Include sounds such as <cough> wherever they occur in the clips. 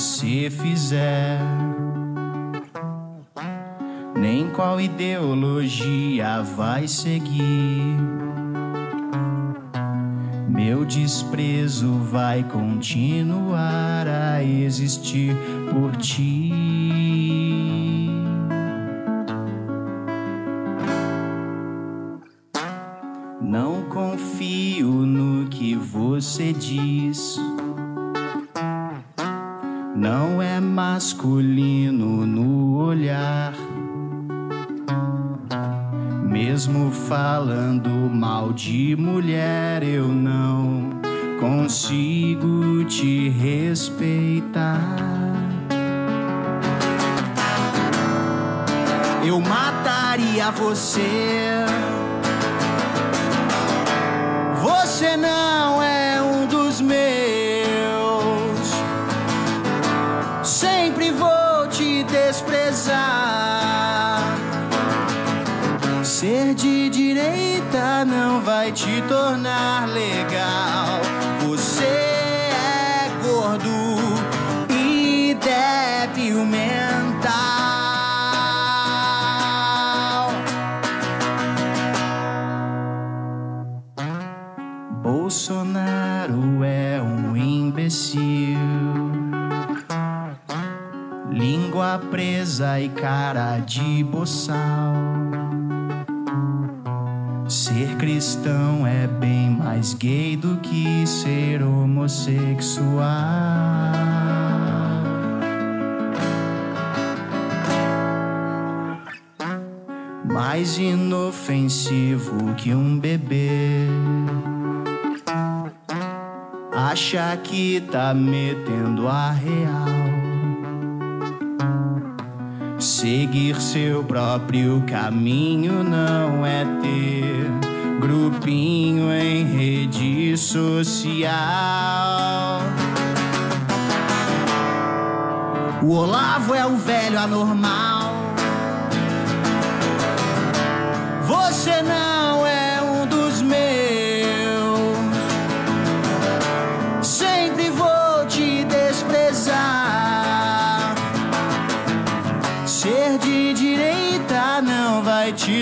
você fizer, nem qual ideologia vai seguir. Meu desprezo vai continuar a existir por ti. Ser cristão é bem mais gay do que ser homossexual. Mais inofensivo que um bebê. Acha que tá metendo a real. Seguir seu próprio caminho não é ter grupinho em rede social. O Olavo é o velho anormal. Você não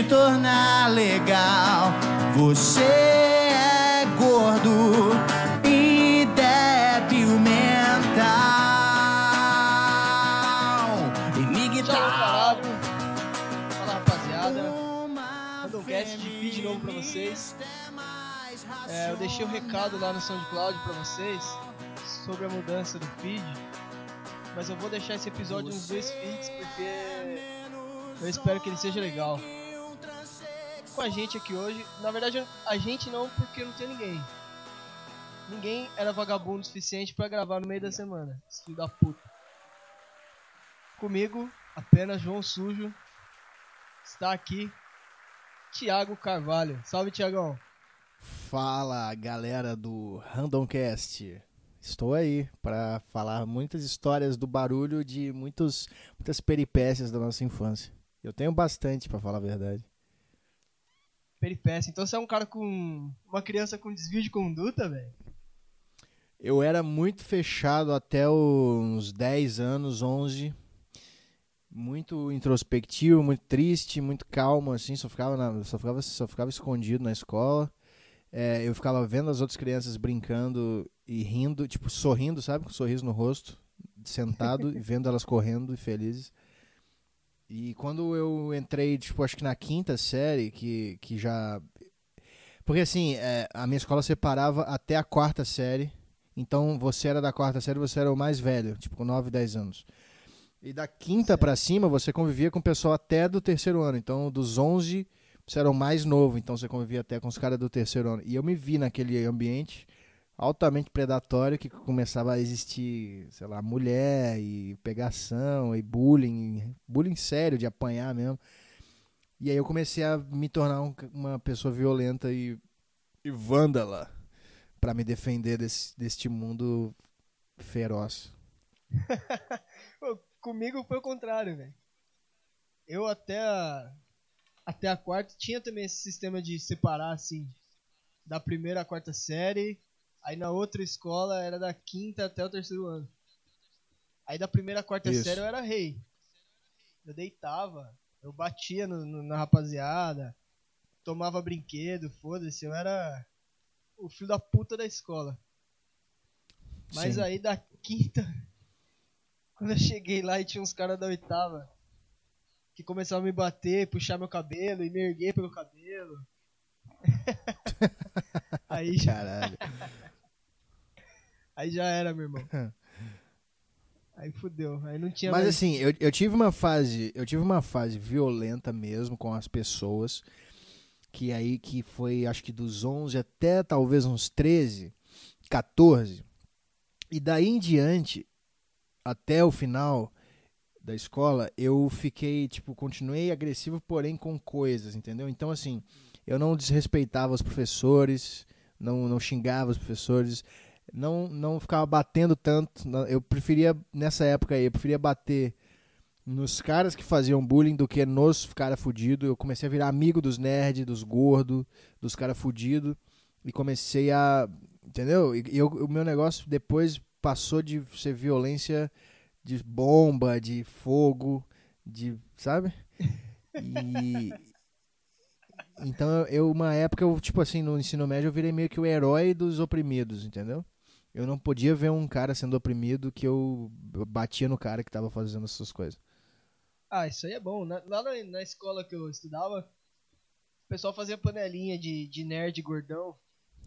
tornar legal. Você é gordo e débil mental. E parado. Fala rapaziada. Manda um cast de feed novo pra vocês. É, eu deixei o recado lá no SoundCloud pra vocês sobre a mudança do feed. Mas eu vou deixar esse episódio nos dois feeds porque eu espero que ele seja legal. Com a gente aqui hoje, na verdade a gente não porque não tem ninguém. Ninguém era vagabundo o suficiente pra gravar no meio da semana. Filho da puta. Comigo, apenas João Sujo. Está aqui Thiago Carvalho. Salve, Thiagão. Fala galera do Randomcast. Estou aí para falar muitas histórias do barulho de muitos, muitas peripécias da nossa infância. Eu tenho bastante para falar a verdade. Peripécia. Então você é um cara com. Uma criança com desvio de conduta, velho? Eu era muito fechado até uns 10 anos, 11. Muito introspectivo, muito triste, muito calmo, assim. Só ficava, na- só ficava, só ficava escondido na escola. É, eu ficava vendo as outras crianças brincando e rindo, tipo, sorrindo, sabe? Com um sorriso no rosto, sentado <laughs> e vendo elas correndo e felizes. E quando eu entrei, tipo, acho que na quinta série, que, que já. Porque assim, é, a minha escola separava até a quarta série. Então você era da quarta série, você era o mais velho, tipo com 9, 10 anos. E da quinta pra cima você convivia com o pessoal até do terceiro ano. Então dos 11 você era o mais novo, então você convivia até com os caras do terceiro ano. E eu me vi naquele ambiente altamente predatório que começava a existir, sei lá, mulher e pegação e bullying, bullying sério de apanhar mesmo. E aí eu comecei a me tornar um- uma pessoa violenta e, e vândala pra me defender desse, deste mundo feroz. <laughs> Comigo foi o contrário, velho. Eu até a, até a quarta tinha também esse sistema de separar, assim, da primeira à quarta série. Aí na outra escola era da quinta até o terceiro ano. Aí da primeira à quarta Isso. série eu era rei. Eu deitava, eu batia no- no- na rapaziada, tomava brinquedo, foda-se, eu era o filho da puta da escola. Mas Sim. aí da quinta, <laughs> quando eu cheguei lá e tinha uns caras da oitava que começavam a me bater, puxar meu cabelo e me erguer pelo cabelo. <laughs> aí, já, Caralho. Aí já era, meu irmão. <laughs> Aí fudeu, aí não tinha Mas mais... assim, eu, eu tive uma fase, eu tive uma fase violenta mesmo com as pessoas, que aí que foi, acho que dos 11 até talvez uns 13, 14. E daí em diante, até o final da escola, eu fiquei, tipo, continuei agressivo, porém com coisas, entendeu? Então assim, eu não desrespeitava os professores, não, não xingava os professores, não, não ficava batendo tanto. Eu preferia, nessa época aí, eu preferia bater nos caras que faziam bullying do que nos caras fudidos. Eu comecei a virar amigo dos nerds, dos gordos, dos caras fudidos. E comecei a. Entendeu? E, eu- o meu negócio depois passou de ser violência de bomba, de fogo, de. Sabe? <laughs> E. Então, eu, uma época, eu, tipo assim, no ensino médio, eu virei meio que o herói dos oprimidos, entendeu? Eu não podia ver um cara sendo oprimido que eu batia no cara que tava fazendo essas coisas. Ah, isso aí é bom. Lá na, na escola que eu estudava, o pessoal fazia panelinha de, de nerd gordão,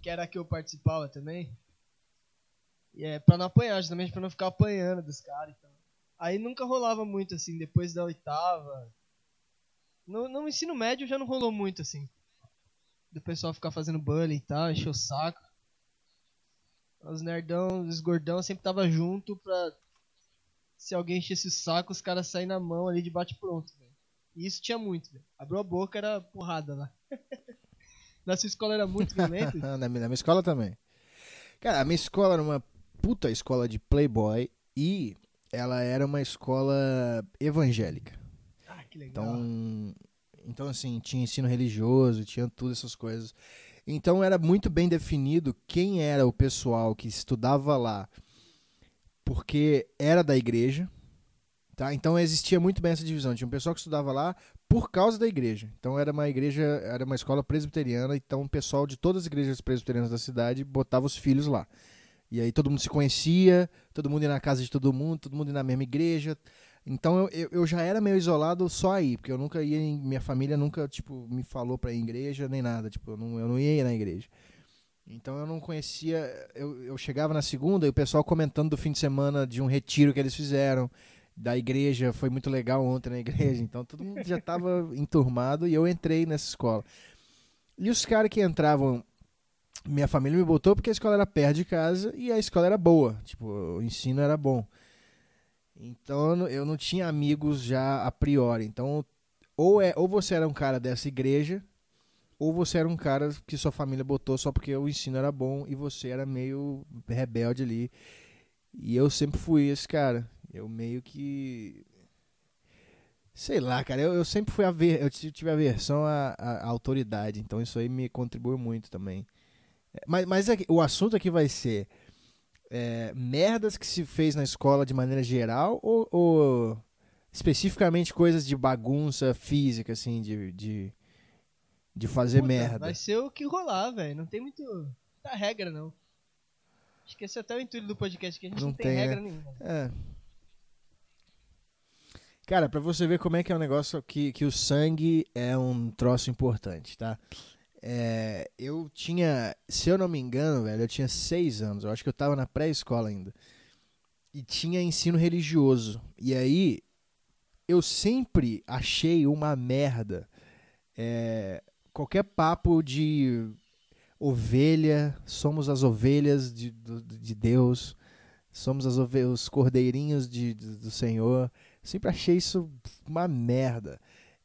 que era a que eu participava também. E é pra não apanhar, justamente pra não ficar apanhando dos caras e tal. Aí nunca rolava muito assim, depois da oitava. No, no ensino médio já não rolou muito assim. Do pessoal ficar fazendo bullying e tal, encher o saco. Os nerdão, os gordão sempre tava junto pra se alguém enchesse o saco, os caras saem na mão ali de bate-pronto, velho. E isso tinha muito, velho. Abriu a boca, era porrada lá. <laughs> Nossa escola era muito <laughs> na, minha, na minha escola também. Cara, a minha escola era uma puta escola de playboy e ela era uma escola evangélica. ah, que legal. Então, então assim, tinha ensino religioso, tinha tudo essas coisas. Então era muito bem definido quem era o pessoal que estudava lá, porque era da igreja, tá? Então existia muito bem essa divisão. Tinha um pessoal que estudava lá por causa da igreja. Então era uma igreja, era uma escola presbiteriana, então o pessoal de todas as igrejas presbiterianas da cidade botava os filhos lá. E aí todo mundo se conhecia, todo mundo ia na casa de todo mundo, todo mundo ia na mesma igreja. Então eu, eu, eu já era meio isolado só aí, porque eu nunca ia em. Minha família nunca, tipo, me falou pra ir em igreja nem nada. Tipo, eu não, eu não ia na igreja. Então eu não conhecia. Eu, eu chegava na segunda e o pessoal comentando do fim de semana de um retiro que eles fizeram. Da igreja, foi muito legal ontem na igreja. Então todo mundo já tava <laughs> enturmado e eu entrei nessa escola. E os caras que entravam. Minha família me botou porque a escola era perto de casa e a escola era boa. Tipo, o ensino era bom. Então eu não, tinha amigos já a priori. Então, ou, é, ou você era um cara dessa igreja, ou você era um cara que sua família botou só porque o ensino era bom e você era meio rebelde ali. E eu sempre fui esse cara. Eu meio que. Sei lá, cara, eu, eu sempre fui a ver, eu tive aversão à, à, à autoridade, então isso aí me contribuiu muito também. É, Mas, mas aqui- o assunto aqui vai ser é, merdas que se fez na escola de maneira geral ou, ou especificamente coisas de bagunça física, assim, de, de, de fazer Puta, merda? Vai ser o que rolar, velho. Não tem muito. Muita regra, não. Acho que esse é até o intuito do podcast, que a gente não, Não tem, tem, né? regra nenhuma. É. Cara, pra você ver como é que é um negócio que, que o sangue é um troço importante, tá? É, eu tinha, se eu não me engano, velho, eu tinha seis anos. Eu acho que eu tava na pré-escola ainda. E tinha ensino religioso. E aí, eu sempre achei uma merda é, qualquer papo de ovelha, somos as ovelhas de, do- de Deus, somos as ove- os cordeirinhos de, de- do Senhor. Sempre achei isso uma merda.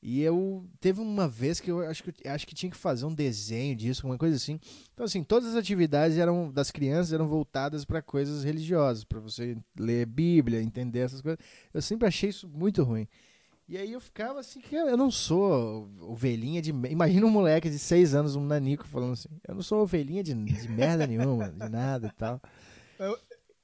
E eu teve uma vez que eu acho que eu acho que tinha que fazer um desenho disso, alguma coisa assim. Então assim, todas as atividades eram das crianças eram voltadas para coisas religiosas, para você ler Bíblia, entender essas coisas. Eu sempre achei isso muito ruim. E aí eu ficava assim, que eu não sou ovelhinha de. Imagina um moleque de seis anos, um nanico, falando assim: Eu não sou ovelhinha de, de merda nenhuma, de nada e tal.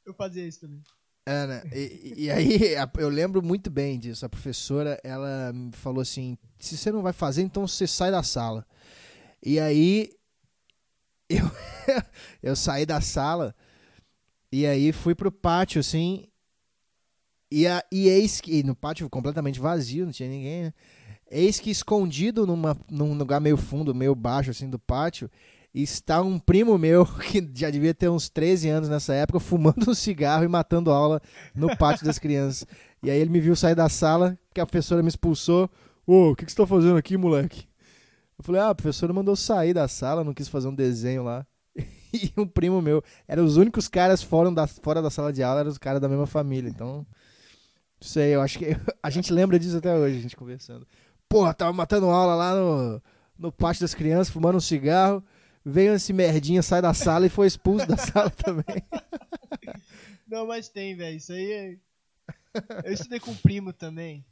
Eu fazia isso também. Né? E, e aí, <laughs> eu lembro muito bem disso. A professora, ela falou assim: se você não vai fazer, então você sai da sala. E aí, <laughs> eu, eu saí da sala e aí fui pro pátio, assim. E, a, e eis que. No pátio completamente vazio, não tinha ninguém, né? Eis que escondido numa, num lugar meio fundo, meio baixo, assim, do pátio, está um primo meu, <laughs> que já devia ter uns 13 anos nessa época, fumando um cigarro e matando aula no pátio das crianças. E aí ele me viu sair da sala, que a professora me expulsou. Ô, o que, que você tá fazendo aqui, moleque? Eu falei, ah, a professora mandou sair da sala, não quis fazer um desenho lá. <laughs> e um primo meu. Eram os únicos caras fora da, fora da sala de aula, eram os caras da mesma família. Então, não sei, eu acho que <laughs> a gente lembra disso até hoje, a gente conversando. Porra, tava matando aula lá no, no pátio das crianças, fumando um cigarro. Veio esse merdinha, sai da sala e foi expulso da sala <laughs> também. Não, mas tem, velho. Isso aí é... Eu estudei com um primo também,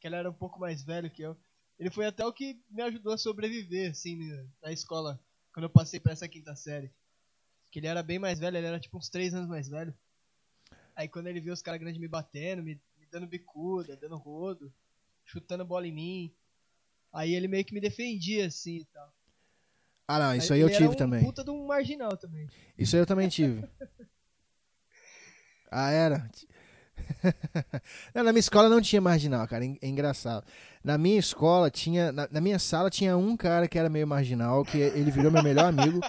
que ele era um pouco mais velho que eu. Ele foi até o que me ajudou a sobreviver, assim, na escola, quando eu passei pra essa quinta série. Que ele era bem mais velho, ele era tipo uns 3 anos mais velho. Aí quando ele viu os caras grandes me batendo, me, me dando bicuda, dando rodo, chutando bola em mim. Aí ele meio que me defendia assim e tal. Ah, não, isso aí, eu tive um também. puta de um marginal também. Isso aí eu também tive. <laughs> ah, era? <laughs> não, na minha escola não tinha marginal, cara. É engraçado. Na minha escola tinha. Na, na, minha sala tinha um cara que era meio marginal, que ele virou meu melhor amigo.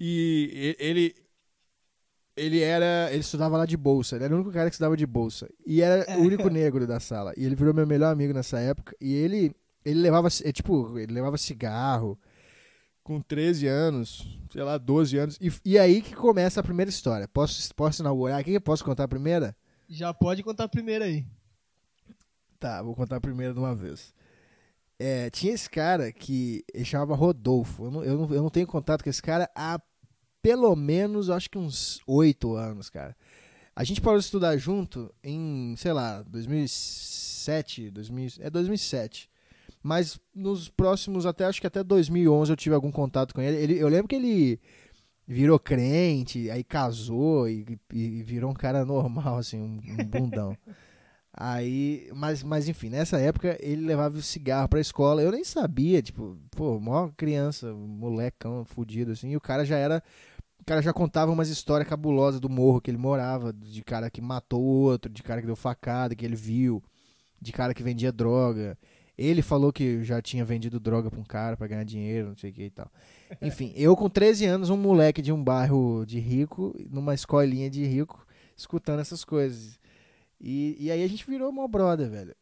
E ele. Ele era. Ele estudava lá de bolsa. Ele era o único cara que estudava de bolsa. E era o único <laughs> negro da sala. E ele virou meu melhor amigo nessa época. E ele. Ele levava. É, tipo, ele levava cigarro com 13 anos, sei lá, 12 anos. E, e aí que começa a primeira história. Posso, posso inaugurar aqui? Posso contar a primeira? Já pode contar a primeira aí. Tá, vou contar a primeira de uma vez. É, tinha esse cara que ele chamava Rodolfo. Eu não, eu, não, eu não tenho contato com esse cara há pelo menos, acho que uns oito anos, cara. A gente parou de estudar junto em, sei lá, 2007, 2000, é 2007. Mas nos próximos, até acho que até 2011 eu tive algum contato com ele. ele eu lembro que ele virou crente, aí casou e, e virou um cara normal, assim, um, um <laughs> bundão. aí, mas, mas enfim, nessa época ele levava o cigarro pra escola. Eu nem sabia, tipo, pô, maior criança, molecão, fudido, assim, e o cara já era. O cara já contava umas histórias cabulosas do morro que ele morava, de cara que matou o outro, de cara que deu facada, que ele viu, de cara que vendia droga. Ele falou que já tinha vendido droga pra um cara para ganhar dinheiro, não sei o que e tal. <laughs> Enfim, eu com 13 anos, um moleque de um bairro de rico, numa escolinha de rico, escutando essas coisas. E, e aí a gente virou mó brother, velho.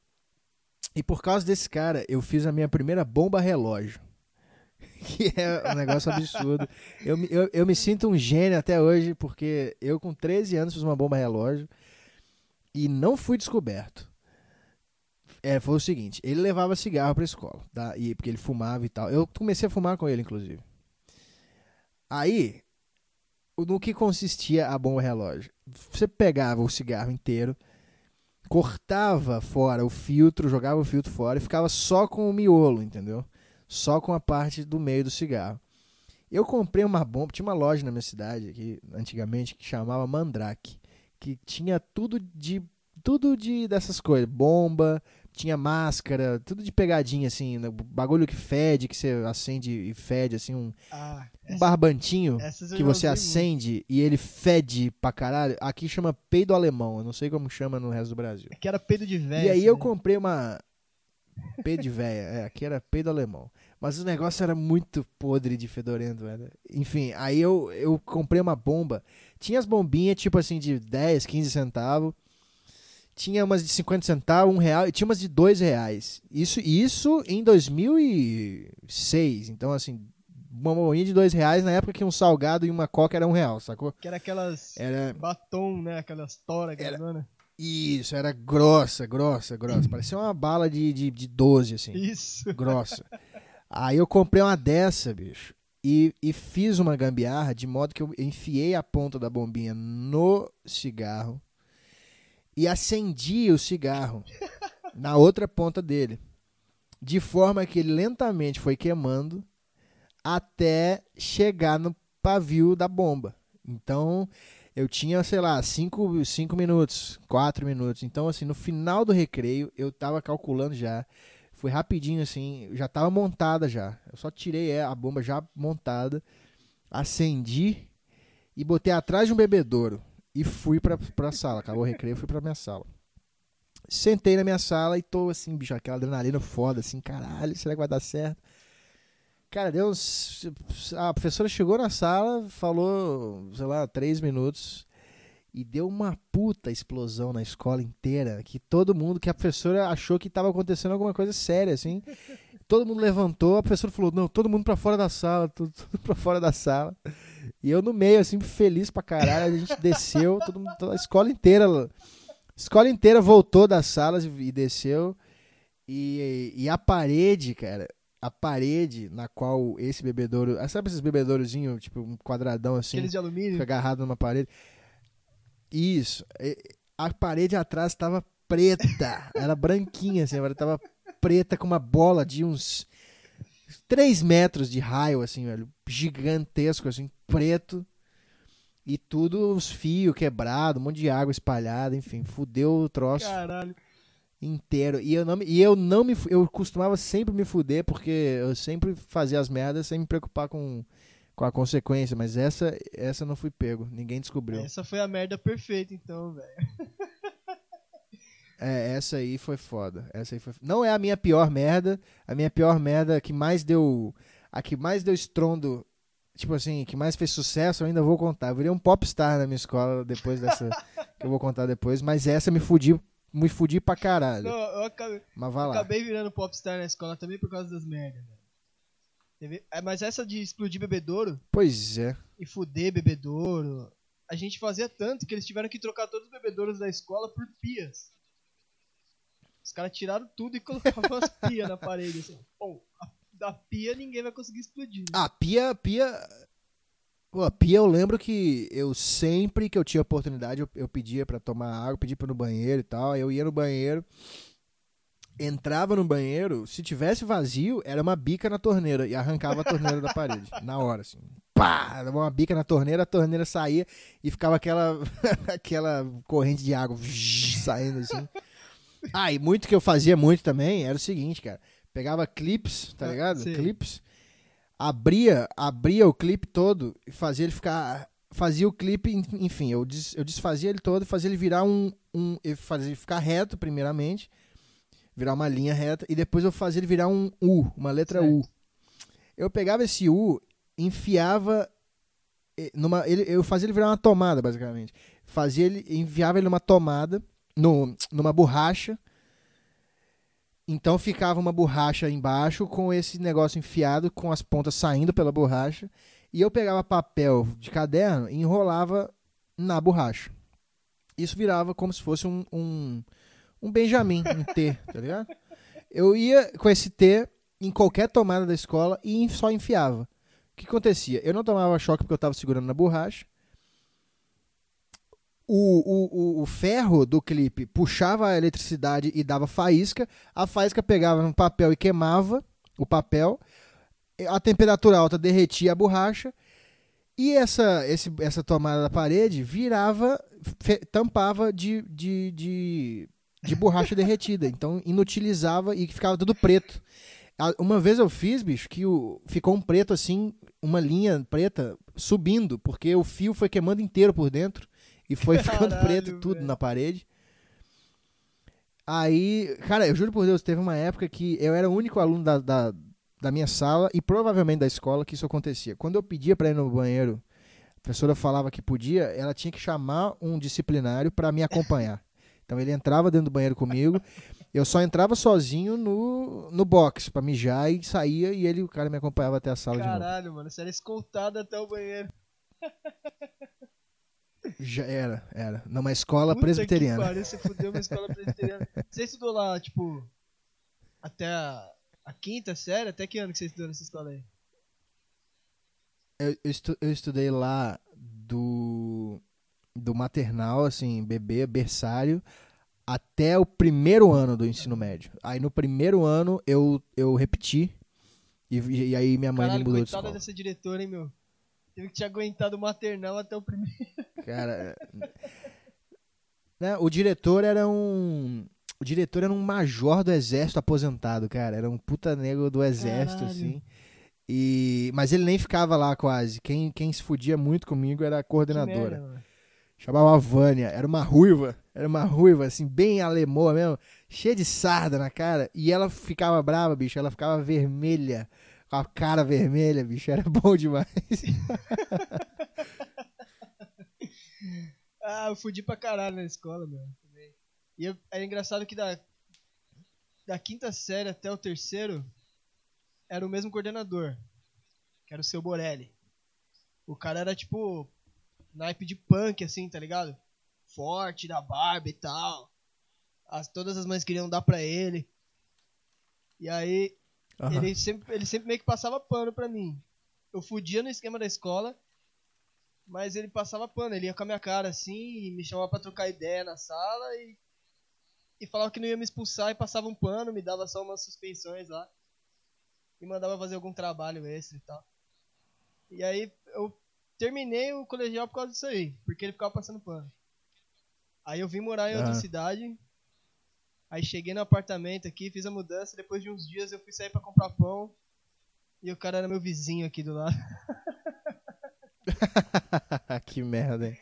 E por causa desse cara, eu fiz a minha primeira bomba relógio. <laughs> Que é um negócio absurdo. Eu, eu, eu me sinto um gênio até hoje, porque eu com 13 anos fiz uma bomba relógio e não fui descoberto é, foi o seguinte, ele levava cigarro pra escola, tá? E, porque ele fumava e tal. Eu comecei a fumar com ele, inclusive. Aí, no que consistia a bomba relógio? Você pegava o cigarro inteiro, cortava fora o filtro, jogava o filtro fora e ficava só com o miolo, entendeu? Só com a parte do meio do cigarro. Eu comprei uma bomba, tinha uma loja na minha cidade aqui, antigamente, que chamava Mandrake, que tinha tudo de tudo de dessas coisas, bomba, tinha máscara, tudo de pegadinha, assim, né? bagulho que fede, que você acende e fede, assim, um, ah, um barbantinho que você acende muito. e ele fede pra caralho. Aqui chama peido alemão, eu não sei como chama no resto do Brasil. Aqui era peido de velho. E aí eu né? comprei uma. Peido de véia, é, aqui era peido alemão. Mas o negócio era muito podre de fedorento, velho. Enfim, aí eu, eu comprei uma bomba. Tinha as bombinhas, tipo assim, de 10, 15 centavos tinha umas de 50 centavos, um real, e tinha umas de dois reais. Isso, isso em 2006. Então, assim, uma bombinha de dois reais na época que um salgado e uma coca era um real, sacou? Que era aquelas era... batom, né? Aquelas tora era... Isso, era grossa, grossa, grossa. Parecia uma bala de, de, de 12, assim. Isso. <laughs> Grossa. Aí eu comprei uma dessa, bicho. E, e fiz uma gambiarra de modo que eu enfiei a ponta da bombinha no cigarro e acendi o cigarro <laughs> na outra ponta dele, de forma que ele lentamente foi queimando até chegar no pavio da bomba. Então, eu tinha, sei lá, cinco, cinco minutos, quatro minutos. Então, assim, no final do recreio, eu tava calculando já. Foi rapidinho, assim, já tava montada já. Eu só tirei é, a bomba já montada, acendi e botei atrás de um bebedouro. E fui pra, pra sala. Acabou o recreio, fui pra minha sala. Sentei na minha sala e tô assim, bicho, aquela adrenalina foda, assim, caralho, será que vai dar certo? Cara, deu uns... A professora chegou na sala, falou, sei lá, três minutos e deu uma puta explosão na escola inteira, que todo mundo, que a professora achou que estava acontecendo alguma coisa séria, assim. Todo mundo levantou, a professora falou, não, todo mundo para fora da sala, <laughs> tudo, tudo para fora da sala. E eu no meio, assim, feliz pra caralho, a gente desceu, todo mundo, a escola inteira, a escola inteira voltou das salas e desceu. E, e a parede, cara, a parede na qual esse bebedouro. Sabe esses bebedourozinhos, tipo um quadradão assim? Aqueles de alumínio? Fica agarrado numa parede. Isso. A parede atrás estava preta. Era branquinha, assim. Ela tava preta com uma bola de uns 3 metros de raio, assim, velho. Gigantesco, assim, preto. E tudo, os fios quebrados, um monte de água espalhada, enfim, fudeu o troço. Caralho inteiro. E eu não e eu não me eu costumava sempre me fuder porque eu sempre fazia as merdas sem me preocupar com com a consequência, mas essa essa não fui pego, ninguém descobriu. Essa foi a merda perfeita então, velho. É, essa aí foi foda. Essa aí foi Não é a minha pior merda, a minha pior merda que mais deu a que mais deu estrondo tipo assim, que mais fez sucesso, eu ainda vou contar. Eu virei um popstar na minha escola depois dessa, <laughs> que eu vou contar depois, mas essa me fudi me fudi pra caralho. Não, eu acabei, Mas vai lá. acabei virando popstar na escola também por causa das merdas, é, Mas essa de explodir bebedouro Pois é. e fuder bebedouro, a gente fazia tanto que eles tiveram que trocar todos os bebedouros da escola por pias. Os caras tiraram tudo e colocavam as pias na parede. Assim. Bom, a, da pia ninguém vai conseguir explodir. né? Ah, pia, pia. Pô, pia eu lembro que eu sempre que eu tinha oportunidade, eu, eu pedia pra tomar água, pedia pra ir no banheiro e tal. aí Eu ia no banheiro, entrava no banheiro, se tivesse vazio, era uma bica na torneira e arrancava a torneira da parede, <laughs> na hora, assim. Pá! Dava uma bica na torneira, a torneira saía e ficava aquela, <laughs> aquela corrente de água saindo assim. <laughs> Ah, e muito que eu fazia muito também era o seguinte, cara. Pegava clips, tá Ah, ligado? sei. Clips abria, abria o clipe todo e fazia ele ficar. Fazia o clipe, en- enfim, eu, des- eu desfazia ele todo e fazia ele virar um. um eu fazia ele ficar reto, primeiramente. Virar uma linha reta. E depois eu fazia ele virar um U, uma letra U. Eu pegava esse U, enfiava. Numa, ele, eu fazia ele virar uma tomada, basicamente. Fazia ele, enviava ele numa tomada, no, numa borracha. Então ficava uma borracha embaixo com esse negócio enfiado, com as pontas saindo pela borracha. E eu pegava papel de caderno e enrolava na borracha. Isso virava como se fosse um, um, um Benjamin, um T, tá ligado? Eu ia com esse T em qualquer tomada da escola e só enfiava. O que acontecia? Eu não tomava choque porque eu estava segurando na borracha. O, o, o, ferro do clipe puxava a eletricidade e dava faísca. A faísca pegava no papel e queimava o papel. A temperatura alta derretia a borracha. E essa, esse, essa tomada da parede virava, fe- tampava de, de, de, de borracha derretida. Então inutilizava e ficava tudo preto. Uma vez eu fiz, bicho, que o, ficou um preto assim, uma linha preta subindo, porque o fio foi queimando inteiro por dentro e foi <laughs> ficando Caralho, preto tudo velho. na parede. Aí, cara, eu juro por Deus, teve uma época que eu era o único aluno da, da, da minha sala e provavelmente da escola que isso acontecia. Quando eu pedia pra ir no banheiro, a professora falava que podia, ela tinha que chamar um disciplinário pra me acompanhar. <laughs> Então ele entrava dentro do banheiro comigo, eu só entrava sozinho no, no box pra mijar e saía e ele, o cara me acompanhava até a sala de novo. Caralho, mano, você era escoltado até o banheiro. <laughs> Já era, era. Numa escola Puta presbiteriana. Que pariu, você fudeu uma escola presbiteriana. <laughs> Você estudou lá, tipo, até a, a quinta série? Até que ano que você estudou nessa escola aí? Eu, eu, estu- eu estudei lá do, do maternal, assim, bebê, berçário, até o primeiro ano do ensino médio. Aí no primeiro ano eu, eu repeti. E, e aí minha mãe Caralho, me mudou de escola. dessa diretora, hein, meu? Teve que te aguentar do maternal até o primeiro. Cara. né, o diretor era um. O diretor era um major do exército aposentado, cara. Era um puta negro do exército, Caralho. assim. E, mas ele nem ficava lá quase. Quem, quem se fudia muito comigo era a coordenadora. merda. Chamava Vânia. Era uma ruiva. Era uma ruiva, assim, bem alemoa mesmo. Cheia de sarda na cara. E ela ficava brava, bicho. Ela ficava vermelha. Com a cara vermelha, bicho. Era <laughs> bom demais. Ah, eu fudi pra caralho na escola, meu. E eu, é engraçado que da, da quinta série até o terceiro era o mesmo coordenador. Que era o seu Borelli. O cara era tipo naipe de punk, assim, tá ligado? Forte, da barba e tal. As, todas as mães queriam dar pra ele. E aí Aham. ele sempre, ele sempre meio que passava pano pra mim. Eu fudia no esquema da escola, mas ele passava pano. Ele ia com a minha cara assim, e me chamava pra trocar ideia na sala e, e falava que não ia me expulsar e passava um pano, me dava só umas suspensões lá. E mandava fazer algum trabalho extra e tal. E aí eu terminei o colegial por causa disso aí, porque ele ficava passando pano. Aí eu vim morar em outra Aham. cidade. Aí cheguei no apartamento aqui, fiz a mudança. Depois de uns dias eu fui sair pra comprar pão. E o cara era meu vizinho aqui do lado. <laughs> que merda, hein?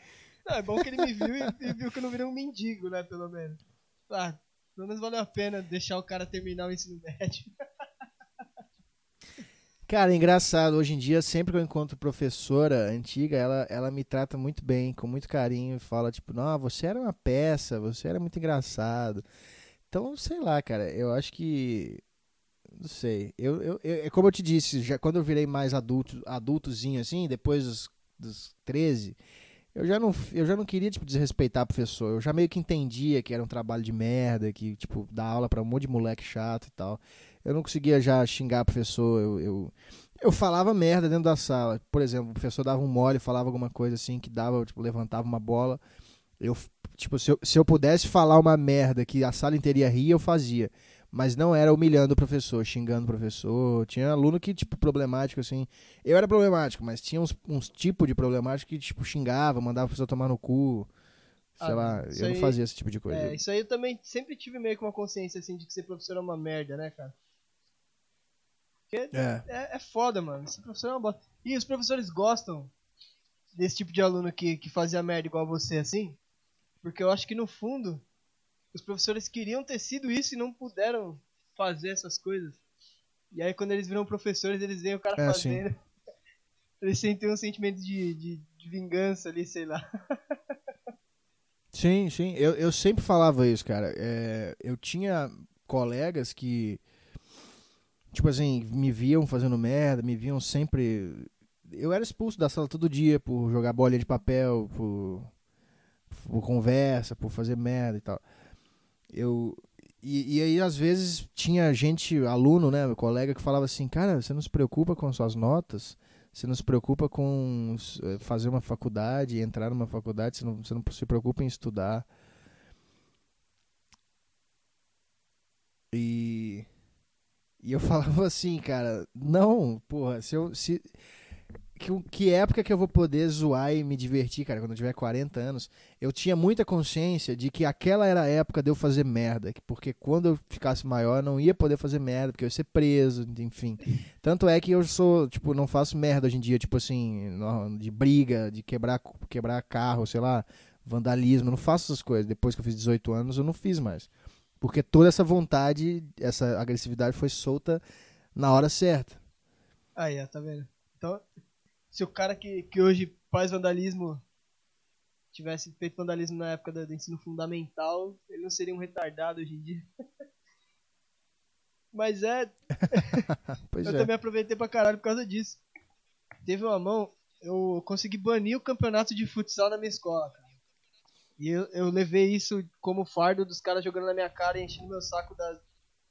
Não, é bom que ele me viu e, e viu que eu não virei um mendigo, né? Pelo menos. Ah, pelo menos valeu a pena deixar o cara terminar o ensino médio. Cara, é engraçado. Hoje em dia, sempre que eu encontro professora antiga, ela, ela me trata muito bem, com muito carinho, e fala, tipo, não, você era uma peça, você era muito engraçado. Então, sei lá, cara, eu acho que. Não sei. Eu, eu, eu- é como eu te disse, já, quando eu virei mais adulto, adultozinho, assim, depois dos, dos 13, eu já, não, eu já não queria, tipo, desrespeitar o professor. Eu já meio que entendia que era um trabalho de merda, que, tipo, dar aula pra um monte de moleque chato e tal. Eu não conseguia já xingar o professor, eu, eu, eu falava merda dentro da sala. Por exemplo, o professor dava um mole, falava alguma coisa assim, que dava, tipo, levantava uma bola. Eu, tipo, se eu, se eu pudesse falar uma merda que a sala inteira ia rir, eu fazia. Mas não era humilhando o professor, xingando o professor. Tinha aluno que, tipo, problemático, assim. Eu era problemático, mas tinha uns, uns tipos de problemático que, tipo, xingava, mandava o professor tomar no cu. Sei Ah, lá, eu não aí- fazia esse tipo de coisa. É, isso aí eu também sempre tive meio que uma consciência assim de que ser professor é uma merda, né, cara? Porque É. é, é foda, mano. Ser professor é uma bosta. E os professores gostam desse tipo de aluno que, que fazia merda igual você, assim? Porque eu acho que no fundo, os professores queriam ter sido isso e não puderam fazer essas coisas. E aí quando eles viram professores, eles veem o cara É, sim. fazendo. <laughs> Eles sentem um sentimento de, de, de vingança ali, sei lá. Sim, sim. Eu, eu sempre falava isso, cara. É, eu tinha colegas que, tipo assim, me viam fazendo merda, me viam sempre. Eu era expulso da sala todo dia por jogar bolinha de papel, por, por conversa, por fazer merda e tal. Eu. E, e aí, às vezes, tinha gente, aluno, né, meu colega, que falava assim: Cara, você não se preocupa com suas notas? Você não se preocupa com eh, fazer uma faculdade, entrar numa faculdade, você não, você não se preocupa em estudar. E, e eu <laughs> falava assim, cara, não, porra, se eu. Se, que, que época que eu vou poder zoar e me divertir, cara, quando eu tiver 40 anos? Eu tinha muita consciência de que aquela era a época de eu fazer merda, que- porque quando eu ficasse maior eu não ia poder fazer merda, porque eu ia ser preso, enfim. Tanto é que eu sou, tipo, não faço merda hoje em dia, tipo assim, de briga, de quebrar, quebrar carro, sei lá, vandalismo, eu não faço essas coisas. Depois que eu fiz 18 anos, eu não fiz mais. Porque toda essa vontade, essa agressividade foi solta na hora certa. Aí, tá vendo? Então, se o cara que, que hoje faz vandalismo tivesse feito vandalismo na época do, do ensino fundamental, ele não seria um retardado hoje em dia. <laughs> Mas é, <laughs> eu é. também aproveitei pra caralho por causa disso. Teve uma mão, eu consegui banir o campeonato de futsal na minha escola, cara. E eu, eu levei isso como fardo dos caras jogando na minha cara e enchendo meu saco da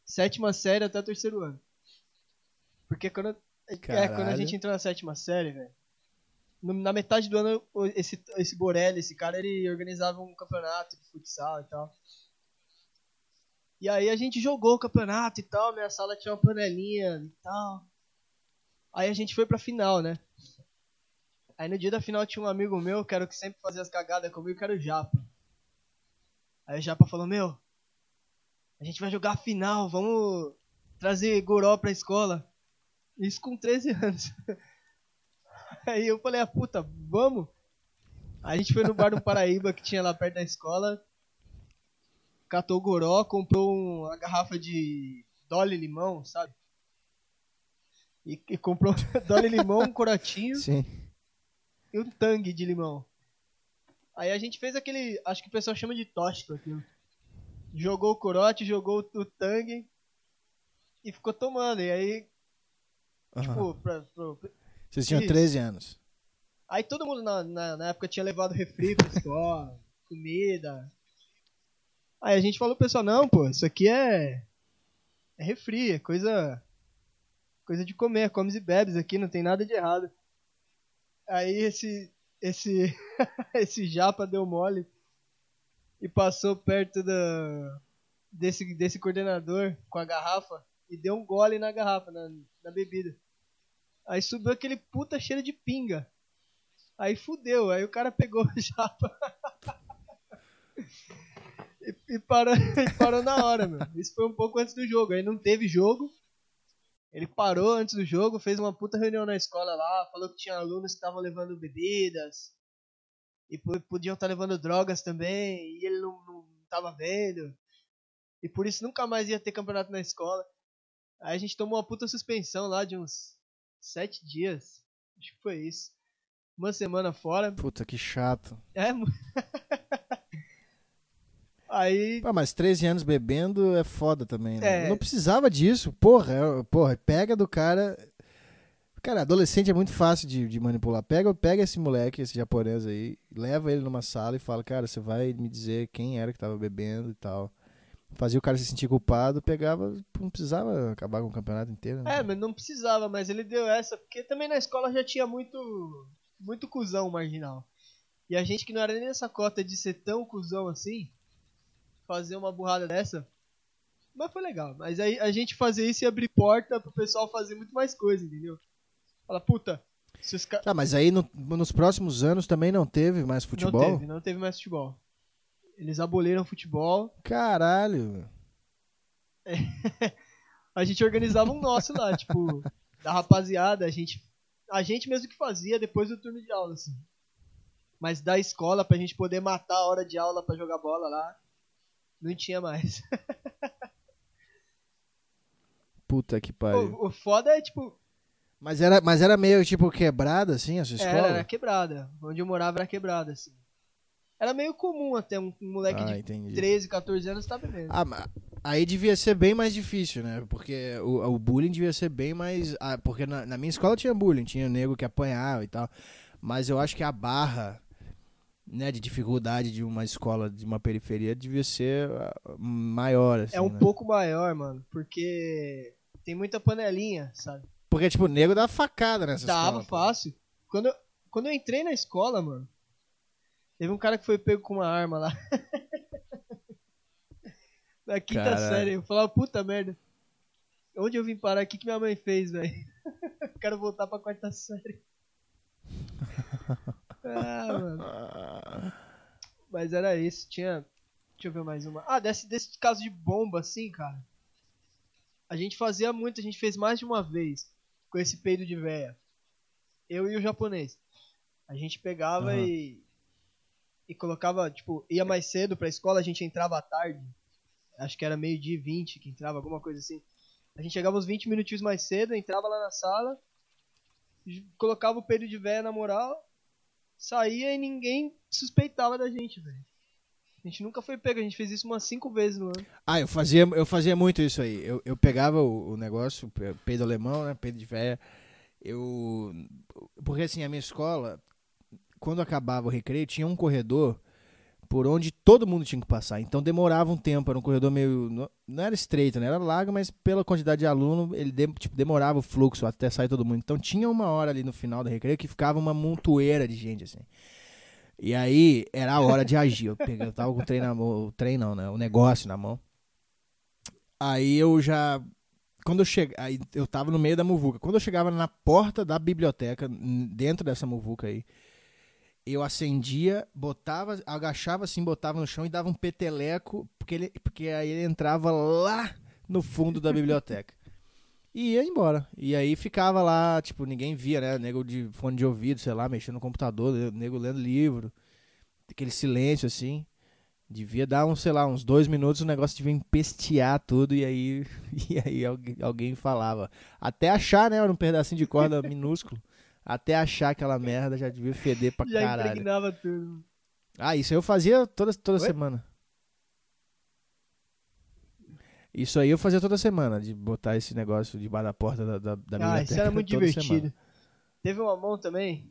sétima série até o terceiro ano. Porque quando, é, quando a Caralho. gente entrou na sétima série, velho, na metade do ano, esse, esse Borelli, esse cara, ele organizava um campeonato de futsal e tal. E aí a gente jogou o campeonato e tal, minha sala tinha uma panelinha e tal. Aí a gente foi pra final, né? Aí no dia da final tinha um amigo meu, que era o que sempre fazia as cagadas comigo, que era o Japa. Aí o Japa falou, meu, a gente vai jogar a final, vamos trazer Goró pra escola. Isso com 13 anos. <laughs> Aí eu falei, ah puta, vamos? A gente foi no bar do <laughs> Paraíba que tinha lá perto da escola. Catou o Goró, comprou uma garrafa de Dolly Limão, sabe? E, e comprou <laughs> Dolly Limão, um corotinho Sim. e um tangue de limão. Aí a gente fez aquele. Acho que o pessoal chama de tóxico aquilo. Jogou o corote, jogou o tangue e ficou tomando. E aí, Tipo, pra, pro- Vocês tinham isso. 13 anos. Aí todo mundo na, na, na época tinha levado refri pra escola, <laughs> comida. Aí a gente falou pro pessoal, não, pô, isso aqui é. É refri, é coisa. Coisa de comer, comes e bebes aqui, não tem nada de errado. Aí esse. Esse. <laughs> esse japa deu mole e passou perto da. Desse, desse coordenador com a garrafa e deu um gole na garrafa, na, na bebida. Aí subiu aquele puta cheiro de pinga. Aí fudeu, aí o cara pegou o <laughs> japa e, e parou, <laughs> e parou na hora, meu. Isso foi um pouco antes do jogo. Aí não teve jogo. Ele parou antes do jogo, fez uma puta reunião na escola lá, falou que tinha alunos que estavam levando bebidas e po- podiam estar levando drogas também, e ele não, não tava vendo. E por isso nunca mais ia ter campeonato na escola. Aí a gente tomou uma puta suspensão lá de uns sete dias. Acho que foi isso. Uma semana fora. Puta, que chato. É, <laughs> Aí. Pô, mas 13 anos bebendo é foda também, né? É. Não precisava disso. Porra, é- porra, pega do cara. Cara, adolescente é muito fácil de, de manipular. Pega, pega esse moleque, esse japonês aí, leva ele numa sala e fala, cara, você vai me dizer quem era que tava bebendo e tal. Fazia o cara se sentir culpado, pegava, não precisava acabar com o campeonato inteiro. né? É, mas não precisava, mas ele deu essa, porque também na escola já tinha muito. Muito cuzão marginal. E a gente que não era nem nessa cota de ser tão cuzão assim, fazer uma burrada dessa. Mas foi legal. Mas aí a gente fazer isso e abrir porta pro pessoal fazer muito mais coisa, entendeu? Fala, puta, se os caras. Tá, mas aí no- nos próximos anos também não teve mais futebol? Não teve, não teve mais futebol. Eles aboliram o futebol. Caralho. <laughs> a gente organizava um nosso lá, tipo, da rapaziada, a gente, a gente mesmo que fazia depois do turno de aula, assim. Mas da escola pra gente poder matar a hora de aula pra jogar bola lá, não tinha mais. <laughs> Puta que pariu. o, o foda é, tipo, Mas era, mas era meio tipo quebrada assim, essa escola? era, era quebrada. Onde eu morava era quebrada, assim. Era meio comum até um, um moleque Ah, de entendi. 13, 14 anos tá bebendo. Ah, mas aí devia ser bem mais difícil, né? Porque o, o bullying devia ser bem mais. ah, porque na, na minha escola tinha bullying, tinha nego que apanhava e tal. Mas eu acho que a barra né, de dificuldade de uma escola de uma periferia devia ser ah, maior, assim. é um né? pouco maior, mano, porque tem muita panelinha, sabe? Porque, tipo, o nego dava facada nessa Dava escola. pô. fácil. Quando eu, quando eu entrei na escola, mano, teve um cara que foi pego com uma arma lá. <laughs> na quinta Caralho. série. Eu falava, puta merda. Onde eu vim parar? O que, que minha mãe fez, velho? <laughs> Quero voltar pra quarta série. <laughs> ah, mano. Mas era isso. Tinha. Deixa eu ver mais uma. Ah, desse, desse caso de bomba, assim, cara. A gente fazia muito, a gente fez mais de uma vez com esse peido de véia. Eu e o japonês. A gente pegava Aham. e. E colocava, tipo, ia mais cedo pra escola, a gente entrava à tarde. Acho que era meio-dia e 20 que entrava, alguma coisa assim. A gente chegava uns 20 minutinhos mais cedo, entrava lá na sala, colocava o peido de véia na moral, saía e ninguém suspeitava da gente, velho. A gente nunca foi pego, a gente fez isso umas 5 vezes no ano. Ah, eu fazia, eu fazia muito isso aí. Eu, eu pegava o, o negócio, peido alemão, né? Peido de véia. Eu. Porque assim, a minha escola, quando acabava o recreio, tinha um corredor por onde todo mundo tinha que passar. Então demorava um tempo, era um corredor meio. Não, era estreito, né? Era largo, mas pela quantidade de aluno, ele de- tipo, demorava o fluxo até sair todo mundo. Então tinha uma hora ali no final do recreio que ficava uma montoeira de gente, assim. E aí era a hora de agir. Eu, peguei, eu tava com o trem na mão, o trem não, né? O negócio na mão. Aí eu já quando eu cheguei, eu tava no meio da muvuca. Quando eu chegava na porta da biblioteca, dentro dessa muvuca aí, eu acendia, botava, agachava assim, botava no chão e dava um peteleco, porque, ele, porque aí ele entrava lá no fundo da biblioteca. E ia embora. E aí ficava lá, tipo, ninguém via, né? Nego de fone de ouvido, sei lá, mexendo no computador, nego lendo livro. Aquele silêncio assim. Devia dar uns, sei lá, uns dois minutos, o negócio devia empestear tudo e aí, <laughs> e aí alguém falava. Até achar, né? Era um pedacinho de corda minúsculo. Até achar aquela merda já devia feder pra <laughs> Já caralho. impregnava tudo. Ah, isso aí eu fazia toda, toda Oi? semana. Isso aí eu fazia toda semana, de botar esse negócio debaixo da porta da, da, da Ah, biblioteca. isso era muito <laughs> divertido. semana. Teve uma mão também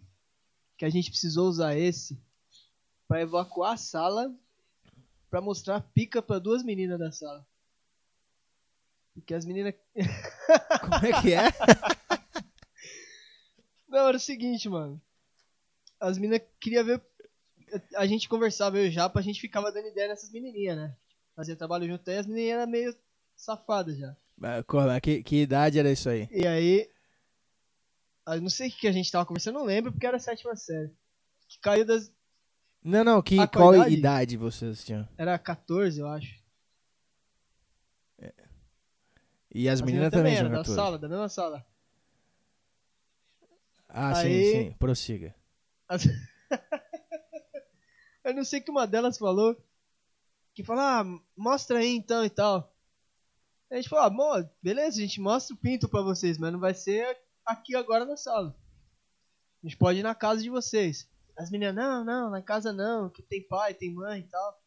que a gente precisou usar esse pra evacuar a sala pra mostrar pica pra duas meninas da sala. Porque as meninas. Como é que é? <laughs> Não, era o seguinte, mano. As meninas queriam ver. A gente conversava, eu e o Japa, a gente ficava dando ideia nessas menininhas, né? Fazia trabalho junto aí, as menininhas eram meio safadas já. Mas, que, que idade era isso aí? E aí. Eu não sei o que a gente tava conversando, não lembro, porque era a sétima série. Que caiu das. Não, não, que, Ah, qual idade? idade? vocês tinham? Era 14, eu acho. E as, As meninas meninas também era tinham da 14. sala, da mesma sala. Ah, Aí- sim, sim, prossiga. <laughs> Eu não sei que uma delas falou que falou, ah, mostra aí então e tal. A gente falou, ah, bom, beleza, a gente mostra o pinto pra vocês, mas não vai ser aqui agora na sala. A gente pode ir na casa de vocês. As meninas, não, não, na casa não, que tem pai, tem mãe e tal.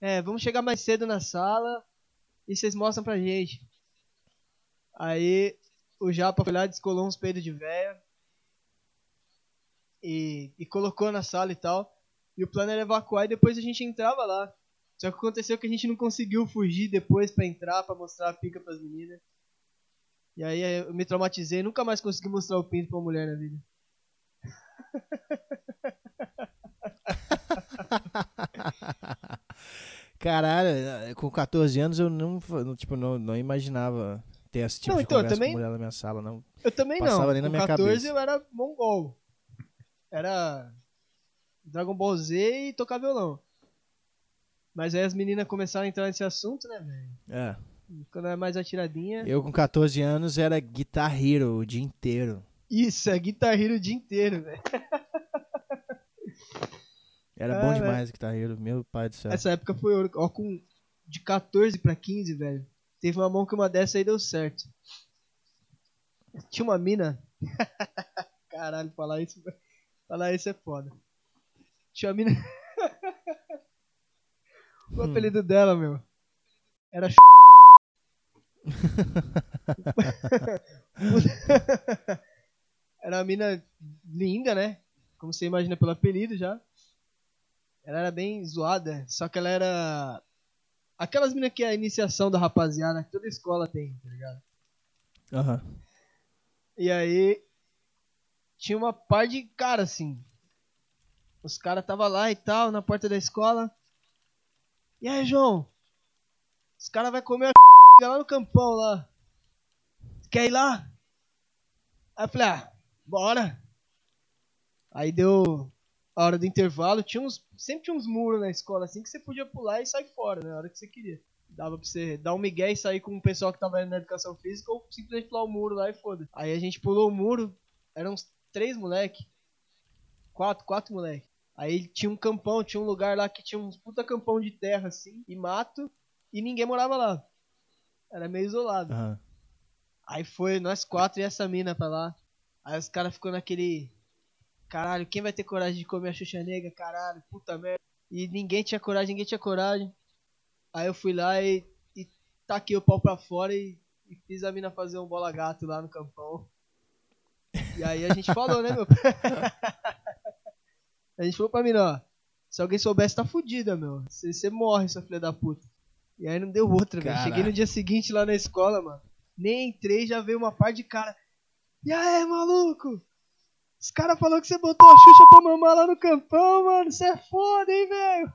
É, vamos chegar mais cedo na sala e vocês mostram pra gente. Aí o Japa foi lá, descolou uns peidos de véia e, e colocou na sala e tal. E o plano era evacuar e depois a gente entrava lá. Só que aconteceu que a gente não conseguiu fugir depois pra entrar, pra mostrar a pica pras meninas. E aí eu me traumatizei, nunca mais consegui mostrar o pinto pra uma mulher na vida. <laughs> Caralho, eh, com 14 anos eu não, tipo, não, não imaginava ter esse tipo Não, de então, conversa também- com mulher na minha sala, não. Eu também Passava não. Com minha 14 cabeça. eu era mongol. Era Dragon Ball Z e tocar violão. Mas aí as meninas começaram a entrar nesse assunto, né, velho? É. Quando é mais atiradinha. Eu com 14 anos era Guitar Hero o dia inteiro. Isso, é Guitar Hero o dia inteiro, velho. <laughs> Era Ah, bom velho. demais Guitar Hero, meu pai do céu. Essa época foi ouro. Ó, com de 14 pra 15, velho. Teve uma mão que uma dessa aí deu certo. Tinha uma mina. <laughs> Caralho, falar isso, falar isso é foda. Tinha uma mina. <laughs> o apelido dela, meu. Era. <laughs> <laughs> era uma mina linda, né? Como você imagina pelo apelido já. Ela era bem zoada, só que ela era. Aquelas minas que é a iniciação da rapaziada, que toda escola tem, tá ligado? Aham. E aí. Tinha uma par de cara assim. Os caras tava lá e tal, na porta da escola. E aí, João? Os caras vai comer a <laughs> lá no campão lá. Quer ir lá? Aí eu falei, ah, bora. Aí deu a hora do intervalo, tinha uns, sempre tinha uns muros na escola assim que você podia pular e sair fora, né? A hora que você queria. Dava pra você dar um migué e sair com o pessoal que tava na educação física ou simplesmente pular o muro lá e foda. Aí a gente pulou o muro, eram uns três moleque. Quatro, quatro moleque. Aí tinha um campão, tinha um lugar lá que tinha uns puta campão de terra assim, e mato, e ninguém morava lá. Era meio isolado. Aham. Aí foi nós quatro e essa mina pra lá. Aí os caras ficou naquele. Caralho, quem vai ter coragem de comer a Xuxa Negra? Caralho, puta merda. E ninguém tinha coragem, ninguém tinha coragem. Aí eu fui lá e, e taquei o pau pra fora e, e fiz a mina fazer um bola gato lá no campão. E aí a gente falou, né, meu? <laughs> a gente falou pra mina, ó. Se alguém soubesse, tá fudida, meu. Você morre, sua filha da puta. E aí não deu outra, velho. Cheguei no dia seguinte lá na escola, mano. Nem entrei, já veio uma par de cara. E aí, maluco? Os caras falaram que você botou a Xuxa pra mamar lá no campão, mano. Você é foda, hein, velho?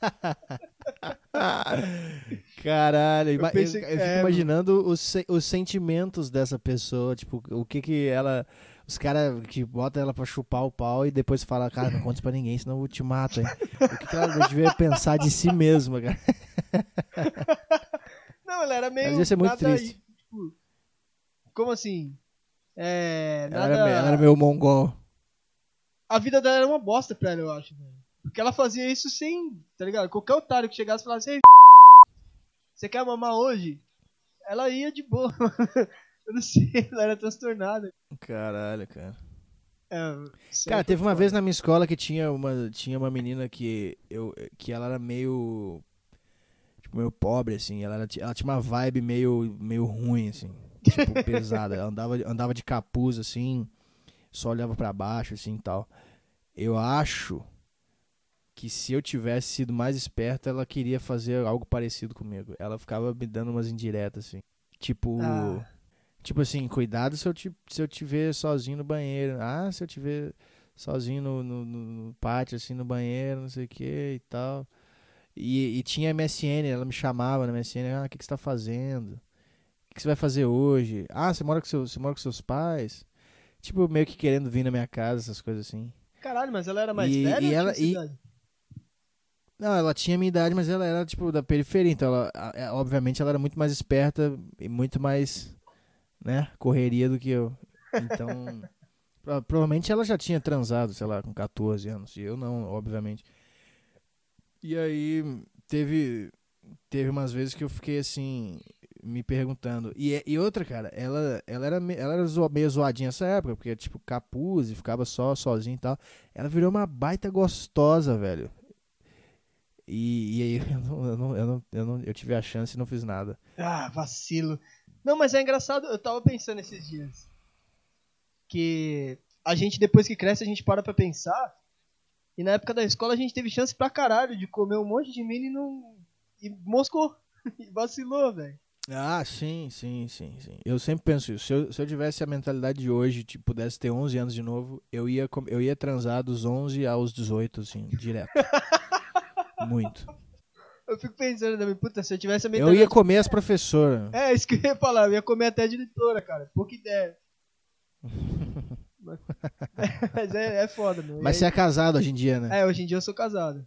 <laughs> <laughs> Caralho, Eu ima- eu, pensei- eu fico é, imaginando os, os sentimentos dessa pessoa, tipo, o que que ela... Os caras que botam ela pra chupar o pau e depois fala, cara, não conta isso pra ninguém, senão eu te mato, hein? O que, que ela devia pensar de si mesma, cara? <laughs> Não, ela era meio. Mas ia ser muito triste. tipo, como assim? É. Ela Nada... era, me- ela era meio mongol. A vida dela era uma bosta pra ela, eu acho, velho. Porque ela fazia isso sem. Tá ligado? Qualquer otário que chegasse e falasse, ei, <laughs> você quer mamar hoje? Ela ia de boa. <laughs> eu não sei, ela era transtornada. Caralho, cara. É, Cara, teve uma vez na minha escola que tinha uma, tinha uma menina que eu que ela era meio tipo meio pobre assim, ela era, ela tinha uma vibe meio meio ruim assim, tipo <laughs> pesada. Ela andava andava de capuz assim, só olhava pra baixo assim, e tal. Eu acho que se eu tivesse sido mais esperto, ela queria fazer algo parecido comigo. Ela ficava me dando umas indiretas assim. Tipo, Ah. Tipo assim, cuidado se eu te, se eu te ver sozinho no banheiro. Ah, se eu te ver sozinho no, no, no- pátio, assim, no banheiro, não sei o que e tal. E, e tinha MSN, ela me chamava na MSN, ah, o que, que você tá fazendo? O que, você vai fazer hoje? Ah, você mora com, seu, você mora com seus pais? Tipo, meio que querendo vir na minha casa, essas coisas assim. Caralho, mas ela era mais E- velha e ela- e-? Não, ela tinha a minha idade, mas ela era, tipo, da periferia. Então, ela, a- é, obviamente, ela era muito mais esperta e muito mais, né, correria do que eu. Então, <laughs> pro- provavelmente ela já tinha transado, sei lá, com 14 anos. E eu não, obviamente. E aí, teve, teve umas vezes que eu fiquei, assim, me perguntando. E, e outra, cara, ela, ela era, ela era zo- meio zoadinha nessa época, porque, tipo, capuz e ficava só, sozinha e tal. Ela virou uma baita gostosa, velho. E, e aí <laughs> eu não, eu, não, eu, não, eu, não- eu tive a chance e não fiz nada. Ah, vacilo. Não, mas é engraçado, eu tava pensando esses dias. Que a gente, depois que cresce, a gente para pra pensar. E na época da escola a gente teve chance pra caralho de comer um monte de mina e não. E moscou. <laughs> E vacilou, velho. Ah, sim, sim, sim, sim. Eu sempre penso isso. Se eu, se eu tivesse a mentalidade de hoje, tipo, pudesse ter 11 anos de novo, eu ia, eu ia transar dos 11 aos 18, assim, direto. <laughs> Muito. Eu fico pensando também, puta, se eu tivesse a Eu mentalidade. ia comer as professoras. É, isso que eu ia falar, eu ia comer até a diretora, cara. Pouca ideia. <laughs> mas é, é foda, meu. Mas E você aí- é casado hoje em dia, né? É, hoje em dia eu sou casado.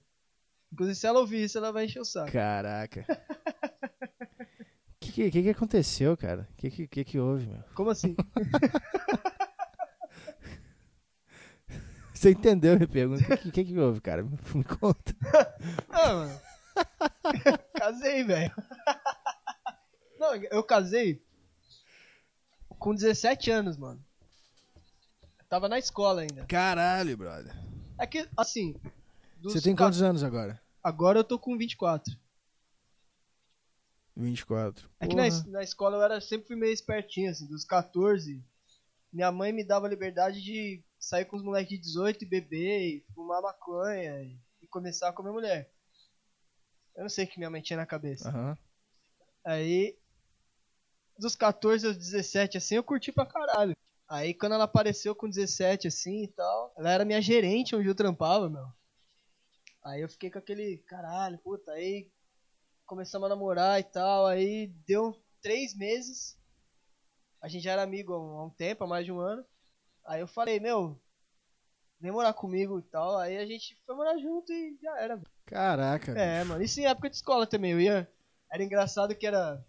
Inclusive, se ela ouvir isso, ela vai encher o saco. Caraca. O que, que, que que aconteceu, cara? O que, que, que que houve, meu? Como assim? <laughs> Você entendeu a minha pergunta? O que, que, que houve, cara? Me conta. Ah, mano. casei, velho. Não, eu casei com 17 anos, mano. Eu tava na escola ainda. Caralho, brother. É que, assim. Você tem quantos anos agora? Agora eu tô com 24. 24. É que na, Porra. na escola eu era sempre fui meio espertinho, assim, dos 14. Minha mãe me dava liberdade de sair com os moleques de 18 e beber, e fumar maconha e, começar a comer mulher. Eu não sei o que minha mãe tinha na cabeça. Aham. Aí, dos 14 aos 17, assim, eu curti pra caralho. Aí, quando ela apareceu com 17, assim e tal, ela era minha gerente onde eu trampava, meu. Aí eu fiquei com aquele, caralho, puta, aí começamos a namorar e tal, aí deu três meses, a gente já era amigo há um, tempo, há mais de um ano. Aí eu falei, meu, vem morar comigo e tal, aí a gente foi morar junto e já era, Caraca. é, mano. Isso em época de escola também. Eu ia. Era engraçado que era.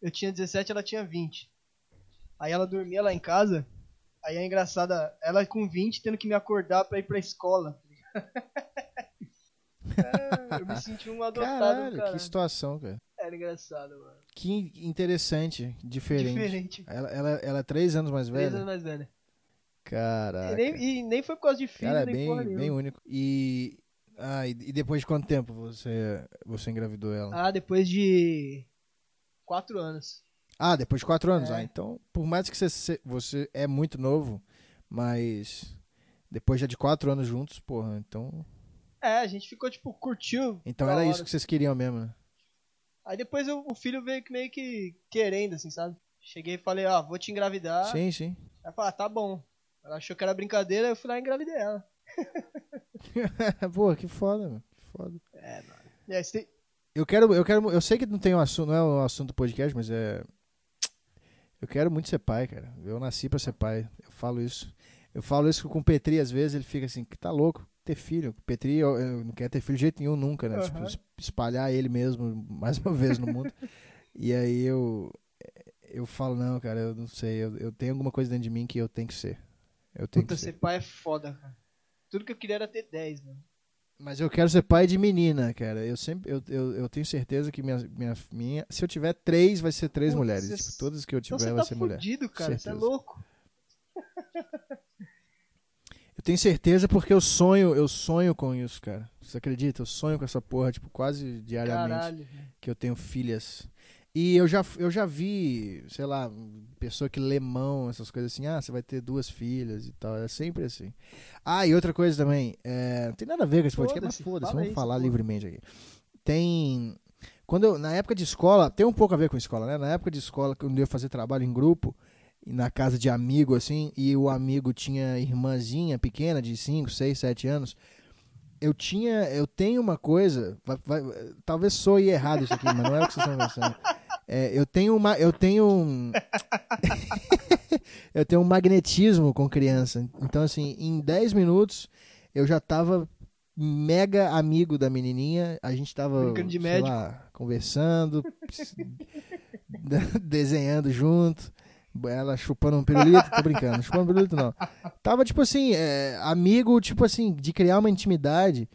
Eu tinha 17, ela tinha 20. Aí ela dormia lá em casa. Aí é engraçada, ela com 20 tendo que me acordar pra ir pra escola. <laughs> é, eu me senti um adotado. Caralho, cara. que situação, cara. Era engraçado, mano. Que interessante, diferente. Diferente. Ela, ela, ela é três anos mais Três velha? anos mais velha. E Caraca. nem, e nem foi por causa de filho, Cara, é nem porra bem, nenhuma. bem único. E, ah, e, e depois de quanto tempo você, você engravidou ela? Ah, depois de. Quatro anos. Ah, depois de quatro anos. É. Ah, então, por mais que você, você é muito novo, mas depois já de quatro anos juntos, porra, então... É, a gente ficou, tipo, curtiu. Então era hora. isso que vocês queriam mesmo, né? Aí depois eu- o filho veio que meio que querendo, assim, sabe? Cheguei e falei, ó, vou te engravidar. Sim, sim. Ela falou, ah, tá bom. Ela achou que era brincadeira, eu fui lá e engravidei ela. <laughs> Pô, que foda, mano. Que foda. Você tem, Eu quero, eu quero, eu sei que não tem um assunto, não é um assunto do podcast, mas é eu quero muito ser pai, cara. Eu nasci para ser pai. Eu falo isso. Eu falo isso com o Petri às vezes, ele fica assim, que tá louco ter filho. O Petri eu, eu não quer ter filho de jeito nenhum nunca, né? Uhum. Tipo, espalhar ele mesmo mais uma vez no mundo. <laughs> e aí eu eu falo, não, cara, eu não sei, eu, eu tenho alguma coisa dentro de mim que eu tenho que ser. Eu tenho Puta, que ser. ser pai é foda, cara. Tudo que eu queria era ter 10, mano. Mas eu quero ser pai de menina, cara. Eu sempre, eu, eu, eu tenho certeza que minha, minha, minha, se eu tiver três, vai ser três Putz, mulheres. Tipo, todas que eu tiver então vai tá ser fudido, mulher. cara. Você é louco. Eu tenho certeza porque eu sonho, eu sonho com isso, cara. Você acredita? Eu sonho com essa porra, tipo, quase diariamente. Caralho. Que eu tenho filhas. E eu já, eu já vi, sei lá, pessoa que lê mão, essas coisas assim, ah, você vai ter duas filhas e tal. É sempre assim. Ah, e outra coisa também, é, não tem nada a ver com esse podcast, mas foda-se, vamos falar livremente aqui. Tem. Quando eu, na época de escola, tem um pouco a ver com escola, né? Na época de escola, quando eu ia fazer trabalho em grupo, na casa de amigo, assim, e o amigo tinha irmãzinha pequena, de 5, 6, 7 anos eu tinha, eu tenho uma coisa, vai, vai, talvez soe errado isso aqui, mas não é o que vocês estão pensando. É, eu tenho uma, eu tenho um, <laughs> eu tenho um magnetismo com criança. Então assim, em 10 minutos eu já tava mega amigo da menininha, a gente tava de lá, conversando, <laughs> desenhando junto. Ela chupando um pirulito, tô brincando, chupando um pirulito não. Tava, tipo assim, é, amigo, tipo assim, de criar uma intimidade,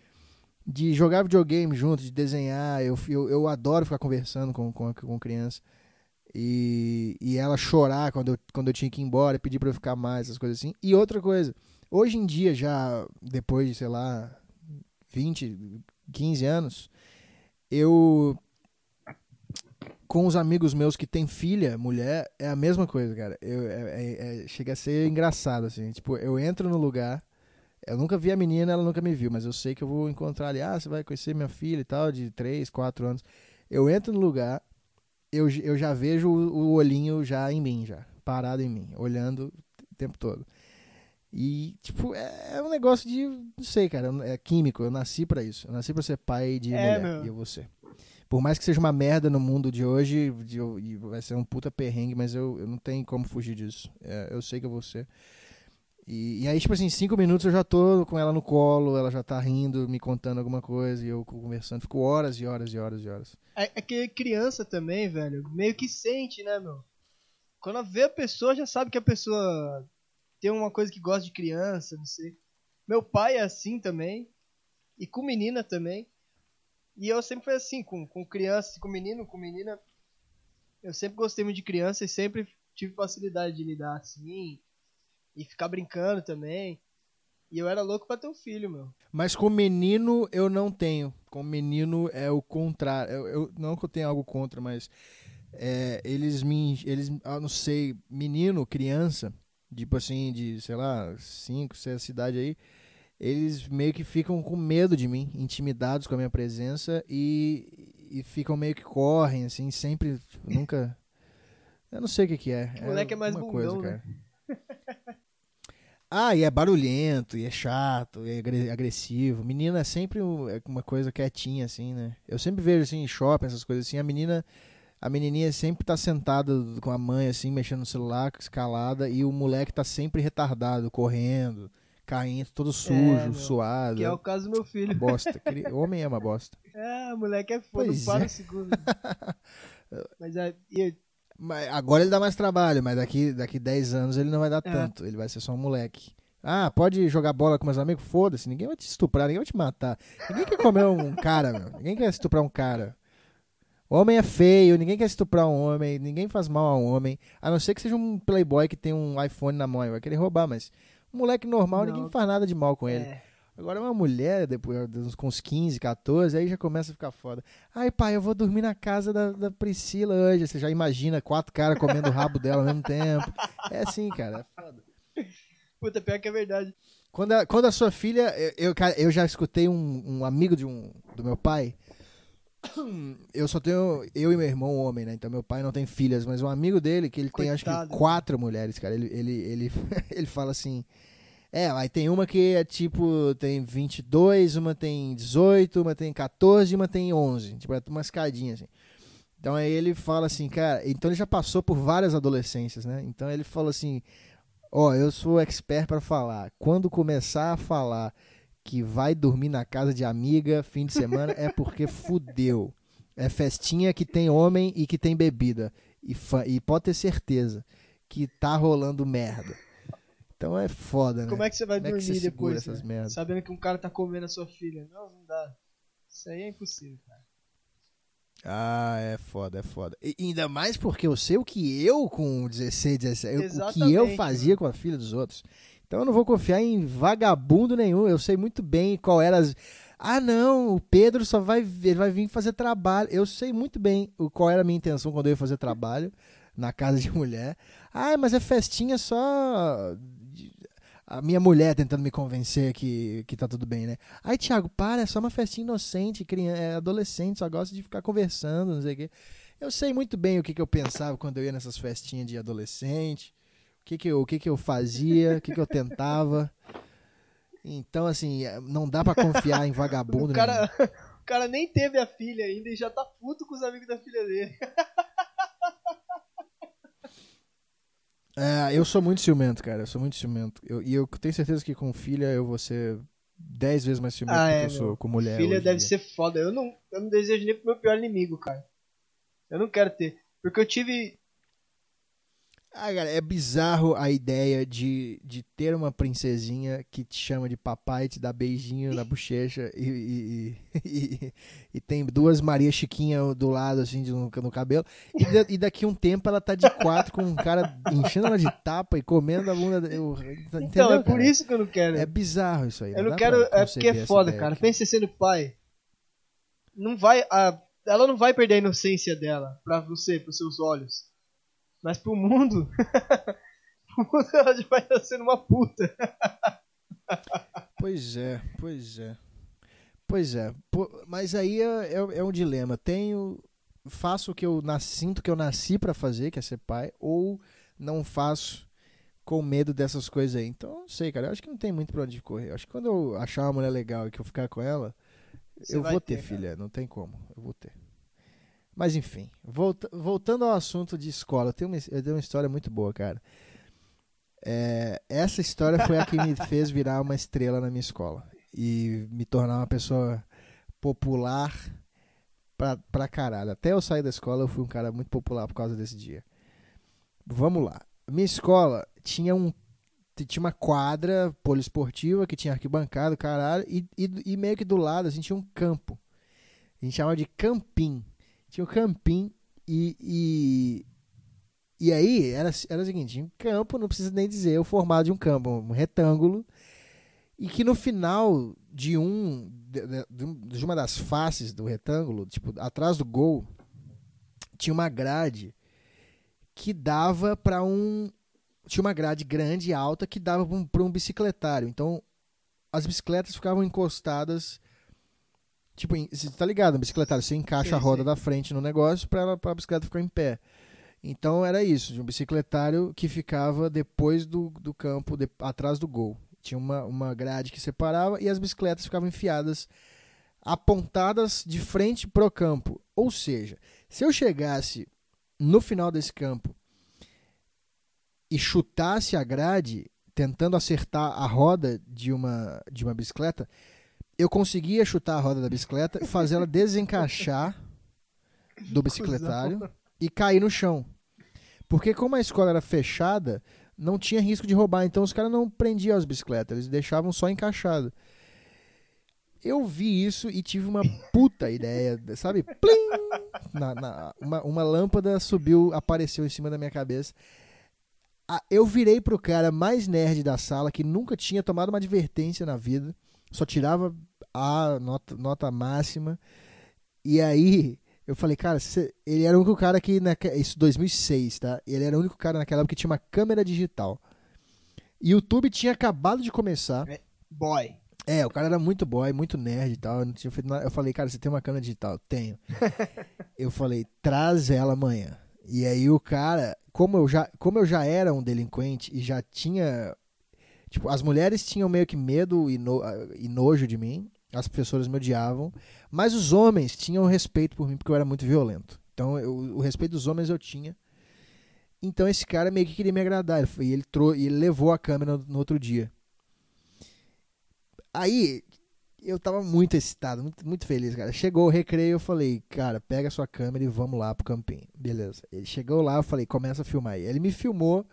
de jogar videogame junto, de desenhar. Eu, eu, eu adoro ficar conversando com, com, com criança. E, e ela chorar quando eu, quando eu tinha que ir embora, pedir pra eu ficar mais, essas coisas assim. E outra coisa, hoje em dia, já depois de, sei lá, 20, 15 anos, eu com os amigos meus que têm filha, mulher, é a mesma coisa, cara. Eu, é, é, é, chega a ser engraçado, assim. Tipo, eu entro no lugar, eu nunca vi a menina, ela nunca me viu, mas eu sei que eu vou encontrar ali, ah, você vai conhecer minha filha e tal, de 3, 4 anos. Eu entro no lugar, eu, eu já vejo o, o olhinho já em mim, já, parado em mim, olhando o tempo todo. E, tipo, é, é um negócio de, não sei, cara, é químico, eu nasci para isso. Eu nasci pra ser pai de é, mulher, meu. e eu vou ser por mais que seja uma merda no mundo de hoje, vai ser um puta perrengue, mas eu, eu não tenho como fugir disso. É, eu sei que eu vou ser. E, e, aí, tipo assim, cinco minutos eu já tô com ela no colo, ela já tá rindo, me contando alguma coisa, e eu conversando, fico horas e horas e horas e horas. É, é que criança também, velho, meio que sente, né, meu? Quando vê a pessoa, já sabe que a pessoa tem uma coisa que gosta de criança, não sei. Meu pai é assim também, e com menina também. E eu sempre fui assim, com, com criança, com menino, com menina. Eu sempre gostei muito de criança e sempre tive facilidade de lidar assim. E ficar brincando também. E eu era louco pra ter um filho, meu. Mas com menino eu não tenho. Com menino é o contrário. Eu, eu não que eu tenha algo contra, mas é, eles me. Eles, eu não sei, menino, criança, tipo assim, de, sei lá, 5, 6 cidade aí eles meio que ficam com medo de mim, intimidados com a minha presença e, e ficam meio que correm, assim, sempre, tipo, nunca. <laughs> Eu não sei o que, que é. O moleque é, é mais bundão, coisa, né? Ah, e é barulhento, e é chato, e é agressivo. Menina é sempre é uma coisa quietinha, assim, né? Eu sempre vejo, assim, em shopping, essas coisas assim, a menina... A menininha sempre tá sentada com a mãe, assim, mexendo no celular, escalada, e o moleque tá sempre retardado, correndo caindo, todo sujo, é, suado. Que é o caso do meu filho. Bosta. <laughs> Homem é uma bosta. É, moleque é foda, pois para é. segundo. <laughs> mas é, mas agora ele dá mais trabalho, mas daqui, daqui 10 anos ele não vai dar é. tanto. Ele vai ser só um moleque. Ah, pode jogar bola com meus amigos? Foda-se, ninguém vai te estuprar, ninguém vai te matar. Ninguém quer comer um <laughs> cara, meu. Ninguém quer estuprar um cara. O homem é feio, ninguém quer estuprar um homem, ninguém faz mal a um homem. A não ser que seja um playboy que tem um iPhone na mão, vai querer roubar, mas moleque normal, não. ninguém faz nada de mal com ele. É. Agora uma mulher, depois com uns 15, 14, aí já começa a ficar foda. Ai, pai, eu vou dormir na casa da, da Priscila hoje. Você já imagina quatro caras comendo o rabo dela ao mesmo tempo. É assim, cara, é foda. Puta, pior que é verdade. Quando a, quando a sua filha. Eu, eu, eu já escutei um, um amigo de um, do meu pai. <coughs> Eu só tenho. Eu e meu irmão, homem, né? Então meu pai não tem filhas, mas um amigo dele, que ele Coitado. tem acho que quatro mulheres, cara. Ele, ele, ele, <laughs> ele fala assim É, aí tem uma que é tipo, tem 22, uma tem 18, uma tem 14 uma tem 11. Tipo, é uma escadinha assim. Então aí ele fala assim, cara, então ele já passou por várias adolescências, né? Então ele fala assim, ó, oh, eu sou expert para falar. Quando começar a falar que vai dormir na casa de amiga fim de semana é porque fudeu. É festinha que tem homem e que tem bebida. E, e pode ter certeza que tá rolando merda. Então é foda, né? Como é que você vai Como dormir é depois, né? sabendo que um cara tá comendo a sua filha? Não, não dá. Isso aí é impossível, cara. Ah, é foda, é foda. E ainda mais porque eu sei o que eu com 16, 17, o que eu fazia com a filha dos outros. Então eu não vou confiar em vagabundo nenhum. Eu sei muito bem qual era as. Ah, não, o Pedro só vai, ele vai vir fazer trabalho. Eu sei muito bem qual era a minha intenção quando eu ia fazer trabalho na casa de mulher. Ah, mas é festinha só a minha mulher tentando me convencer que, que tá tudo bem, né? Aí, Thiago, para, é só uma festinha inocente, criança, é adolescente, só gosta de ficar conversando, não sei o quê. Eu sei muito bem o que, que eu pensava quando eu ia nessas festinhas de adolescente, que, que, eu, o que, que eu fazia, o que, que eu tentava. Então, assim, não dá para confiar em vagabundo. o, cara, <laughs> o cara nem teve a filha ainda e já tá puto com os amigos da filha dele. <laughs> É, eu sou muito ciumento, cara. Eu sou muito ciumento. Eu, e eu tenho certeza que com filha eu vou ser dez vezes mais ciumento ah, do é, que eu sou com mulher. Filha deve ser foda. Eu não, eu não desejo nem pro meu pior inimigo, cara. Eu não quero ter. Porque eu tive ah, cara, é bizarro a ideia de, de ter uma princesinha que te chama de papai, te dá beijinho na bochecha e, e, e, <laughs> e tem duas Maria Chiquinha do lado, assim, no, no cabelo. E, e, daqui um tempo ela tá de quatro com um cara enchendo ela de tapa e comendo a bunda. Eu, então, é por cara? isso que eu não quero. É bizarro isso aí. Eu não, não quero. É porque é foda, cara. Aqui. Pensa sendo pai. Não vai. A, ela não vai perder a inocência dela pra você, pros seus olhos. Mas pro mundo, <laughs> pro mundo ela já vai estar sendo uma puta. pois é, pois é. Pois é. Mas aí é, é, é um dilema. Tenho. Faço o que eu nasci, sinto que eu nasci para fazer, que é ser pai, ou não faço com medo dessas coisas aí. Então, não sei, cara. Eu acho que não tem muito pra onde correr. Eu acho que quando eu achar uma mulher legal e que eu ficar com ela, Você eu vou ter, ter filha. Não tem como. Eu vou ter. Mas enfim, volta, voltando ao assunto de escola, eu tenho uma, eu tenho uma história muito boa, cara. É, essa história foi a que me <laughs> fez virar uma estrela na minha escola e me tornar uma pessoa popular pra, pra caralho. Até eu sair da escola, eu fui um cara muito popular por causa desse dia. Vamos lá. Minha escola tinha um tinha uma quadra poliesportiva que tinha arquibancada, caralho, e, e, e meio que do lado a assim, gente tinha um campo. A gente chamava de campim tinha o campim e, e, e aí era, era o seguinte, um campo, não precisa nem dizer, o formato de um campo, um retângulo, e que no final de um de, de, uma das faces do retângulo, tipo, atrás do gol, tinha uma grade que dava para um tinha uma grade grande e alta que dava para um, um bicicletário. Então, as bicicletas ficavam encostadas Tipo, você tá ligado, bicicletário, você encaixa sim, a roda sim. da frente no negócio para a bicicleta ficar em pé. Então era isso, de um bicicletário que ficava depois do, do campo, de, atrás do gol. Tinha uma, uma grade que separava e as bicicletas ficavam enfiadas, apontadas de frente pro campo. Ou seja, se eu chegasse no final desse campo e chutasse a grade, tentando acertar a roda de uma, de uma bicicleta, eu conseguia chutar a roda da bicicleta fazer ela desencaixar do bicicletário e cair no chão. Porque como a escola era fechada, não tinha risco de roubar, então os caras não prendiam as bicicletas, eles deixavam só encaixado. Eu vi isso e tive uma puta ideia, sabe? Plim! Na, na, uma, uma lâmpada subiu, apareceu em cima da minha cabeça. Eu virei pro cara mais nerd da sala, que nunca tinha tomado uma advertência na vida só tirava a nota, nota máxima. E aí eu falei, cara, ele era o único cara que. Na, isso 2006, tá? Ele era o único cara naquela época que tinha uma câmera digital. YouTube tinha acabado de começar. É, boy. É, o cara era muito boy, muito nerd e tal. Eu, não tinha feito nada. eu falei, cara, você tem uma câmera digital? Tenho. <laughs> eu falei, traz ela amanhã. E aí o cara, como eu já, como eu já era um delinquente e já tinha Tipo, as mulheres tinham meio que medo e, no, e nojo de mim, as professoras me odiavam, mas os homens tinham respeito por mim porque eu era muito violento. Então, eu, o respeito dos homens eu tinha. Então, esse cara meio que queria me agradar. E ele, ele levou a câmera no, no outro dia. Aí, eu tava muito excitado, muito, muito feliz, cara. Chegou o recreio, eu falei, cara, pega a sua câmera e vamos lá pro campinho. Beleza. Ele chegou lá, eu falei, começa a filmar aí. Ele me filmou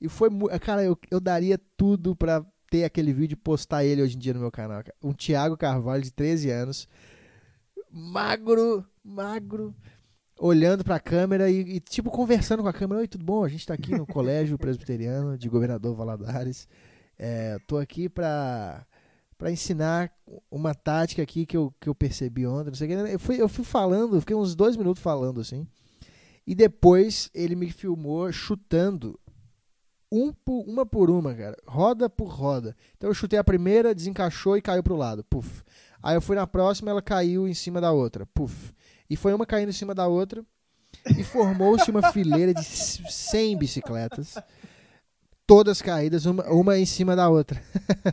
e foi Cara, eu, eu daria tudo pra ter aquele vídeo e postar ele hoje em dia no meu canal. Um Thiago Carvalho de 13 anos, magro, magro, olhando pra câmera e, e, tipo, conversando com a câmera. Oi, tudo bom? A gente tá aqui no <laughs> Colégio Presbiteriano de Governador Valadares. É, tô aqui pra para ensinar uma tática aqui que eu, que eu percebi ontem. Não sei o que. Eu, fui, eu fui falando, fiquei uns dois minutos falando assim. E depois ele me filmou chutando um por, uma por uma, cara. Roda por roda. Então eu chutei a primeira, desencaixou e caiu pro lado. Puf. Aí eu fui na próxima, ela caiu em cima da outra. Puf. E foi uma caindo em cima da outra. E formou-se uma fileira de 100 bicicletas. Todas caídas, uma, uma em cima da outra.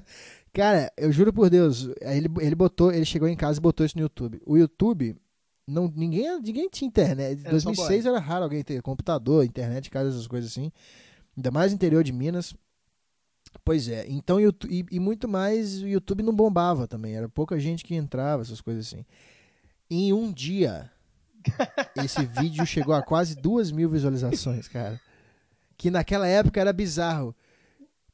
<laughs> Cara, eu juro por Deus, ele, ele botou, ele chegou em casa e botou isso no YouTube. O YouTube, não, ninguém, ninguém tinha internet. Em 2006 era raro alguém ter computador, internet, casa, essas coisas assim. Ainda mais no interior de Minas. Pois é, então e, e muito mais o YouTube não bombava também, era pouca gente que entrava, essas coisas assim. Em um dia, <laughs> esse vídeo chegou a quase duas mil visualizações, cara. Que naquela época era bizarro.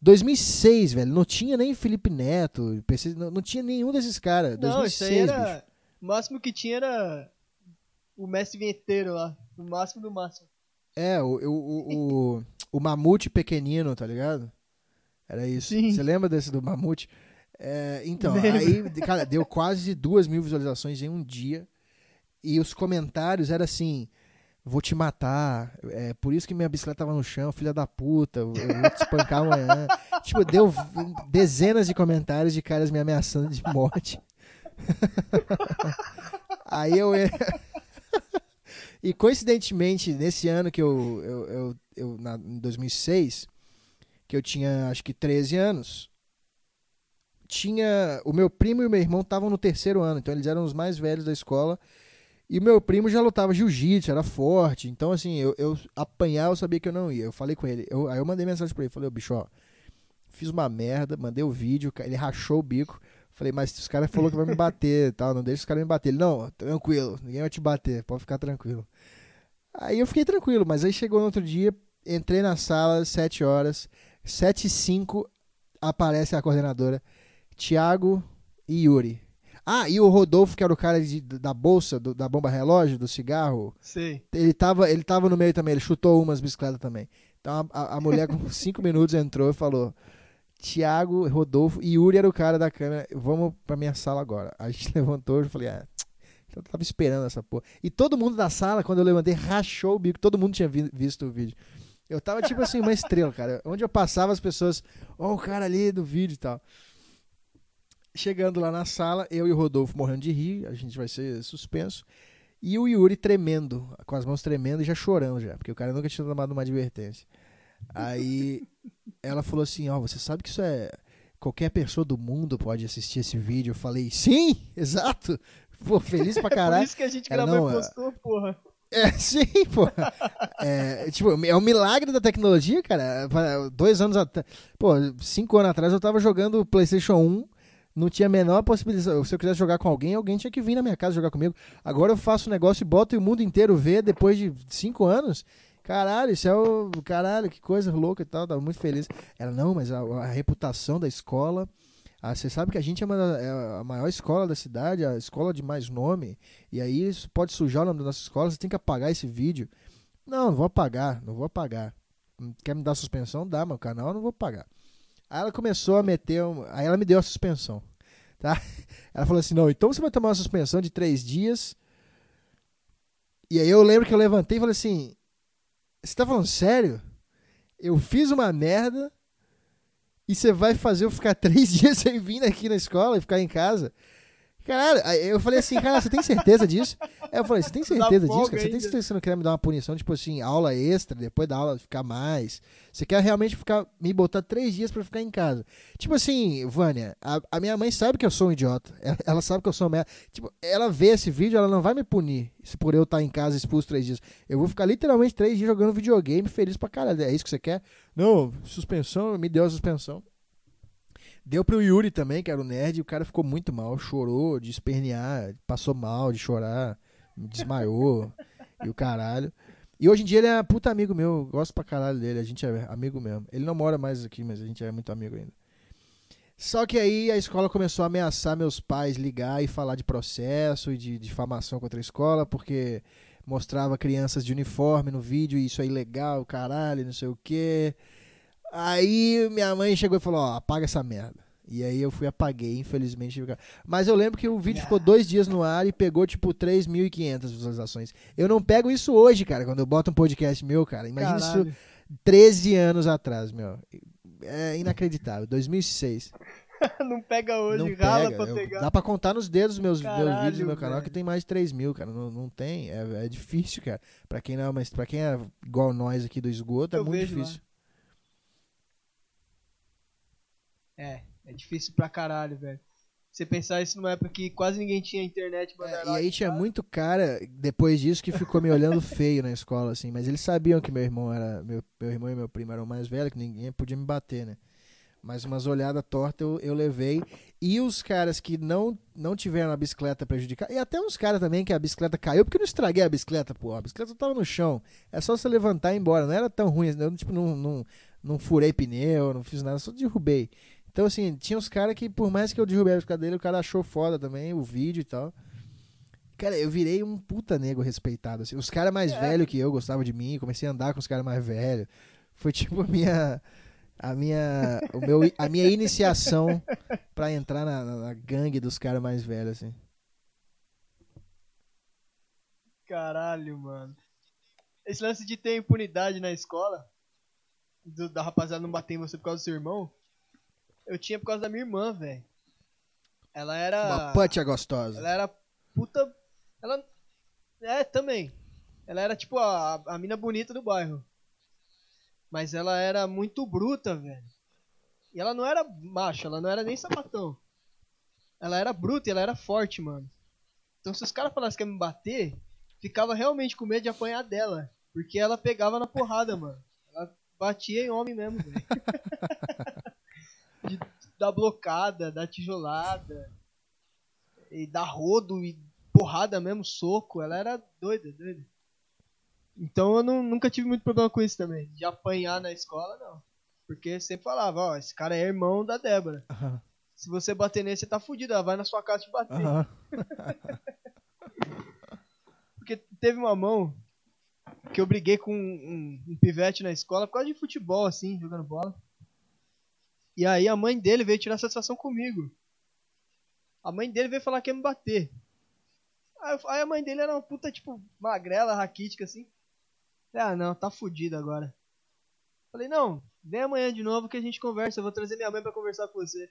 2006, velho, não tinha nem Felipe Neto, não, tinha nenhum desses caras. Não, 2006, isso era. O máximo que tinha era o Messi Vinheteiro lá. O máximo do máximo. É, o, o, o, <laughs> o, Mamute pequenino, tá ligado? Era isso. Você lembra desse do Mamute? É, então, aí, cara, deu quase duas mil visualizações em um dia. E os comentários eram assim: vou te matar, é por isso que minha bicicleta tava no chão, filha da puta, eu vou te espancar amanhã. <laughs> tipo, deu dezenas de comentários de caras me ameaçando de morte. <laughs> Aí eu. E coincidentemente, nesse ano que eu. eu, eu, eu na, em 2006, que eu tinha acho que 13 anos, tinha. O meu primo e o meu irmão estavam no terceiro ano, então eles eram os mais velhos da escola. E meu primo já lutava jiu-jitsu, era forte. Então, assim, eu, eu apanhar, eu sabia que eu não ia. Eu falei com ele. Eu, aí eu mandei mensagem pra ele. Falei, ô, bicho, ó, fiz uma merda, mandei o vídeo, ele rachou o bico. Falei, mas os caras falaram que vai me bater <laughs> tal, não deixa os caras me bater. Ele, não, tranquilo, ninguém vai te bater, pode ficar tranquilo. Aí eu fiquei tranquilo, mas aí chegou no outro dia, entrei na sala, sete horas, sete e cinco, aparece a coordenadora, Thiago e Yuri. Ah, e o Rodolfo, que era o cara de, da bolsa, do, da bomba relógio, do cigarro. Sim. Ele tava, ele tava no meio também, ele chutou umas bicicletas também. Então a, a mulher com cinco minutos entrou e falou: Tiago, Rodolfo e Yuri era o cara da câmera. Vamos pra minha sala agora. A gente <laughs> levantou e falei: Ah, eu tava esperando essa porra. E todo mundo da sala, quando eu levantei, rachou o bico. Todo mundo tinha vi, visto o vídeo. Eu tava tipo assim, uma estrela, cara. Onde eu passava, as pessoas, ó, oh, o cara ali do vídeo e tal. Chegando lá na sala, eu e o Rodolfo morrendo de rir, a gente vai ser suspenso. E o Yuri tremendo, com as mãos tremendo e já chorando já, porque o cara nunca tinha tomado uma advertência. Aí ela falou assim: Ó, oh, você sabe que isso é. Qualquer pessoa do mundo pode assistir esse vídeo. Eu falei: Sim, <laughs> exato. Pô, feliz pra caralho. <laughs> Por isso que a gente gravou não, e postou, porra. É, <laughs> sim, pô. É, tipo, é um milagre da tecnologia, cara. Dois anos atrás. Pô, cinco anos atrás eu tava jogando PlayStation 1 não tinha a menor possibilidade. Se eu quisesse jogar com alguém, alguém tinha que vir na minha casa jogar comigo. Agora eu faço um negócio e boto e o mundo inteiro vê depois de cinco anos. Caralho, isso é o. Caralho, que coisa louca e tal. Tava muito feliz. Ela, não, mas a, a reputação da escola. Você sabe que a gente é, uma, é, a maior escola da cidade, a escola de mais nome. E aí isso pode sujar o nome da nossa escola, você tem que apagar esse vídeo. Não, não vou apagar, não vou apagar. Quer me dar suspensão? Dá, meu canal, não vou pagar. Aí ela começou a meter. Um... Aí ela me deu a suspensão. <laughs> Tá? Ela falou assim: não, então você vai tomar uma suspensão de três dias. E aí eu lembro que eu levantei e falei assim: você tá falando sério? Eu fiz uma merda e você vai fazer eu ficar <laughs> três dias sem vir aqui na escola e ficar em casa? Caralho, eu falei assim, cara, você tem certeza disso? Eu falei, você tem certeza Dá disso? Cara? Você tem certeza que você não quer me dar uma punição, tipo assim, aula extra, depois da aula ficar mais? Você quer realmente ficar, me botar três dias pra ficar em casa? Tipo assim, Vânia, a, a minha mãe sabe que eu sou um idiota. Ela, ela sabe que eu sou uma merda. Tipo, ela vê esse vídeo, ela não vai me punir se por eu estar em casa expulso três dias. Eu vou ficar literalmente três dias jogando videogame feliz pra caralho. É isso que você quer? Não, suspensão, me deu a suspensão. Deu pro Yuri também, que era o nerd, e o cara ficou muito mal, chorou de espernear, passou mal de chorar, desmaiou <laughs> e o caralho. E hoje em dia ele é puta amigo meu, eu gosto pra caralho dele, a gente é amigo mesmo. Ele não mora mais aqui, mas a gente é muito amigo ainda. Só que aí a escola começou a ameaçar meus pais ligar e falar de processo e de difamação contra a escola, porque mostrava crianças de uniforme no vídeo e isso é ilegal, caralho, não sei o quê. Aí minha mãe chegou e falou, ó, apaga essa merda. E aí eu fui apaguei, infelizmente. Mas eu lembro que o vídeo ficou dois dias no ar e pegou, tipo, 3.500 visualizações. Eu não pego isso hoje, cara, quando eu boto um podcast meu, cara. Imagina isso Caralho. 13 anos atrás, meu. É inacreditável. 2006. <laughs> não pega hoje, não rala pega. pra Eu- pegar. dá pra contar nos dedos meus, meus Caralho, vídeos no meu canal velho. que tem mais de 3 mil, cara. Não, não tem. É, é difícil, cara. Pra quem não é, mas pra quem é igual nós aqui do esgoto, é Eu muito vejo lá. difícil. É, é difícil pra caralho, velho. Você pensar isso numa época que quase ninguém tinha internet É, e aí tinha muito cara, depois disso, que ficou me olhando feio na escola, assim. Mas eles sabiam que meu irmão era. Meu, meu irmão e meu primo eram mais velhos, que ninguém podia me bater, né? Mas umas olhadas tortas eu, eu levei. E os caras que não, não tiveram a bicicleta prejudicada. E até uns caras também que a bicicleta caiu, porque eu não estraguei a bicicleta, pô. A bicicleta tava no chão. É só você levantar e ir embora. Não era tão ruim. Eu, tipo, não, não, não furei pneu, não fiz nada, só derrubei. Então, assim, tinha uns caras que, por mais que eu derrubei a bicicleta dele, o cara achou foda também, o vídeo e tal. Cara, eu virei um puta nego respeitado. Assim. Os caras mais É. velhos que eu gostavam de mim, comecei a andar com os caras mais velhos. Foi tipo a minha. A minha, o meu, a minha iniciação pra entrar na, na- na gangue dos caras mais velhos, assim. Caralho, mano. Esse lance de ter impunidade na escola, do- da rapaziada não bater em você por causa do seu irmão, eu tinha por causa da minha irmã, velho. Ela era. Uma putia gostosa. Ela era puta. Ela. É, também. Ela era tipo a, a mina bonita do bairro. Mas ela era muito bruta, velho. E ela não era macho, ela não era nem sapatão. Ela era bruta e ela era forte, mano. Então se os caras falassem que ia me bater, ficava realmente com medo de apanhar dela. Porque ela pegava na porrada, mano. Ela batia em homem mesmo, velho. <laughs> De dar blocada, dar tijolada. E dar rodo e porrada mesmo, soco. Ela era doida, doida. Então eu não- nunca tive muito problema com isso também. De apanhar na escola, não. Porque sempre falava, ó, esse cara é irmão da Débora. Se você bater nele, você tá fudido. Ela vai na sua casa te bater. <laughs> Porque teve uma mão que eu briguei com um, um- um pivete na escola por causa de futebol, assim, jogando bola. E aí a mãe dele veio tirar satisfação comigo. A mãe dele veio falar que ia me bater. Aí, a mãe dele era uma puta, tipo, magrela, raquítica, assim. Ah, não, tá fudido agora. Falei, não, vem amanhã de novo que a gente conversa. Eu vou trazer minha mãe pra conversar com você.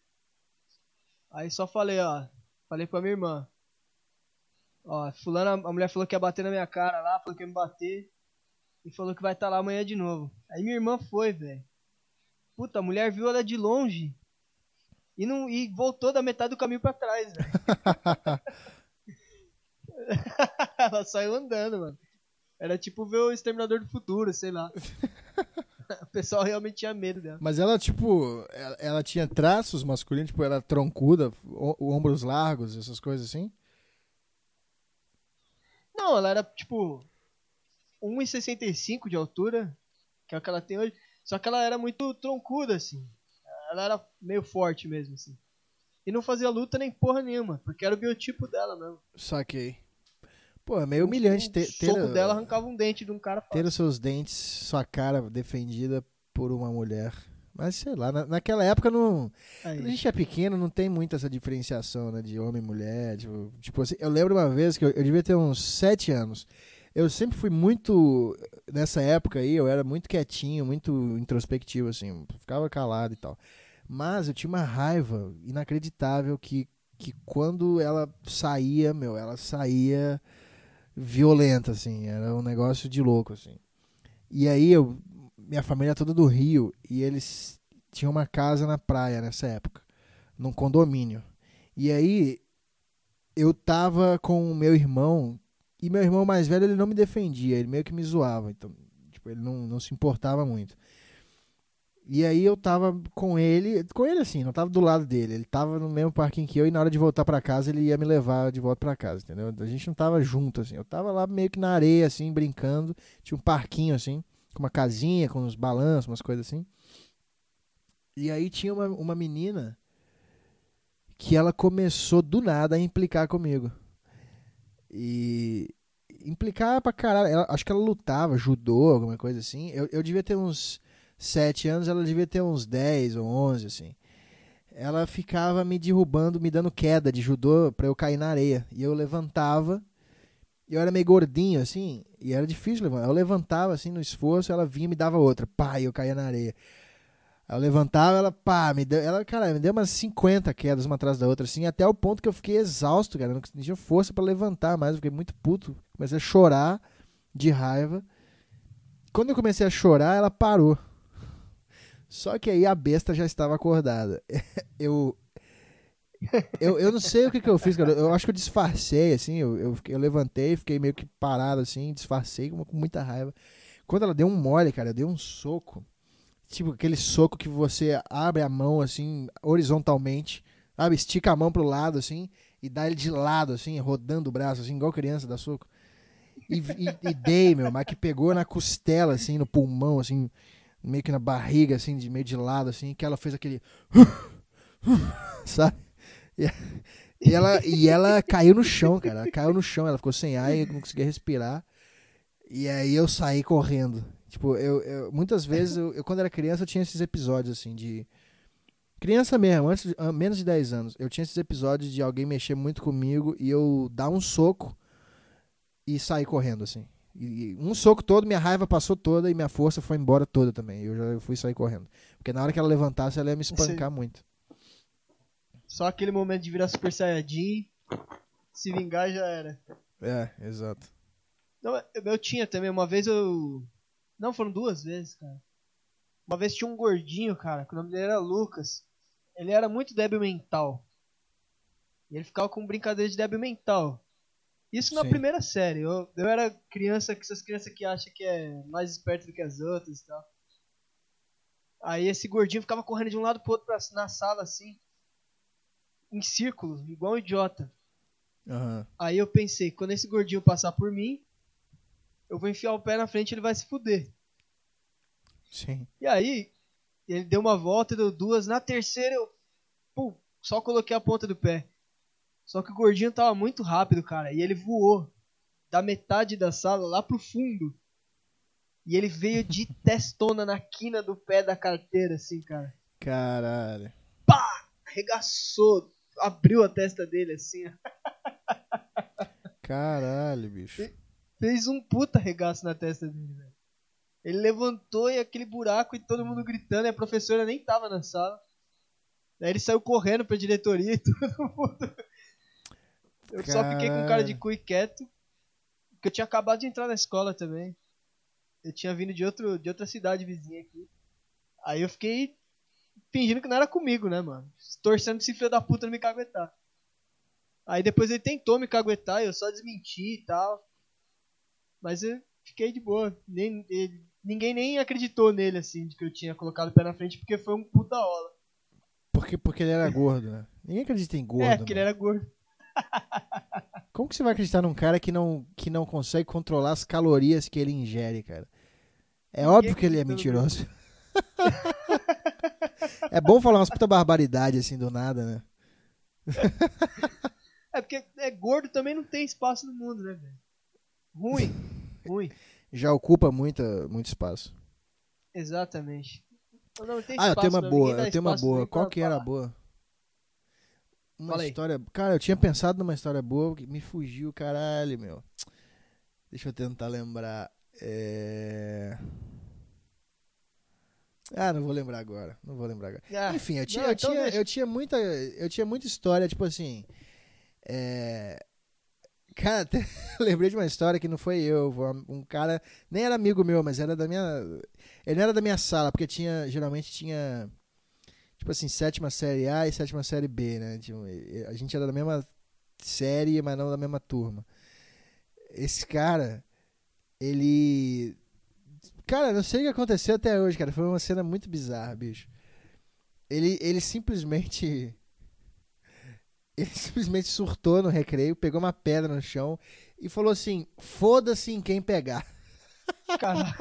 Aí só falei, ó. Falei pra minha irmã. Ó, fulana, a mulher falou que ia bater na minha cara lá, falou que ia me bater. E falou que vai estar lá amanhã de novo. Aí minha irmã foi, velho. Puta, a mulher viu ela de longe. E, não, e voltou da metade do caminho pra trás, velho. <laughs> ela saiu andando, mano. Era tipo ver o Exterminador do Futuro, sei lá. <laughs> o pessoal realmente tinha medo dela. Mas ela, tipo, ela, ela tinha traços masculinos, tipo, era troncuda, o- ombros largos, essas coisas assim? Não, ela era tipo 1,65 de altura, que é o que ela tem hoje. Só que ela era muito troncuda, assim. Ela era meio forte mesmo, assim. E não fazia luta nem porra nenhuma, porque era o biotipo dela mesmo. Saquei. Pô, é meio humilhante o ter, ter, soco dela arrancava um dente de um cara ter os seus dentes, sua cara defendida por uma mulher. Mas sei lá, na- naquela época não. Aí. Quando a gente é pequeno, não tem muito essa diferenciação, né? De homem e mulher. Tipo, tipo assim, eu lembro uma vez que eu, eu devia ter uns sete anos. Eu sempre fui muito. Nessa época aí, eu era muito quietinho, muito introspectivo, assim. Ficava calado e tal. Mas eu tinha uma raiva inacreditável que que quando ela saía, meu, ela saía violenta, assim. Era um negócio de louco, assim. E aí eu, minha família é toda do Rio e eles tinham uma casa na praia nessa época, num condomínio. E aí eu tava com o meu irmão e meu irmão mais velho ele não me defendia, ele meio que me zoava, então tipo, ele não, não se importava muito. E aí eu tava com ele, com ele assim, não tava do lado dele, ele tava no mesmo parquinho que eu e na hora de voltar para casa ele ia me levar de volta para casa, entendeu? A gente não tava junto assim, eu tava lá meio que na areia assim, brincando, tinha um parquinho assim, com uma casinha, com uns balanços, umas coisas assim. E aí tinha uma, uma menina que ela começou do nada a implicar comigo. E implicar pra caralho, ela, acho que ela lutava, judô, alguma coisa assim. Eu, eu devia ter uns sete anos, ela devia ter uns 10 ou 11, assim. Ela ficava me derrubando, me dando queda de judô pra eu cair na areia. E eu levantava, e eu era meio gordinho, assim, e era difícil levantar. Eu levantava, assim, no esforço, ela vinha e me dava outra. Pá, e eu caía na areia. Eu levantava, ela, pá, me deu, ela, cara, me deu umas 50 quedas uma atrás da outra, assim, até o ponto que eu fiquei exausto, cara. Eu não tinha força para levantar mais, eu fiquei muito puto. Comecei a chorar de raiva. Quando eu comecei a chorar, ela parou. Só que aí a besta já estava acordada. <laughs> eu, eu, eu não sei o que, que eu fiz, cara. Eu acho que eu disfarcei, assim. Eu, eu, eu levantei, fiquei meio que parado, assim, disfarcei com, muita raiva. Quando ela deu um mole, cara, deu um soco. Tipo aquele soco que você abre a mão, assim, horizontalmente. Sabe? Estica a mão pro lado, assim, e dá ele de lado, assim, rodando o braço, assim, igual criança dá soco. E, e, e dei, meu, mas que pegou na costela, assim, no pulmão, assim meio que na barriga, assim, de meio de lado, assim, que ela fez aquele. <laughs> Sabe? E, e, ela, e ela caiu no chão, cara. Ela caiu no chão, ela ficou sem ar e não conseguia respirar. E aí eu saí correndo. Tipo, eu, eu muitas vezes, eu, eu, quando era criança, eu tinha esses episódios, assim, de. Criança mesmo, antes de, menos de 10 anos. Eu tinha esses episódios de alguém mexer muito comigo e eu dar um soco e sair correndo, assim. E um soco todo, minha raiva passou toda e minha força foi embora toda também. Eu já fui sair correndo. Porque na hora que ela levantasse, ela ia me espancar muito. Só aquele momento de virar Super Saiyajin, se vingar já era. É, exato. Não, eu, eu tinha também, uma vez eu. Não, foram duas vezes, cara. Uma vez tinha um gordinho, cara, que o nome dele era Lucas. Ele era muito débil mental. E ele ficava com brincadeira de débil mental. Isso na Sim. primeira série. Eu, eu era criança, que essas crianças que acham que é mais esperto do que as outras e tal. Aí esse gordinho ficava correndo de um lado pro outro pra, na sala, assim, em círculo, igual um idiota. Uhum. Aí eu pensei, quando esse gordinho passar por mim, eu vou enfiar o pé na frente e ele vai se fuder. Sim. E aí, ele deu uma volta, deu duas. Na terceira, eu pum, só coloquei a ponta do pé. Só que o gordinho tava muito rápido, cara, e ele voou da metade da sala lá pro fundo. E ele veio de <laughs> testona na quina do pé da carteira, assim, cara. Caralho. Pá! Arregaçou. Abriu a testa dele, assim. <laughs> Caralho, bicho. Fez um puta regaço na testa dele, velho. Ele levantou e aquele buraco e todo mundo gritando, e a professora nem tava na sala. Daí ele saiu correndo pra diretoria e <laughs> todo mundo eu Caralho. só fiquei com cara de cu e quieto. Porque eu tinha acabado de entrar na escola também. Eu tinha vindo de, outro, de outra cidade vizinha aqui. Aí eu fiquei fingindo que não era comigo, né, mano? Torcendo esse filho da puta não me caguetar. Aí depois ele tentou me caguetar e eu só desmenti e tal. Mas eu fiquei de boa. Nem, ele, ninguém nem acreditou nele, assim, de que eu tinha colocado o pé na frente, porque foi um puta ola. Porque, porque ele era <laughs> gordo, né? Ninguém acredita em gordo. É, porque mano. ele era gordo. <laughs> Como que você vai acreditar num cara que não, que não consegue controlar as calorias que ele ingere, cara? É óbvio que ele é mentiroso. <laughs> é bom falar umas puta barbaridade assim do nada, né? é porque é gordo também não tem espaço no mundo, né, velho? Ruim. Ruim. Já ocupa muita, muito espaço. Exatamente. Não, não ah, eu tenho uma boa, eu tenho uma boa. Qual que era a boa? Uma Fala história. Cara, eu tinha pensado numa história boa que me fugiu, caralho, meu. Deixa eu tentar lembrar. É... Ah, não vou lembrar agora. Não vou lembrar agora. Ah, Enfim, eu tinha, não, eu, então tinha, deixa. eu tinha muita. Eu tinha muita história, tipo assim. É... Cara, até <laughs> lembrei de uma história que não foi eu. Um cara. Nem era amigo meu, mas era da minha. Ele era da minha sala, porque tinha. Geralmente tinha. Tipo assim, sétima série A e sétima série B, né? A gente era da mesma série, mas não da mesma turma. Esse cara, ele. Cara, não sei o que aconteceu até hoje, cara. Foi uma cena muito bizarra, bicho. Ele, ele simplesmente. Ele simplesmente surtou no recreio, pegou uma pedra no chão e falou assim: foda-se em quem pegar. Caralho.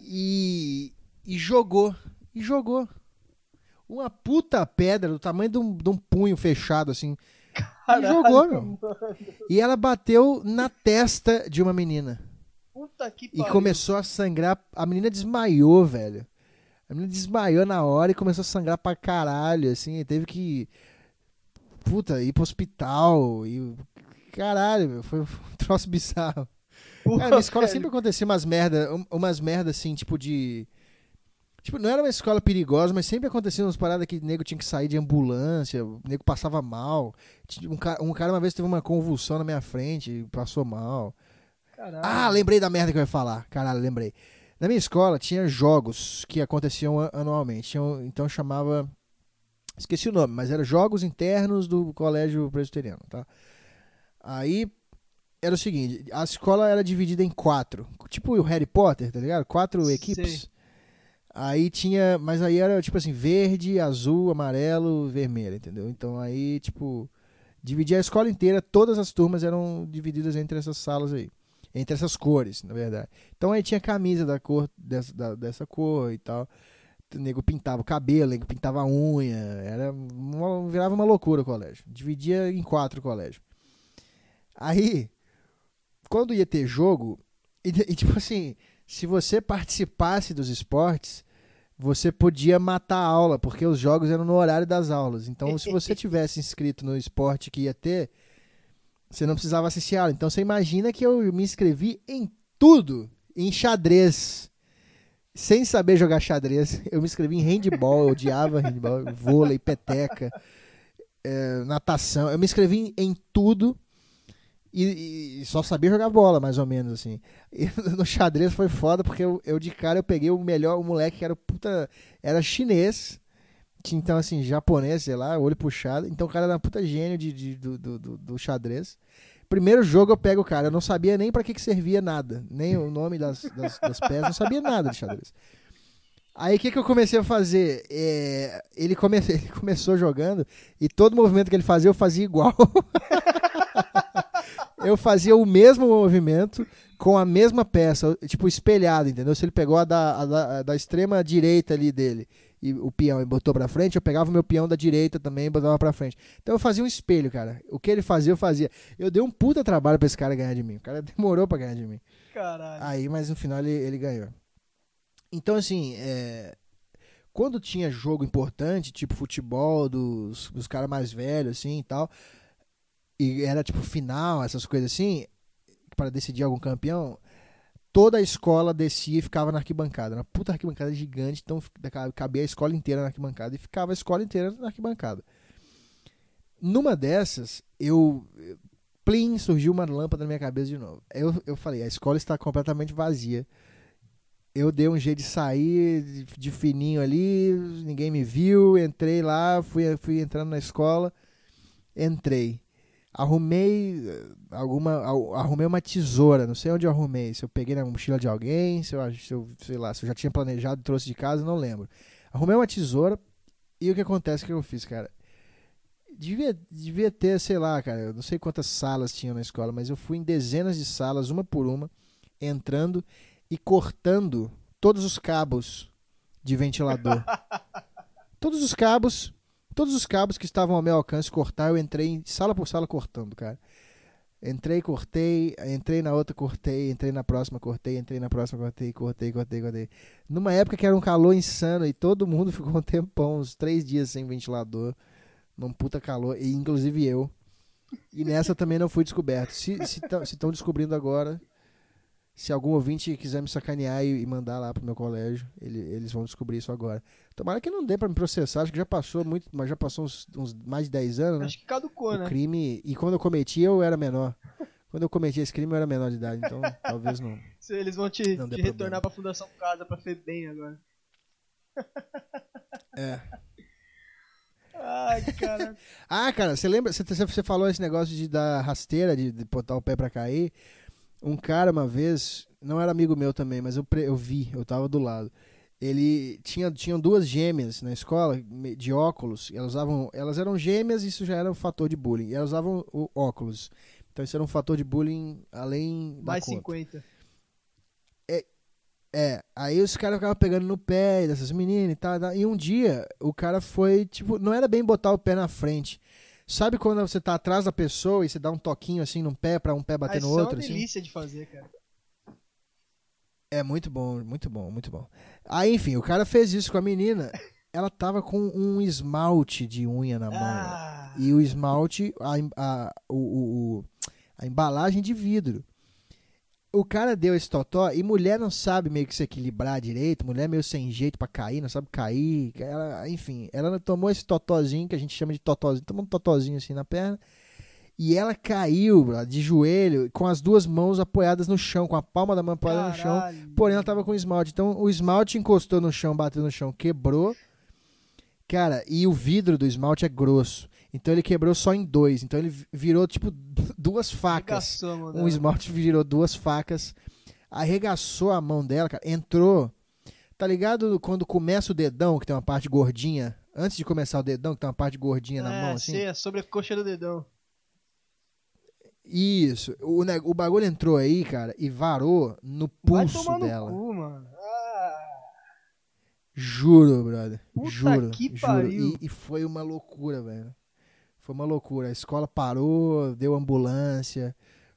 E, e jogou. E jogou. Uma puta pedra do tamanho de um, de um punho fechado, assim. E Caralho, jogou, meu. E ela bateu na testa de uma menina. Puta que E pariu. começou a sangrar. A menina desmaiou, velho. A menina desmaiou na hora e começou a sangrar pra caralho, assim. Teve que. Puta, ir pro hospital. E. Caralho, meu, foi <laughs> um troço bizarro. Porra, Cara, minha escola velho. sempre acontecia umas merda, um- umas merda assim, tipo de. Tipo, não era uma escola perigosa, mas sempre acontecia umas paradas que o nego tinha que sair de ambulância, o nego passava mal. Um cara, um cara uma vez teve uma convulsão na minha frente e passou mal. Caralho. Ah, lembrei da merda que eu ia falar. Caralho, lembrei. Na minha escola tinha jogos que aconteciam anualmente. Então chamava. Esqueci o nome, mas era Jogos Internos do Colégio Presbiteriano, tá? Aí era o seguinte: a escola era dividida em quatro. Tipo o Harry Potter, tá ligado? Quatro equipes. Aí tinha. Mas aí era tipo assim: verde, azul, amarelo, vermelho, entendeu? Então aí, tipo. Dividia a escola inteira, todas as turmas eram divididas entre essas salas aí entre essas cores, na verdade. Então aí tinha camisa da cor dessa, da- dessa cor e tal. O nego pintava o cabelo, o nego pintava a unha. Era uma- virava uma loucura o colégio. Dividia em quatro o colégio. Aí, quando ia ter jogo, e, <laughs> e tipo assim, se você participasse dos esportes, você podia matar a aula, porque os jogos eram no horário das aulas. Então, se você <laughs> tivesse inscrito no esporte que ia ter, você não precisava assistir aula. Então você imagina que eu me inscrevi em tudo, em xadrez. Sem saber jogar xadrez, eu me inscrevi em handball, eu odiava handball, vôlei, peteca, eh, natação. Eu me inscrevi em, em tudo e, e só sabia jogar bola, mais ou menos assim. E <laughs> no xadrez foi foda porque eu, eu de cara eu peguei o melhor, o moleque que era puta, era chinês, então assim, japonês, sei lá, olho puxado. Então o cara era um puta gênio de, de- do, do, do- xadrez. Primeiro jogo eu pego o cara, eu não sabia nem pra que, que servia nada, nem o nome das, das, das peças, não sabia nada de xadrez. Aí o que, que eu comecei a fazer? É, ele, come, <laughs> ele começou jogando e todo movimento que ele fazia eu fazia igual. <laughs> eu fazia o mesmo movimento com a mesma peça, tipo espelhado, entendeu? Se ele pegou a da, a da, a da extrema direita ali dele e o peão e botou pra frente, eu pegava o meu peão da direita também e botava pra frente. Então eu fazia um espelho, cara. O que ele fazia, eu fazia. Eu dei um puta trabalho pra esse cara ganhar de mim. O cara <laughs> demorou pra ganhar de mim. Caralho. Aí, mas no final ele, ele ganhou. Então, assim, é, quando tinha jogo importante, tipo futebol dos, dos caras mais velhos, assim e tal, e era tipo final, essas coisas assim, para decidir algum campeão, toda a escola descia e ficava na arquibancada. Uma puta arquibancada gigante, então cabia a escola inteira na arquibancada e ficava a escola inteira na arquibancada. Numa dessas, eu. Plim, surgiu uma lâmpada na minha cabeça de novo. Eu, eu falei, a escola está completamente vazia. Eu dei um jeito de sair de, de fininho ali, ninguém me viu, entrei lá, fui, fui entrando na escola, entrei. Arrumei eh, alguma. ar- Arrumei uma tesoura, não sei onde eu arrumei. Se eu peguei na mochila de alguém, se eu, se eu sei lá, se eu já tinha planejado trouxe de casa, não lembro. Arrumei uma tesoura e o que acontece que eu fiz, cara? Devia, devia ter, sei lá, cara, eu não sei quantas salas tinham na escola, mas eu fui em dezenas de salas, uma por uma, entrando e cortando todos os cabos de ventilador. <laughs> todos os cabos, todos os cabos que estavam ao meu alcance cortar, eu entrei sala por sala cortando, cara. Entrei, cortei, entrei na outra, cortei, entrei na próxima, cortei, entrei na próxima, cortei, cortei, cortei, cortei. Numa época que era um calor insano e todo mundo <laughs> ficou um tempão, uns três dias sem ventilador, num puta calor, e inclusive eu. E nessa também não fui descoberto. Se estão descobrindo agora, Se algum ouvinte quiser me sacanear e, e mandar lá pro meu colégio, ele, eles vão descobrir isso agora. Tomara que não dê pra me processar, acho que já passou muito, mas já passou uns, uns mais de 10 anos, né? Acho que caducou, o né? crime. E quando eu cometi, eu era menor. Quando eu cometi esse crime, eu era menor de idade, então <laughs> talvez não. Se Eles vão te, te retornar pra Fundação Casa pra FEBEM agora. <laughs> É. Ai, cara. <laughs> Ah, cara, você lembra? Você, você falou esse negócio de dar rasteira, de, de botar o pé pra cair. Um cara, uma vez, não era amigo meu também, mas eu, eu vi, eu tava do lado. Ele tinha tinham duas gêmeas na escola de óculos. Elas usavam, elas eram gêmeas, e isso já era um fator de bullying. E elas usavam o óculos. Então isso era um fator de bullying além da Mais conta. 50. É, aí os caras ficavam pegando no pé dessas meninas e tal, tal. E um dia o cara foi, tipo, não era bem botar o pé na frente. Sabe quando você tá atrás da pessoa e você dá um toquinho assim no pé pra um pé bater no outro? é uma assim? delícia de fazer, cara. É muito bom, muito bom, muito bom. Aí, enfim, o cara fez isso com a menina. <laughs> Ela tava com um esmalte de unha na mão. Ah, E o esmalte, a, a, o- o- a embalagem de vidro. O cara deu esse totó e mulher não sabe meio que se equilibrar direito, mulher meio sem jeito pra cair, não sabe cair. Ela, enfim, ela tomou esse totózinho que a gente chama de totózinho, tomou um totózinho assim na perna. E ela caiu de joelho, com as duas mãos apoiadas no chão, com a palma da mão apoiada no chão. Porém, ela tava com esmalte. Então, o esmalte encostou no chão, bateu no chão, quebrou. Cara, e o vidro do esmalte é grosso. Então, ele quebrou só em dois. Então, ele virou, tipo, <laughs> duas facas. Arregaçou Um dela. esmalte virou duas facas. Arregaçou a mão dela, cara. Entrou. Tá ligado quando começa o dedão, que tem uma parte gordinha? Antes de começar o dedão, que tem uma parte gordinha na é, mão, assim? sei, é sobre a coxa do dedão. Isso. O, o bagulho entrou aí, cara, e varou no Vai pulso no dela. cu, mano. Ah, Juro, brother. Puta juro. que juro. E, e foi uma loucura, velho. Foi uma loucura. A escola parou, deu ambulância.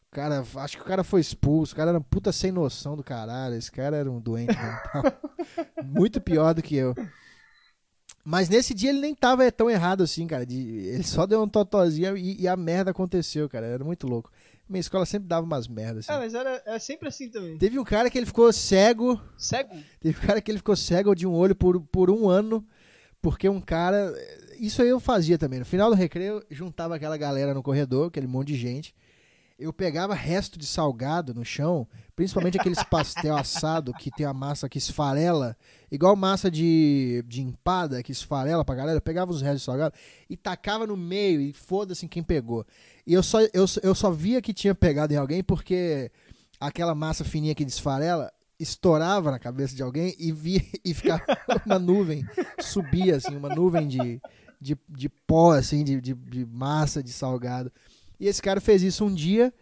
O cara, acho que o cara foi expulso. O cara era um puta sem noção do caralho. Esse cara era um doente mental. <laughs> Muito pior do que eu. Mas nesse dia ele nem tava tão errado assim, cara. de- ele só deu um totozinho e, e a merda aconteceu, cara. Era muito louco. Minha escola sempre dava umas merdas. Assim. mas era, é sempre assim também. Teve um cara que ele ficou cego Cego? Teve um cara que ele ficou cego de um olho por, por um ano, porque um cara. Isso aí eu fazia também. No final do recreio, juntava aquela galera no corredor, aquele monte de gente. Eu pegava resto de salgado no chão, principalmente aqueles <laughs> pastel assado que tem a massa que esfarela, igual massa de, de empada que esfarela pra galera. Eu pegava os restos de salgado e tacava no meio e foda-se quem pegou. E eu só, eu, eu só via que tinha pegado em alguém porque aquela massa fininha que desfarela estourava na cabeça de alguém e via <laughs> e ficava uma nuvem, subia assim, uma nuvem de, de, de pó, assim, de, de, de massa, de salgado. E esse cara fez isso um dia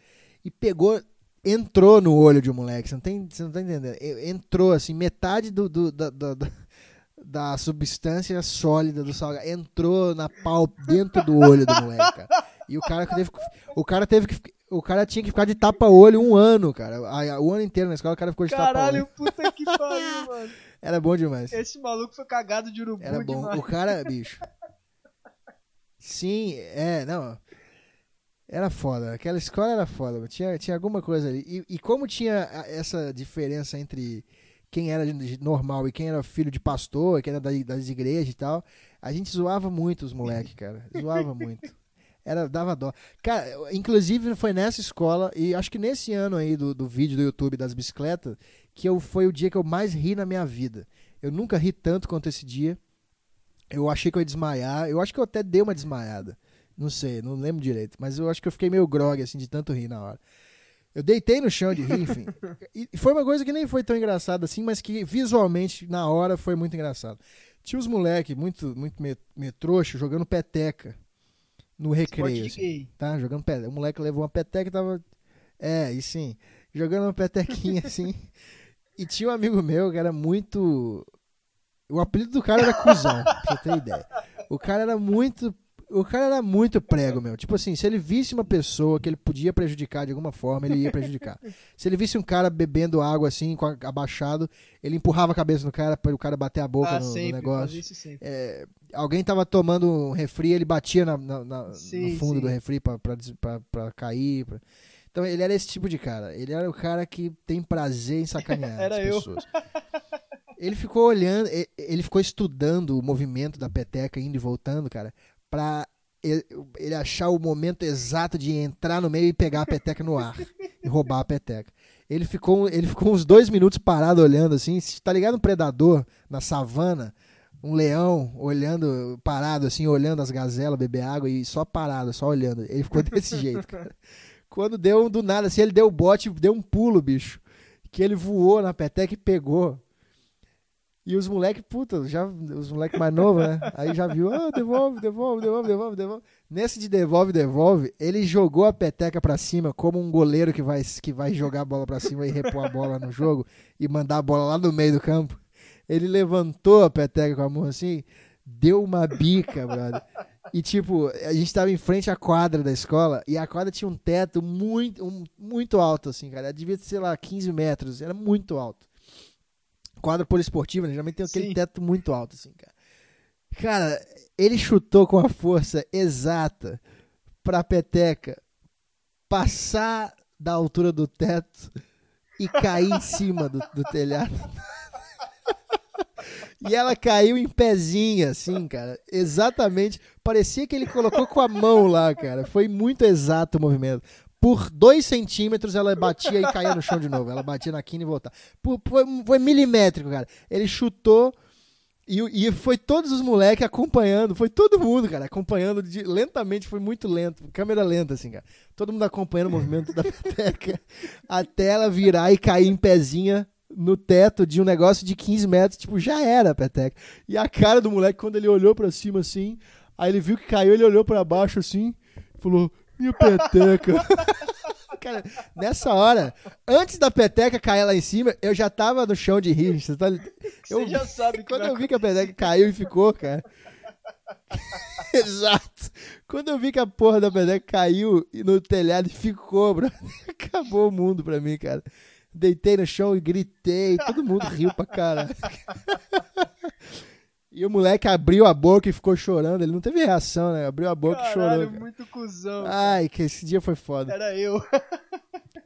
e pegou, entrou no olho de um moleque. Você não, tem, você não tá entendendo? Entrou, assim, metade do, do- da, da, da- substância sólida do salgado entrou na pau dentro do olho do moleque, cara. E o cara teve, o cara teve que, o cara tinha que ficar de tapa-olho um ano, cara. O ano inteiro na escola o cara ficou de Caralho, tapa-olho. puta que <laughs> pariu, mano. Era bom demais. Esse maluco foi cagado de urubu Era bom. demais. O cara, bicho. Sim, é, não. Era foda. Aquela escola era foda. Tinha, tinha alguma coisa ali. E, e como tinha essa diferença entre quem era normal e quem era filho de pastor, quem era da- das igrejas e tal, a gente zoava muito os moleques, cara. Zoava muito. <laughs> Era, dava dó. Cara, inclusive foi nessa escola, e acho que nesse ano aí do, do vídeo do YouTube das bicicletas, que eu, foi o dia que eu mais ri na minha vida. Eu nunca ri tanto quanto esse dia. Eu achei que eu ia desmaiar. Eu acho que eu até dei uma desmaiada. Não sei, não lembro direito. Mas eu acho que eu fiquei meio grog, assim, de tanto rir na hora. Eu deitei no chão de rir, enfim. <laughs> E foi uma coisa que nem foi tão engraçada assim, mas que visualmente, na hora, foi muito engraçado. Tinha os moleques muito, muito meio, meio trouxa jogando peteca no recreio. Assim tá? Jogando peteca. O moleque levou uma peteca e tava. É, e sim. Jogando uma petequinha <laughs> assim. E tinha um amigo meu que era muito. O apelido do cara era cuzão, pra você ter ideia. O cara era muito. O cara era muito prego, meu. Tipo assim, se ele visse uma pessoa que ele podia prejudicar de alguma forma, ele ia prejudicar. <laughs> Se ele visse um cara bebendo água assim, com a- abaixado, ele empurrava a cabeça no cara para o cara bater a boca ah, no- no, sempre, negócio fazia isso sempre. é, alguém tava tomando um refri, ele batia na- na- na- Sim, no fundo sim. do refri pra cair. pra- Então ele era esse tipo de cara. Ele era o cara que tem prazer em sacanear <laughs> Era as eu. pessoas. Ele ficou olhando, ele ficou estudando o movimento da peteca indo e voltando, cara, pra ele, ele achar o momento exato de entrar no meio e pegar a peteca no ar e roubar a peteca. Ele ficou, ele ficou uns dois minutos parado olhando assim, tá ligado um predador na savana, um leão olhando, parado assim, olhando as gazelas beber água e só parado, só olhando. Ele ficou desse <laughs> jeito, cara. Quando deu do nada, assim, ele deu o bote, deu um pulo, bicho. Que ele voou na peteca e pegou. E os moleques, puta, já, os moleques mais novos, né? Aí já viu, ah, devolve, devolve, devolve, devolve, devolve. Nesse de devolve, devolve, ele jogou a peteca pra cima como um goleiro que vai, que vai jogar a bola pra cima e repor a bola no jogo e mandar a bola lá no meio do campo. Ele levantou a peteca com a mão assim, deu uma bica, brother. E tipo, a gente tava em frente à quadra da escola e a quadra tinha um teto muito, um- muito alto, assim, cara. Devia sei lá, 15 metros, era muito alto. Quadra poliesportiva, né? Geralmente tem aquele Sim. teto muito alto, assim, cara. Cara, ele chutou com a força exata pra peteca passar da altura do teto e cair em cima do, do telhado. E ela caiu em pezinha, assim, cara. Exatamente. Parecia que ele colocou com a mão lá, cara. Foi muito exato o movimento. Por dois centímetros ela batia e caía no chão de novo. Ela batia na quina e voltava. Por- foi, foi milimétrico, cara. Ele chutou e, e foi todos os moleques acompanhando. Foi todo mundo, cara, acompanhando de- lentamente. Foi muito lento. Câmera lenta, assim, cara. Todo mundo acompanhando o movimento da <laughs> peteca até ela virar e cair em pezinha no teto de um negócio de 15 metros. Tipo, já era a peteca. E a cara do moleque, quando ele olhou pra cima assim, aí ele viu que caiu, ele olhou pra baixo assim, falou: Minha peteca. <laughs> Cara, nessa hora, antes da peteca cair lá em cima, eu já tava no chão de rir. Você tá... Você já sabe que Quando vai eu vi que a peteca caiu e ficou, cara. <laughs> Exato. Quando eu vi que a porra da peteca caiu e no telhado e ficou, bro, <laughs> acabou o mundo pra mim, cara. Deitei no chão e gritei, todo mundo riu pra caralho. E o moleque abriu a boca e ficou chorando. Ele não teve reação, né? Abriu a boca e chorou. Caralho, cara. muito cuzão. Ai, que esse dia foi foda. Era eu. <laughs>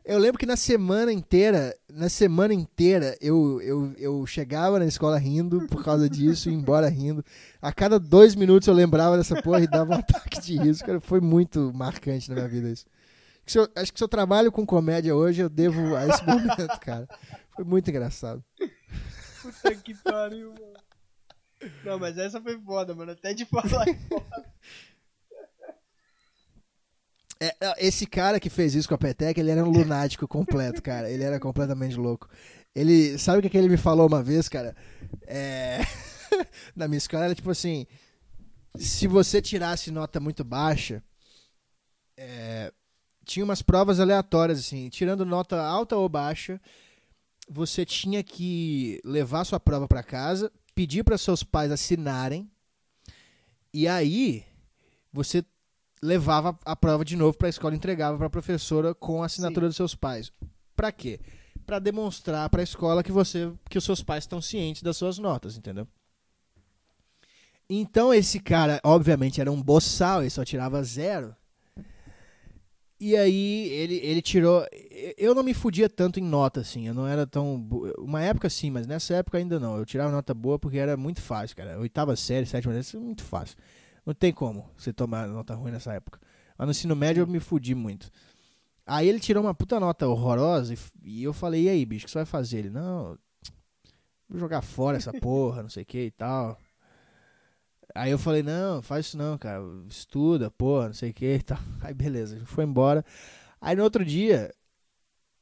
Eu lembro que na semana inteira, na semana inteira, eu, eu, eu chegava na escola rindo por causa disso, e embora rindo. A cada dois minutos eu lembrava dessa porra e dava um <laughs> ataque de riso. Cara, foi muito marcante na minha vida isso. Eu- acho que se eu trabalho com comédia hoje, eu devo a esse <laughs> momento, cara. Foi muito engraçado. Puta que pariu, mano. Não, mas essa foi foda, mano. Até de falar. É, é, esse cara que fez isso com a Peteca, ele era um lunático completo, cara. Ele era completamente louco. Ele, sabe o que, que ele me falou uma vez, cara? É, <laughs> na minha escola era tipo assim: se você tirasse nota muito baixa, é, tinha umas provas aleatórias, assim, tirando nota alta ou baixa, você tinha que levar sua prova pra casa, pedir para seus pais assinarem, e aí você levava a prova de novo para a escola e entregava para a professora com a assinatura dos seus pais. Para quê? Para demonstrar para a escola que você que os seus pais estão cientes das suas notas, entendeu? Então esse cara, obviamente, era um boçal, ele só tirava zero. E aí ele, ele tirou. Eu não me fudia tanto em nota, assim. Eu não era tão. Uma época sim, mas nessa época ainda não. Eu tirava nota boa porque era muito fácil, cara. Oitava série, sétima série, é muito fácil. Não tem como você tomar nota ruim nessa época. Mas no ensino médio eu me fudi muito. Aí ele tirou uma puta nota horrorosa e, e eu falei, e aí, bicho, o que você vai fazer? Ele, não, vou jogar fora essa porra, não sei o que e tal. Aí eu falei, não, faz isso não, cara, estuda, porra, não sei o que e tal. <laughs> Aí beleza, a gente foi embora. Aí no outro dia,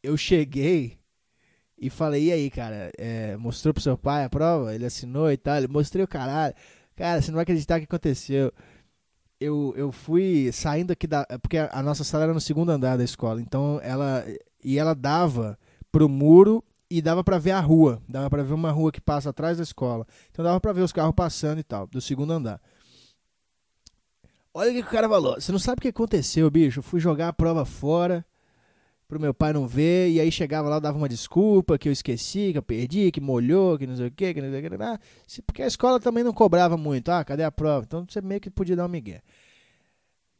eu cheguei e falei, e aí, cara, é, mostrou pro seu pai a prova? Ele assinou e tal, ele mostrei o caralho. Cara, você não vai acreditar o que aconteceu. Eu, eu fui saindo aqui da. Porque a nossa sala era no segundo andar da escola. Então ela. E ela dava pro muro e dava pra ver a rua. Dava pra ver uma rua que passa atrás da escola. Então dava pra ver os carros passando e tal, do segundo andar. Olha o que o cara falou. Você não sabe o que aconteceu, bicho. Eu fui jogar a prova fora pro meu pai não ver. E aí chegava lá, dava uma desculpa que eu esqueci, que eu perdi, que molhou, que não sei o que, que não sei o que. Ah, porque a escola também não cobrava muito. Ah, cadê a prova? Então você meio que podia dar um migué.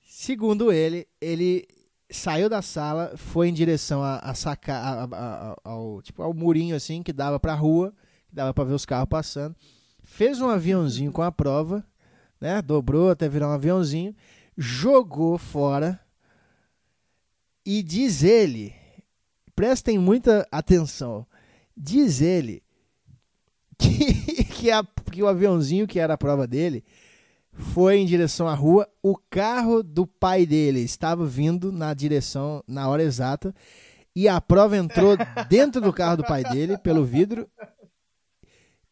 Segundo ele, ele saiu da sala, foi em direção a, a sacar a, a, ao tipo ao murinho assim que dava para rua, que dava para ver os carros passando. Fez um aviãozinho com a prova, né? Dobrou até virar um aviãozinho, jogou fora. E diz ele, prestem muita atenção. Diz ele <laughs> que, que, a, que o aviãozinho que era a prova dele foi em direção à rua. O carro do pai dele estava vindo na direção na hora exata e a prova entrou <laughs> dentro do carro do pai dele pelo vidro.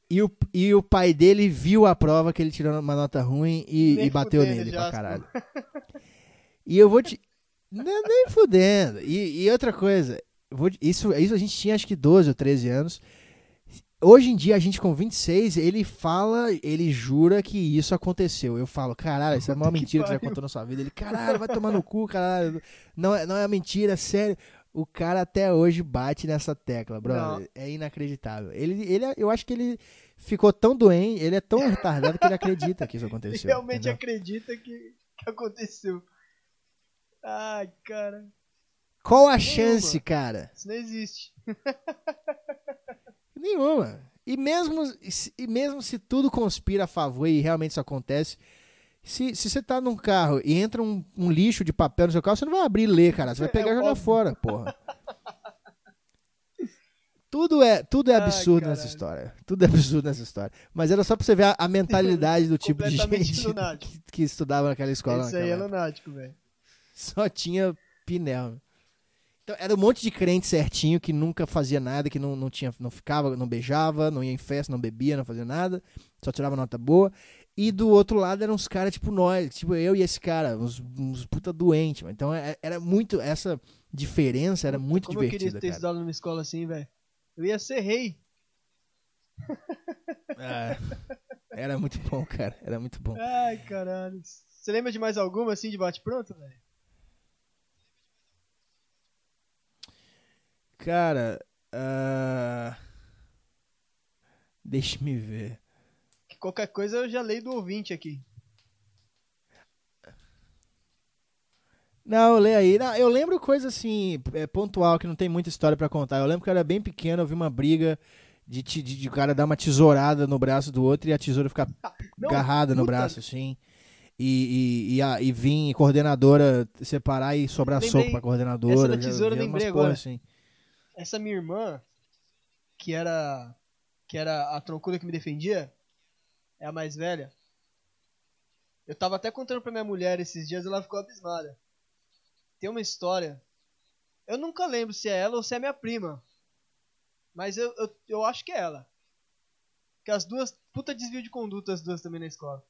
E o, e o pai dele viu a prova que ele tirou uma nota ruim e, e bateu nele pra caralho. <laughs> E eu vou te. Nem, nem fudendo. E, e outra coisa, vou, isso, isso a gente tinha acho que 12 ou 13 anos. Hoje em dia, a gente com 26, ele fala, ele jura que isso aconteceu. Eu falo, caralho, isso é uma <laughs> mentira que, que você já contou na sua vida. Ele, caralho, vai tomar no cu, caralho. Não, é, não é mentira, é sério. O cara até hoje bate nessa tecla, brother. Não. É inacreditável. Ele, ele, eu acho que ele ficou tão doente, ele é tão retardado que ele acredita que isso <laughs> aconteceu. Ele realmente entendeu? acredita que, que aconteceu. Ai, cara. Qual a chance, cara? Isso não existe. <laughs> Nenhuma. E mesmo, e mesmo se tudo conspira a favor e realmente isso acontece, se, se você tá num carro e entra um, um, lixo de papel no seu carro, você não vai abrir e ler, cara. Você vai pegar é, e jogar fora, porra. tudo é, tudo é absurdo Ai, nessa história. Tudo é absurdo nessa história. Mas era só pra você ver a, a mentalidade do tipo de <laughs> gente <laughs> que, que, estudava naquela escola. Isso aí é lunático, velho. Só tinha pinel. Então, era um monte de crente certinho que nunca fazia nada, que não, não, tinha, não ficava, não beijava, não ia em festa, não bebia, não fazia nada, só tirava nota boa. E do outro lado eram uns caras tipo nós, tipo eu e esse cara, uns, uns puta doentes. Então é, era muito, essa diferença era muito Como divertida. Eu queria ter cara. estudado numa escola assim, velho. Eu ia ser rei. <laughs> É, era muito bom, cara. Era muito bom. Ai, caralho. Você lembra de mais alguma assim de bate-pronto, velho? Cara, uh... deixa-me ver. Qualquer coisa eu já leio do ouvinte aqui. Não, lê aí. Não, eu lembro coisa assim, é, pontual, que não tem muita história para contar. Eu lembro que eu era bem pequeno, eu vi uma briga de, de, de, o cara dar uma tesourada no braço do outro e a tesoura ficar não, agarrada no braço, assim. E, e, e, a, e vir coordenadora separar e sobrar lembrei, soco pra coordenadora. Essa da tesoura eu lembrei agora. Assim essa minha irmã, que era que era a troncuda que me defendia, é a mais velha. Eu tava até contando pra minha mulher esses dias, ela ficou abismada. Tem uma história. Eu nunca lembro se é ela ou se é minha prima. Mas eu, eu, eu acho que é ela. Que as duas. Puta desvio de conduta as duas também na escola.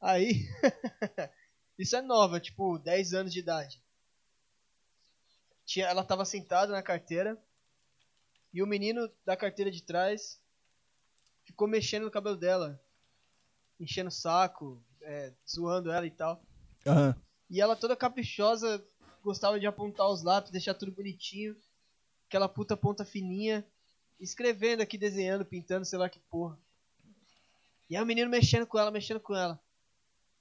Aí. <laughs> isso é nova, tipo, 10 anos de idade. Tinha, ela tava sentada na carteira e o menino da carteira de trás ficou mexendo no cabelo dela, enchendo o saco, é, zoando ela e tal. Uhum. E ela toda caprichosa, gostava de apontar os lápis, deixar tudo bonitinho, aquela puta ponta fininha, escrevendo aqui, desenhando, pintando, sei lá que porra. E aí o menino mexendo com ela, mexendo com ela.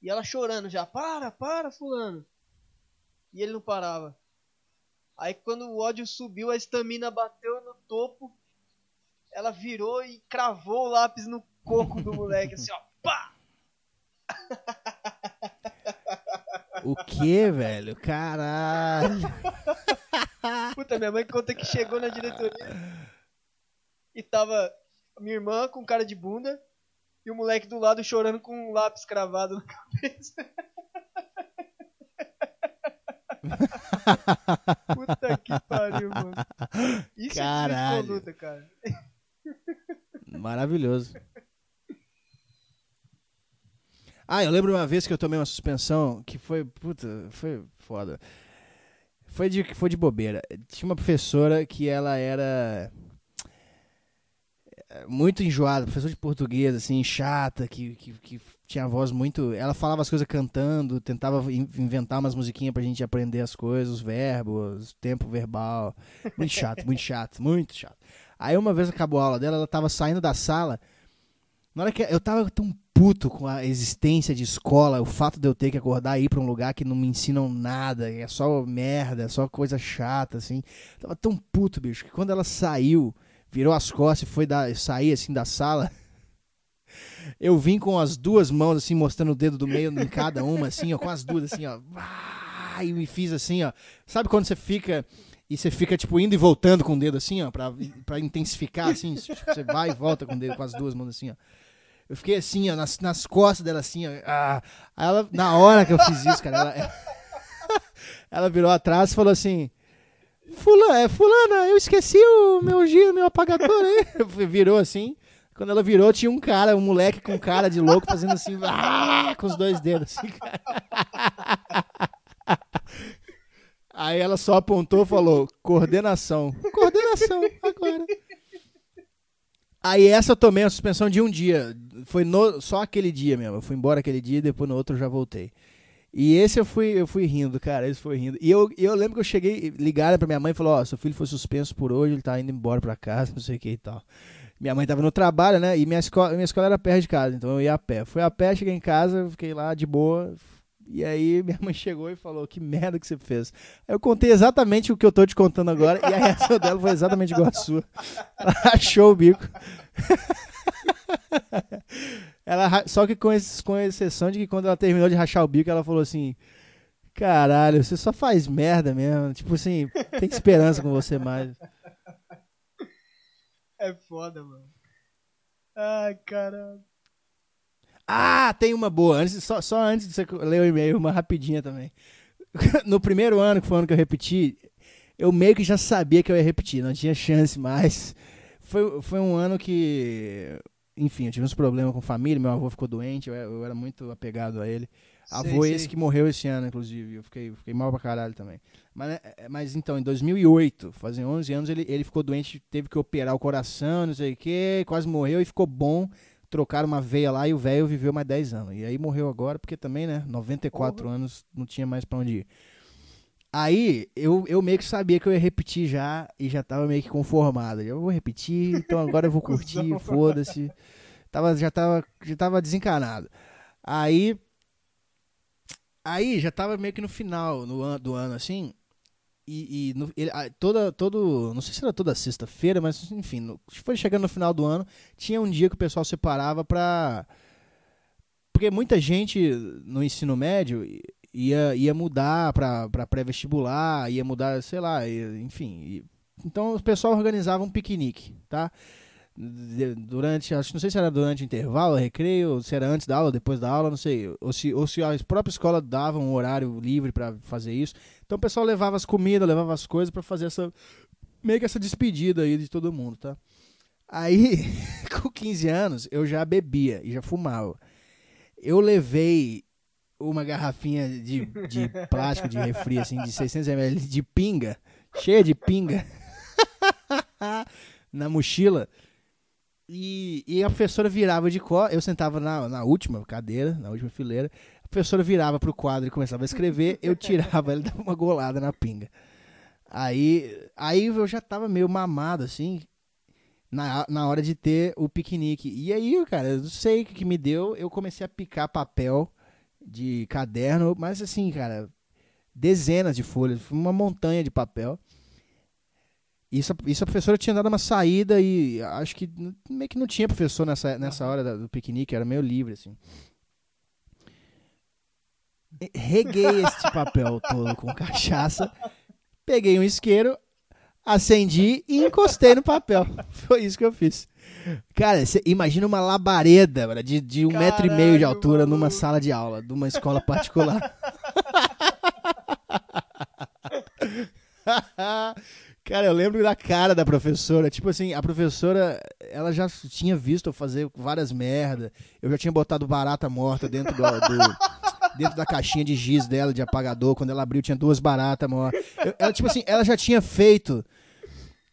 E ela chorando já, para, para, fulano. E ele não parava. Aí quando o ódio subiu, a estamina bateu no topo. Ela virou e cravou o lápis no coco do moleque, assim, ó. Pá! O que, velho? Caralho! <laughs> Puta, minha mãe conta que chegou na diretoria e tava minha irmã com cara de bunda e o moleque do lado chorando com um lápis cravado na cabeça. <laughs> <laughs> Puta que pariu, mano. Isso Caralho. é conduta, cara. Maravilhoso. Ah, eu lembro uma vez que eu tomei uma suspensão que foi, puta, foi foda. Foi de, foi de bobeira. Tinha uma professora que ela era muito enjoada, professora de português, assim, chata, que, que, que tinha voz muito. Ela falava as coisas cantando, tentava inventar umas musiquinhas pra gente aprender as coisas, os verbos, tempo verbal. Muito chato, muito chato, muito chato. Aí uma vez acabou a aula dela, ela tava saindo da sala. Na hora que eu tava tão puto com a existência de escola, o fato de eu ter que acordar e ir pra um lugar que não me ensinam nada, é só merda, é só coisa chata, assim. Tava tão puto, bicho, que quando ela saiu, virou as costas e foi dar, sair assim da sala, eu vim com as duas mãos, assim, mostrando o dedo do meio em cada uma, assim, ó, com as duas, assim, ó. E me fiz assim, ó. Sabe quando você fica e você fica, tipo, indo e voltando com o dedo assim, ó, pra, pra intensificar, assim, tipo, você vai e volta com o dedo, com as duas mãos assim, ó. Eu fiquei assim, ó, nas, nas costas dela assim, ó. Ah, ela, na hora que eu fiz isso, cara, ela, <laughs> ela virou atrás e falou assim: Fulana, é, fulana, eu esqueci o meu giro, meu apagador aí. <laughs> Virou assim. Quando ela virou, tinha um cara, um moleque com cara de louco, fazendo assim, <laughs> ah, com os dois dedos, assim. <laughs> Aí ela só apontou e falou: coordenação. Coordenação, agora. Aí essa eu tomei a suspensão de um dia. Foi no, só aquele dia mesmo. Eu fui embora aquele dia e depois no outro eu já voltei. E esse eu fui, eu fui rindo, cara. Esse foi rindo. E eu, eu lembro que eu cheguei, ligaram pra minha mãe e falou: Ó, oh, seu filho foi suspenso por hoje, ele tá indo embora pra casa, <laughs> não sei o que e tal. Minha mãe tava no trabalho, né? E minha escola, minha escola era perto de casa, então eu ia a pé. Fui a pé, cheguei em casa, fiquei lá de boa, e aí <laughs> minha mãe chegou e falou: Que merda que você fez. Eu contei exatamente o que eu tô te contando agora, e a reação dela foi exatamente igual a sua. <laughs> Ela rachou o bico. Ela, só que com, com exceção de que quando ela terminou de rachar o bico, ela falou assim: Caralho, você só faz merda mesmo. Tipo assim, tem esperança com você mais. <laughs> É foda, mano. Ai, caralho. Ah, tem uma boa. Antes, só, só antes de você ler o e-mail, uma rapidinha também. <laughs> No primeiro ano, que foi o ano que eu repeti, eu meio que já sabia que eu ia repetir, não tinha chance mais. Foi, foi um ano que, enfim, eu tive uns problemas com família, meu avô ficou doente, eu, eu era muito apegado a ele. Sei, avô sei. esse que morreu esse ano, inclusive, eu fiquei, fiquei mal pra caralho também. Mas, é, é, mas então, em 2008, fazem 11 anos, ele, ele ficou doente, teve que operar o coração, não sei o que, quase morreu e ficou bom trocaram uma veia lá e o velho viveu mais 10 anos. E aí morreu agora, porque também, né, 94 uhum. anos, não tinha mais pra onde ir. Aí eu, eu meio que sabia que eu ia repetir já e já tava meio que conformado. Eu vou repetir, então agora eu vou <laughs> curtir, foda-se. Tava, já, tava, já tava desencanado. Aí. Aí já tava meio que no final no an, do ano, assim. E, e no, ele, toda, todo, não sei se era toda sexta-feira, mas enfim, no, foi chegando no final do ano, tinha um dia que o pessoal separava pra. Porque muita gente no ensino médio ia, ia mudar pra pré-vestibular, ia mudar, sei lá, enfim. E, então o pessoal organizava um piquenique, tá? durante, acho não sei se era durante intervalo, recreio, se era antes da aula, depois da aula, não sei, ou se, ou se a própria escola dava um horário livre para fazer isso. Então o pessoal levava as comidas, levava as coisas para fazer essa meio que essa despedida aí de todo mundo, tá? Aí, <laughs> com 15 anos, eu já bebia e já fumava. Eu levei uma garrafinha de, de plástico de refri, assim, de 600ml de pinga, cheia de pinga, <laughs> na mochila. E, e a professora virava de cor, eu sentava na, na última cadeira, na última fileira. A professora virava pro quadro e começava a escrever, eu tirava, ele dava uma golada na pinga. Aí, aí eu já tava meio mamado, assim, na, na hora de ter o piquenique. E aí, cara, eu não sei o que, que me deu, eu comecei a picar papel de caderno, mas assim, cara, dezenas de folhas, uma montanha de papel. Isso, isso a professora tinha dado uma saída e acho que meio que não tinha professor nessa, nessa hora do piquenique, era meio livre, assim. Reguei este papel todo com cachaça, peguei um isqueiro, acendi e encostei no papel. <laughs> Foi isso que eu fiz. Cara, você imagina uma labareda de, de um Caralho, metro e meio de altura mano. numa sala de aula, de uma escola particular. <laughs> Cara, eu lembro da cara da professora. Tipo assim, a professora, ela já tinha visto eu fazer várias merda. Eu já tinha botado barata morta dentro do, do dentro da caixinha de giz dela, de apagador. Quando ela abriu, tinha duas baratas mortas. Eu, ela, tipo assim, ela já tinha feito.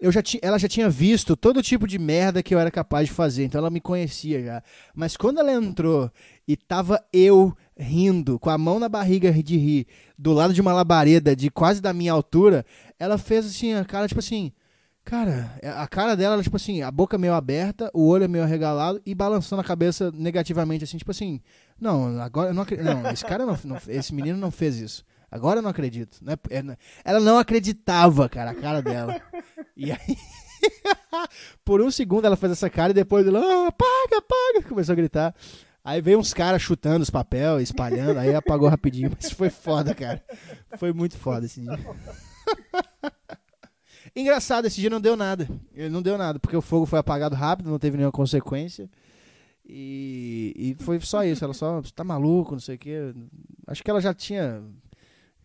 Eu já ti, ela já tinha visto todo tipo de merda que eu era capaz de fazer. Então ela me conhecia já. Mas quando ela entrou e tava eu rindo, com a mão na barriga de rir, do lado de uma labareda de quase da minha altura, ela fez assim, a cara tipo assim, Cara, é, a cara dela, tipo assim, a boca meio aberta, o olho meio arregalado e balançando a cabeça negativamente, assim, tipo assim, não, agora eu não. Não, esse cara não, não, Esse menino não fez isso. Agora eu não acredito. Não é, é, ela não acreditava, cara, a cara dela. <laughs> E aí. <laughs> por um segundo ela fez essa cara e depois ela, oh, apaga, apaga, começou a gritar. Aí veio uns caras chutando os papéis, espalhando, aí apagou rapidinho, mas foi foda, cara. Foi muito foda esse dia. <laughs> Engraçado, esse dia não deu nada. Ele não deu nada, porque o fogo foi apagado rápido, não teve nenhuma consequência. E, e foi só isso. Ela só, tá maluco, não sei o quê. Acho que ela já tinha.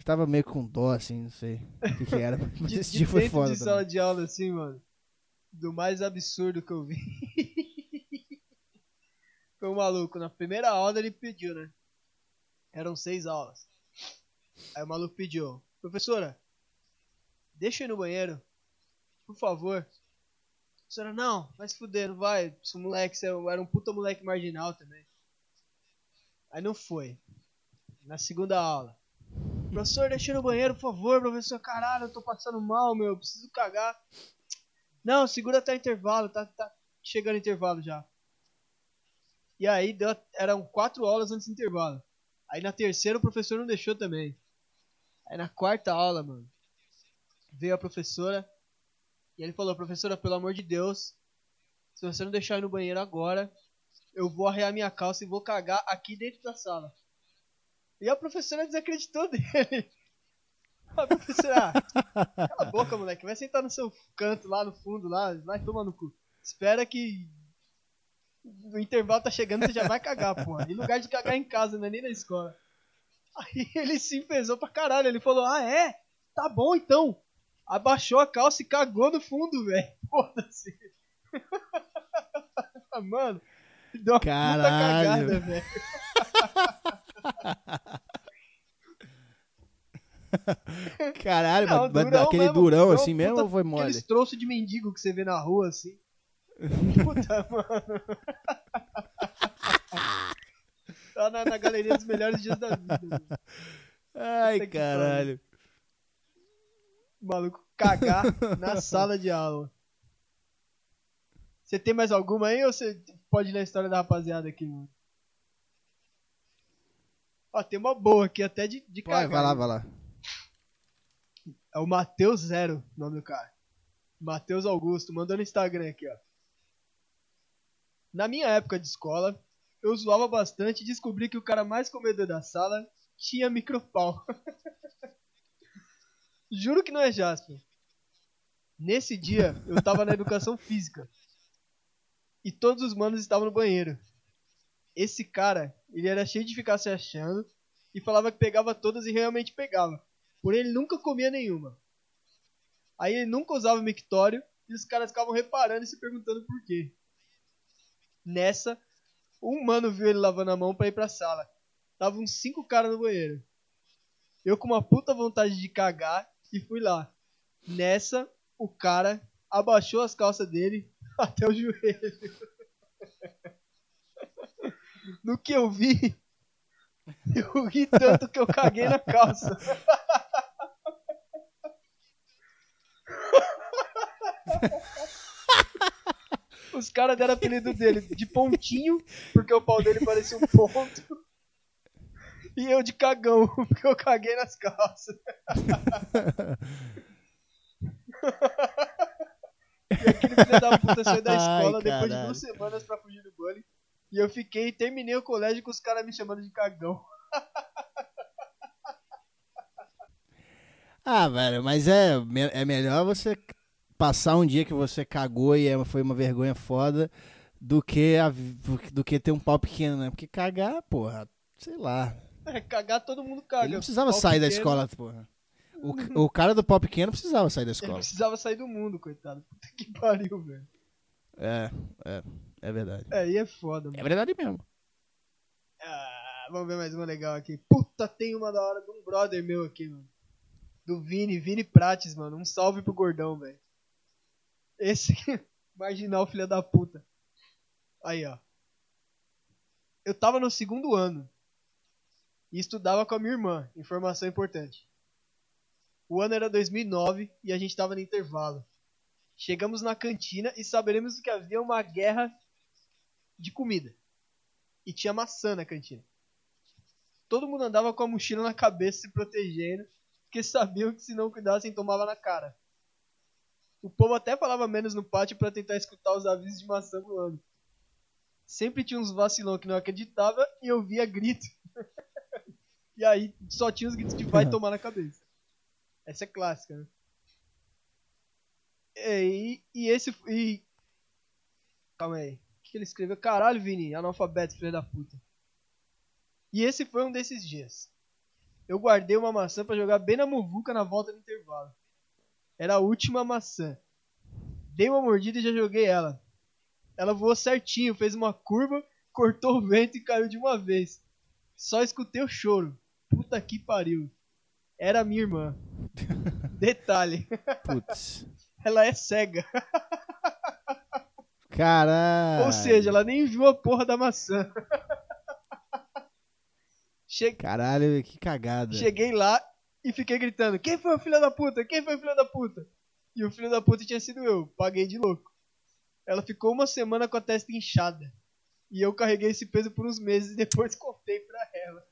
Estava meio com dó, assim, não sei o que, que era. <laughs> Mas de, esse dia foi foda. de sala de aula, assim, mano. Do mais absurdo que eu vi. <laughs> foi um maluco. Na primeira aula ele pediu, né? Eram seis aulas. Aí o maluco pediu: Professora, deixa eu ir no banheiro. Por favor. A senhora, não, vai se fuder, não vai. Esse moleque, você era um puta moleque marginal também. Aí não foi. Na segunda aula. Professor, deixa eu no banheiro, por favor, professor. Caralho, eu tô passando mal, meu. Preciso cagar. Não, segura até intervalo, tá, tá chegando intervalo já. E aí deu, eram quatro aulas antes do intervalo. Aí na terceira o professor não deixou também. Aí na quarta aula, mano, veio a professora e ele falou: Professora, pelo amor de Deus, se você não deixar eu ir no banheiro agora, eu vou arrear minha calça e vou cagar aqui dentro da sala. E a professora desacreditou <laughs> dele. A professora, ah, cala a boca, moleque, vai sentar no seu canto lá no fundo, lá, vai tomar no cu. Espera que o intervalo tá chegando, você já vai cagar, porra. Em lugar de cagar em casa, não é nem na escola. Aí ele se enfesou pra caralho, ele falou, ah é? Tá bom então abaixou a calça e cagou no fundo, velho. Foda-se. <laughs> Mano, deu uma Caralho. puta cagada, velho. <laughs> <laughs> Caralho, Não, mas, durão aquele mesmo, durão durão, assim mesmo ou foi mole? Aqueles troços de mendigo que você vê na rua, assim. Puta, <laughs> mano. Tá na, na galeria dos melhores dias da vida. Ai, caralho. O maluco cagar na sala de aula. Você tem mais alguma aí ou você pode ler a história da rapaziada aqui, mano? Ó, tem uma boa aqui até de, de Vai, cagar. vai lá, vai lá. É o Matheus Zero, o nome do cara. Matheus Augusto, mandou no Instagram aqui, ó. Na minha época de escola, eu zoava bastante e descobri que o cara mais comedor da sala tinha micropau. <laughs> Juro que não é Jasper. Nesse dia, eu tava na educação física. E todos os manos estavam no banheiro. Esse cara, ele era cheio de ficar se achando e falava que pegava todas e realmente pegava. Porém, ele nunca comia nenhuma. Aí ele nunca usava mictório e os caras ficavam reparando e se perguntando por quê. Nessa, um mano viu ele lavando a mão pra ir pra sala. Tava uns cinco caras no banheiro. Eu com uma puta vontade de cagar e fui lá. Nessa, o cara abaixou as calças dele <laughs> até o joelho. No que eu vi, eu ri tanto que eu caguei na calça. Os caras deram apelido dele de pontinho, porque o pau dele parecia um ponto. E eu de cagão, porque eu caguei nas calças. E aquele filho da puta saiu da escola Ai, depois de duas semanas pra fugir do bullying. E eu fiquei e terminei o colégio com os caras me chamando de cagão. <laughs> Ah, velho, mas é, é melhor você passar um dia que você cagou e é- foi uma vergonha foda do que, a- do que ter um pau pequeno, né? Porque cagar, porra, sei lá. É, cagar todo mundo caga. Ele não precisava Pau sair da pequeno, escola, porra. O, o cara do pau pequeno precisava sair da Ele escola. precisava sair do mundo, coitado. Puta que pariu, velho. É, é, é verdade. É, Aí é foda, É mano. verdade mesmo. Ah, vamos ver mais uma legal aqui. Puta, tem uma da hora de um brother meu aqui, mano. Do Vini, Vini Prates, mano. Um salve pro gordão, velho. Esse aqui, <laughs> marginal, filha da puta. Aí, ó. Eu tava no segundo ano. E estudava com a minha irmã. Informação importante. O ano era 2009 e a gente tava no intervalo. Chegamos na cantina e saberemos que havia uma guerra de comida. E tinha maçã na cantina. Todo mundo andava com a mochila na cabeça se protegendo, porque sabiam que se não cuidassem tomava na cara. O povo até falava menos no pátio para tentar escutar os avisos de maçã voando. Sempre tinha uns vacilão que não acreditava e eu via grito. <laughs> e aí só tinha os gritos de vai tomar na cabeça. Essa é clássica, né? E, e esse. E... Calma aí. Que ele escreveu? Caralho, Vini, analfabeto, filho da puta. E esse foi um desses dias. Eu guardei uma maçã para jogar bem na muvuca na volta do intervalo. Era a última maçã. Dei uma mordida e já joguei ela. Ela voou certinho, fez uma curva, cortou o vento e caiu de uma vez. Só escutei o choro. Puta que pariu. Era minha irmã. <laughs> Detalhe. Putz. ela é cega. <laughs> Caralho. Ou seja, ela nem viu a porra da maçã. <laughs> Che... Caralho, que cagada. Cheguei lá e fiquei gritando: Quem foi o filho da puta? Quem foi o filho da puta? E o filho da puta tinha sido eu. Paguei de louco. Ela ficou uma semana com a testa inchada. E eu carreguei esse peso por uns meses e depois <laughs> contei pra ela.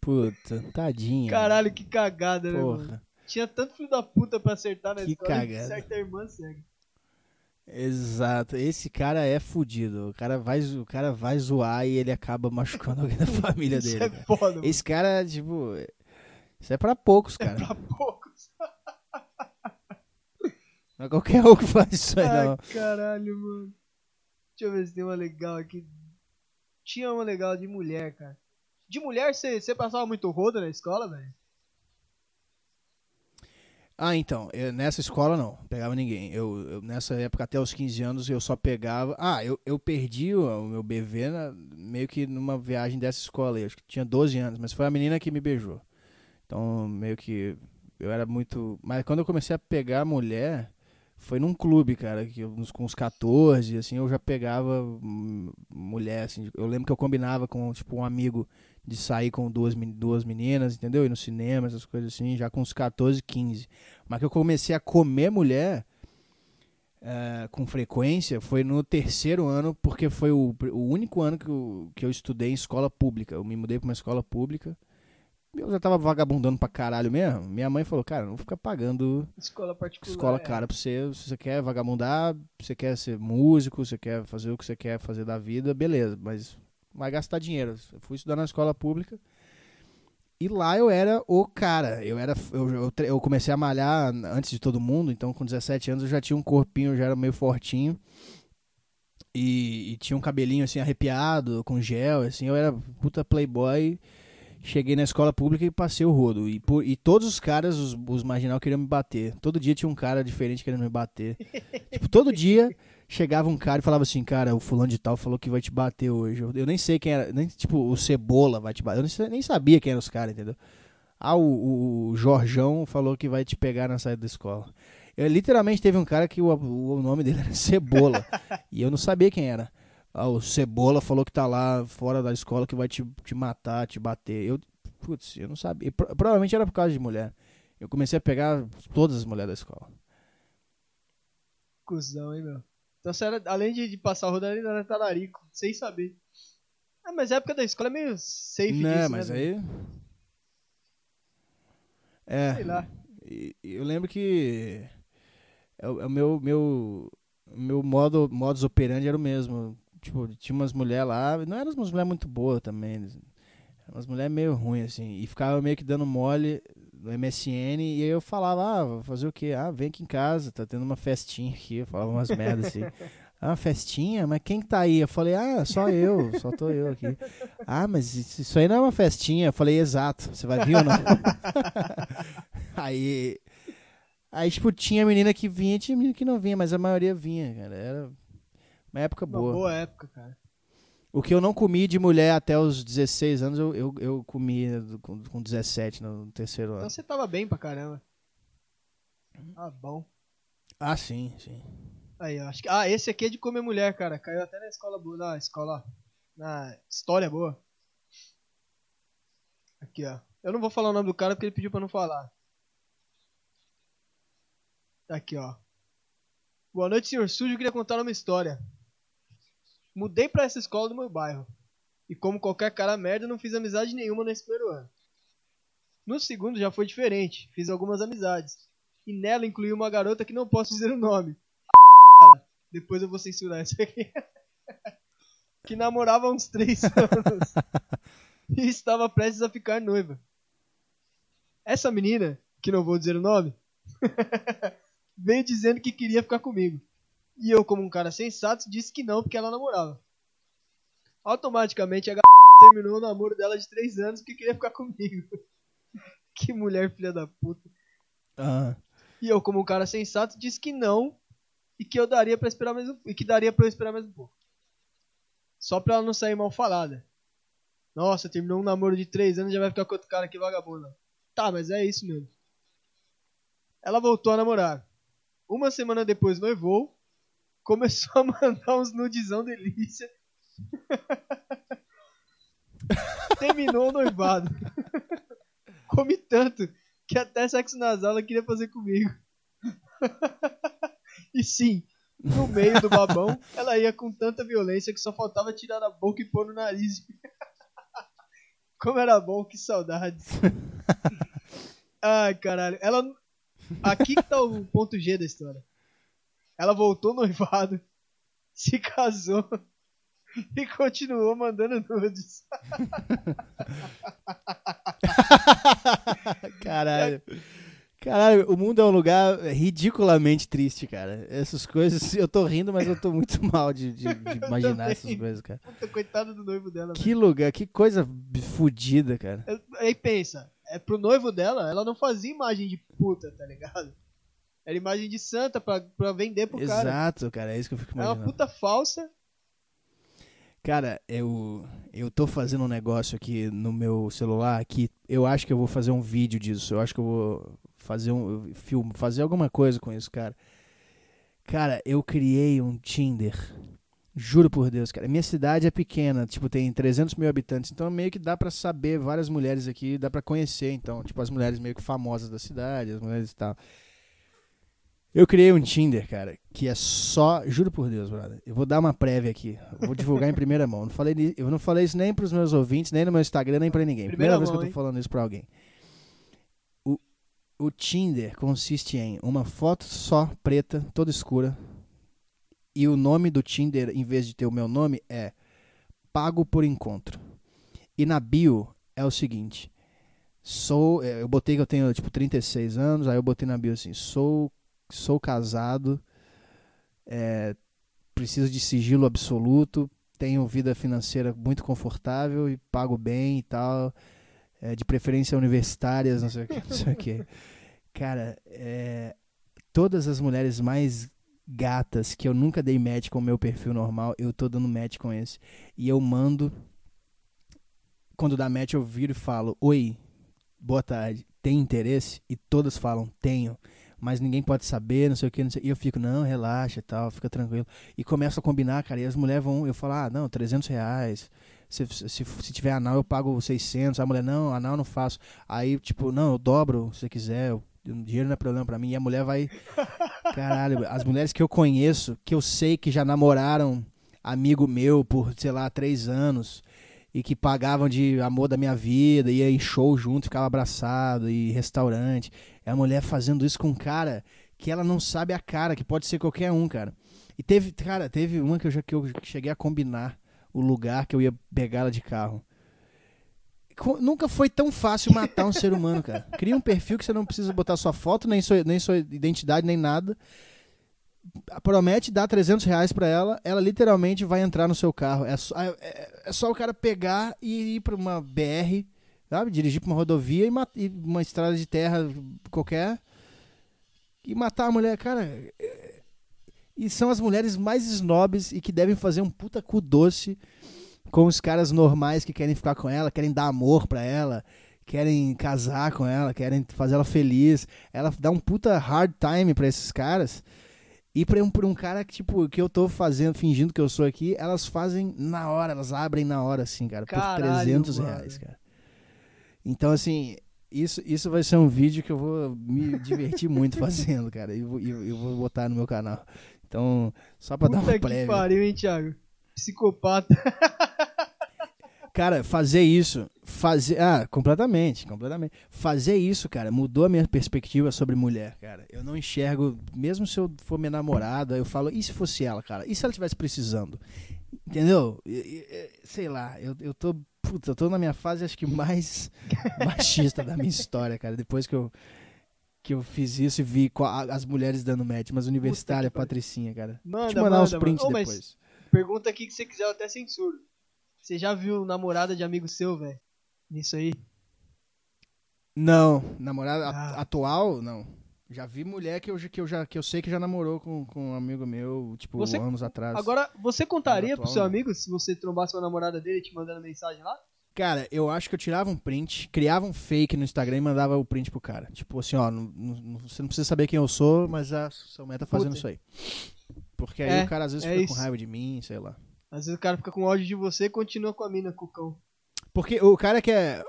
Puta, tadinha. Caralho, que cagada, né, Porra. mano? Tinha tanto filho da puta pra acertar na Que escola cagada. certa irmã cega. Exato. Esse cara é fudido. O cara vai, o cara vai zoar e ele acaba machucando alguém da <laughs> família Isso dele. é cara. foda, mano. Esse cara, tipo. Isso é pra poucos, cara. Pra poucos. <laughs> Não é qualquer um que faz isso aí, Ai, não. caralho, mano. Deixa eu ver se tem uma legal aqui. Tinha uma legal de mulher, cara. De mulher, você passava muito roda na escola, velho? Ah, então, eu- nessa escola não, pegava ninguém. Eu, eu- nessa época, até os 15 anos, eu só pegava. Ah, eu, eu perdi o, o meu BV na- meio que numa viagem dessa escola aí. Acho que tinha 12 anos, mas foi a menina que me beijou. Então, meio que eu era muito. Mas quando eu comecei a pegar mulher, foi num clube, cara, que eu, com os 14, assim, eu já pegava mulher, assim. Eu lembro que eu combinava com, tipo, um amigo de sair com duas, duas meninas, entendeu? Ir no cinema, essas coisas assim, já com uns 14, 15. Mas que eu comecei a comer mulher eh, com frequência foi no terceiro ano, porque foi o, o único ano que eu, que eu estudei em escola pública. Eu me mudei pra uma escola pública. Eu já tava vagabundando pra caralho mesmo. Minha mãe falou, cara, não vou ficar pagando Escola particular. escola é. cara pra você. Se você quer vagabundar, você quer ser músico, você quer fazer o que você quer fazer da vida, beleza. Mas vai gastar dinheiro. Eu fui estudar na escola pública. E lá eu era o cara. Eu era eu, eu, eu comecei a malhar antes de todo mundo, então com 17 anos eu já tinha um corpinho, já era meio fortinho. E, e tinha um cabelinho assim arrepiado, com gel, assim, eu era puta playboy. Cheguei na escola pública e passei o rodo. E, por- e todos os caras, os, os marginal, queriam me bater. Todo dia tinha um cara diferente querendo me bater. <laughs> tipo, todo dia chegava um cara e falava assim, cara, o fulano de tal falou que vai te bater hoje. Eu, eu nem sei quem era, nem, tipo, o Cebola vai te bater. Eu nem, nem sabia quem eram os caras, entendeu? Ah, o, o Jorjão falou que vai te pegar na saída da escola. Eu, literalmente teve um cara que o, o, nome dele <laughs> era Cebola. e eu não sabia quem era. Ah, o Cebola falou que tá lá fora da escola que vai te, te matar, te bater. Eu, putz, eu não sabia. Pro- provavelmente era por causa de mulher. Eu comecei a pegar todas as mulheres da escola. Cusão, hein, meu. Então você era, além de, de passar o rodo, ainda era talarico, sem saber. Ah, mas a época da escola é meio safe Não, disso, mas né, aí. É. Sei lá. Eu lembro que é o, é o meu meu meu modo modus operandi era o mesmo. Tipo, tinha umas mulheres lá, não eram umas mulheres muito boas também. eram Umas mulheres meio ruins assim, e ficava meio que dando mole no MSN e aí eu falava: "Ah, vou fazer o quê? Ah, vem aqui em casa, tá tendo uma festinha aqui". Eu falava umas merdas assim. Ah, uma festinha? Mas quem que tá aí? Eu falei, ah, só eu, só tô eu aqui. Ah, mas isso aí não é uma festinha. Eu falei, exato, você vai vir ou não? <laughs> aí, aí, tipo, tinha menina que vinha e tinha menina que não vinha, mas a maioria vinha, cara. Era uma época Uma boa. boa época, cara. O que eu não comi de mulher até os 16 anos, eu, eu, eu comi do- com, com 17 no terceiro Então ano. você tava bem pra caramba. Ah, bom. Ah, sim, sim. Aí, eu acho que. Ah, esse aqui é de comer mulher, cara. Caiu até na escola boa. Na escola. Na história boa. Aqui, ó. Eu não vou falar o nome do cara porque ele pediu pra não falar. Aqui, ó. Boa noite, senhor Sujo. Eu queria contar uma história. Mudei pra essa escola do meu bairro. E como qualquer cara merda, não fiz amizade nenhuma nesse primeiro ano. No segundo já foi diferente. Fiz algumas amizades. E nela incluí uma garota que não posso dizer o nome. <laughs> Depois eu vou censurar isso aqui. <laughs> que namorava há uns três <laughs> anos. e estava prestes a ficar noiva. Essa menina, que não vou dizer o nome, veio dizendo que queria ficar comigo. E eu, como um cara sensato, disse que não porque ela namorava. Automaticamente a g... terminou o namoro dela de 3 anos porque queria ficar comigo. <laughs> que mulher filha da puta. Ah, E eu, como um cara sensato, disse que não e que eu daria para esperar mais um, e que daria para eu esperar mais um pouco. Só pra ela não sair mal falada. Nossa, terminou um namoro de 3 anos e já vai ficar com outro cara aqui vagabundo. Tá, mas é isso mesmo. Ela voltou a namorar. Uma semana depois noivou. Começou a mandar uns nudizão delícia. Terminou o noivado. Comi tanto que até sexo nasal ela queria fazer comigo. e sim, no meio do babão, ela ia com tanta violência que só faltava tirar a boca e pôr no nariz. Como era bom, que saudades. Ai, caralho. Ela. Aqui que tá o ponto G da história. Ela voltou noivado, <laughs> se casou <laughs> e continuou mandando nudes. <laughs> Caralho. Caralho, o mundo é um lugar ridiculamente triste, cara. Essas coisas, eu tô rindo, mas eu tô muito mal de, de- de imaginar essas coisas, cara. Puta, coitado do noivo dela. Que lugar, que coisa fodida, cara. Aí pensa, é pro noivo dela, ela não fazia imagem de puta, tá ligado? Era imagem de santa pra, pra vender pro cara. Exato, cara, é isso que eu fico É uma imaginando. puta falsa. Cara, eu, eu tô fazendo um negócio aqui no meu celular que eu acho que eu vou fazer um vídeo disso. Eu acho que eu vou fazer um filme, fazer alguma coisa com isso, cara. Cara, eu criei um Tinder. Juro por Deus, cara. Minha cidade é pequena, tipo, tem 300 mil habitantes, então meio que dá pra saber várias mulheres aqui, dá pra conhecer, então, tipo, as mulheres meio que famosas da cidade, as mulheres e tal. Eu criei um Tinder, cara, que é só. Juro por Deus, brother. Eu vou dar uma prévia aqui. Eu vou divulgar em primeira mão. Não falei, eu não falei isso nem pros meus ouvintes, nem no meu Instagram, nem pra ninguém. Primeira Primeira vez que eu tô falando isso pra alguém. O, o Tinder consiste em uma foto só, preta, toda escura. E o nome do Tinder, em vez de ter o meu nome, é Pago por Encontro. E na bio é o seguinte. Sou, eh, eu botei que eu tenho tipo 36 anos, aí eu botei na bio assim, sou sou casado, é, preciso de sigilo absoluto, tenho vida financeira muito confortável e pago bem e tal, é, de preferência universitárias, não sei o que, não sei o que. Cara, é, todas as mulheres mais gatas que eu nunca dei match com o meu perfil normal, eu tô dando match com esse. E eu mando, quando dá match eu viro e falo, oi, boa tarde, tem interesse? E todas falam, tenho mas ninguém pode saber, não sei o que, não sei. E eu fico, não, relaxa e tal, fica tranquilo. E começo a combinar, cara, e as mulheres vão, eu falo, ah, não, 300 reais. Se, se, se tiver anal, eu pago 600. A mulher, não, anal eu não faço. Aí, tipo, não, eu dobro, se você quiser, eu, o dinheiro não é problema pra mim. E a mulher vai, <laughs> caralho, as mulheres que eu conheço, que eu sei que já namoraram amigo meu por, sei lá, três anos, e que pagavam de amor da minha vida, ia em show junto, ficava abraçado, e restaurante. É a mulher fazendo isso com um cara que ela não sabe a cara, que pode ser qualquer um, cara. E teve, cara, teve uma que eu, já, que eu cheguei a combinar o lugar que eu ia pegar ela de carro. Nunca foi tão fácil matar um ser humano, cara. Cria um perfil que você não precisa botar sua foto, nem sua, nem sua identidade, nem nada. Promete dar 300 reais pra ela, ela literalmente vai entrar no seu carro. É só, é- é- é só o cara pegar e ir pra uma BR, sabe? Dirigir pra uma rodovia e, e uma estrada de terra qualquer e matar a mulher. Cara, é- e são as mulheres mais snobs e que devem fazer um puta cu doce com os caras normais que querem ficar com ela, querem dar amor pra ela, querem casar com ela, querem fazer ela feliz. Ela dá um puta hard time pra esses caras. E pra um, pra um cara que, tipo, que eu tô fazendo, fingindo que eu sou aqui, elas fazem na hora, elas abrem na hora, assim, cara, por Caralho, 300 mano. reais, cara. Então, assim, isso, isso vai ser um vídeo que eu vou me divertir muito <laughs> fazendo, cara. E eu, eu, eu, vou botar no meu canal. Então, só pra Puta dar uma que prévia. pariu, hein, Thiago? Psicopata. <laughs> Cara, fazer isso, fazer, ah, completamente, completamente. Fazer isso, cara, mudou a minha perspectiva sobre mulher, cara. Eu não enxergo, mesmo se eu for minha namorada, eu falo, e se fosse ela, cara? E se ela estivesse precisando? Entendeu? Sei lá, eu, eu tô, puta, eu tô na minha fase acho que mais <laughs> machista da minha história, cara. Depois que eu que eu fiz isso e vi as mulheres dando match, mas universitária. Patricinha, cara. Manda, Vou te mandar manda, uns prints mas depois. Pergunta aqui que você quiser, eu até censuro. Você já viu namorada de amigo seu, velho? Nisso aí? Não, namorada Ah. atual, não. Já vi mulher que eu, que eu, já, que eu sei que já namorou com, com um amigo meu, tipo, Você- anos atrás. Agora, você contaria pro atual, seu não. amigo se você trombasse uma namorada dele te mandando mensagem lá? Cara, eu acho que eu tirava um print, criava um fake no Instagram e mandava o print pro cara. Tipo assim, ó, não- não- você não precisa saber quem eu sou, mas a sua mãe tá fazendo Puta. isso aí. Porque aí É, o cara às vezes é fica isso. com raiva de mim, sei lá. Às vezes o cara fica com ódio de você e continua com a mina, com o cão. Porque o cara que é.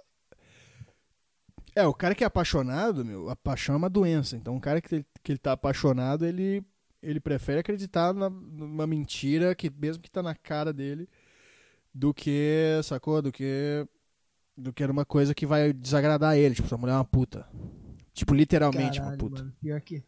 É, o cara que é apaixonado, meu, a paixão é uma doença. Então o cara que ele, que ele tá apaixonado, ele, ele prefere acreditar na- numa mentira que, mesmo que tá na cara dele, do que, sacou? Do que. Do que numa coisa que vai desagradar ele. Tipo, sua mulher é uma puta. Tipo, literalmente uma Caralho, puta. mano. Pior que.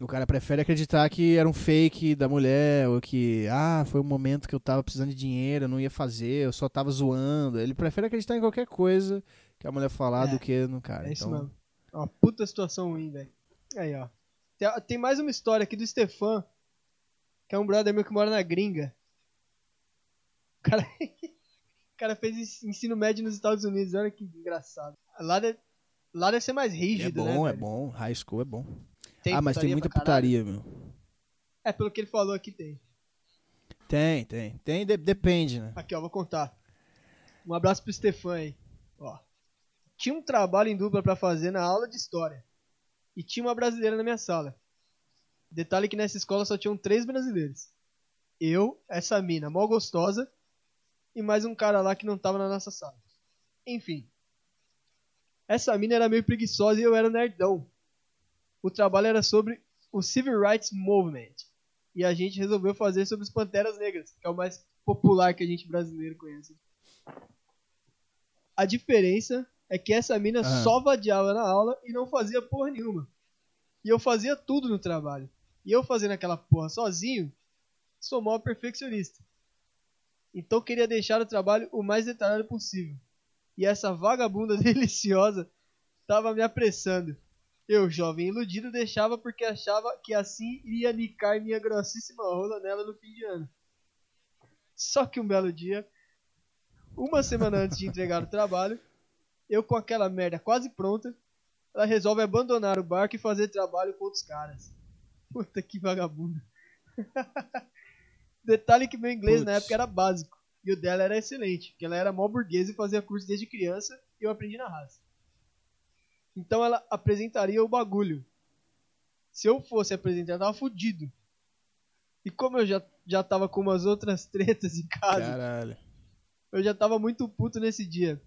O cara prefere acreditar que era um fake da mulher, ou que, ah, foi um momento que eu tava precisando de dinheiro, eu não ia fazer, eu só tava zoando. Ele prefere acreditar em qualquer coisa que a mulher falar É, do que no cara. É isso então, mesmo. É Uma puta situação ruim, velho. Aí, ó. Tem, mais uma história aqui do Stefan, que é um brother meu que mora na gringa. O cara, <laughs> o cara fez ensino médio nos Estados Unidos, olha que engraçado. Lá deve, lá deve ser mais é rígido, né? bom, é velho? bom. High school é bom. Tem ah, mas tem muita putaria, meu. É, pelo que ele falou aqui tem. Tem, tem. Tem, de- depende, né? Aqui, ó, vou contar. Um abraço pro Stefan aí. Ó. Tinha um trabalho em dupla pra fazer na aula de história. E tinha uma brasileira na minha sala. Detalhe que nessa escola só tinham três brasileiros. Eu, essa mina mó gostosa e mais um cara lá que não tava na nossa sala. Enfim. Essa mina era meio preguiçosa e eu era nerdão. O trabalho era sobre o Civil Rights Movement. E a gente resolveu fazer sobre os Panteras Negras, que é o mais popular que a gente brasileiro conhece. A diferença é que essa mina só vadiava na aula e não fazia porra nenhuma. E eu fazia tudo no trabalho. E eu fazendo aquela porra sozinho, sou mó perfeccionista. Então queria deixar o trabalho o mais detalhado possível. E essa vagabunda <laughs> deliciosa tava me apressando. Eu, jovem iludido, deixava porque achava que assim iria nicar minha grossíssima rola nela no fim de ano. Só que um belo dia, uma semana antes de entregar o trabalho, eu com aquela merda quase pronta, ela resolve abandonar o barco e fazer trabalho com outros caras. Puta que vagabundo. <laughs> Detalhe que meu inglês na época era básico. E o dela era excelente, porque ela era mó burguesa e fazia curso desde criança e eu aprendi na raça. Então ela apresentaria o bagulho. Se eu fosse apresentar, eu tava fudido. E como eu já, já tava com umas outras <laughs> tretas em casa, Caralho. eu já tava muito puto nesse dia.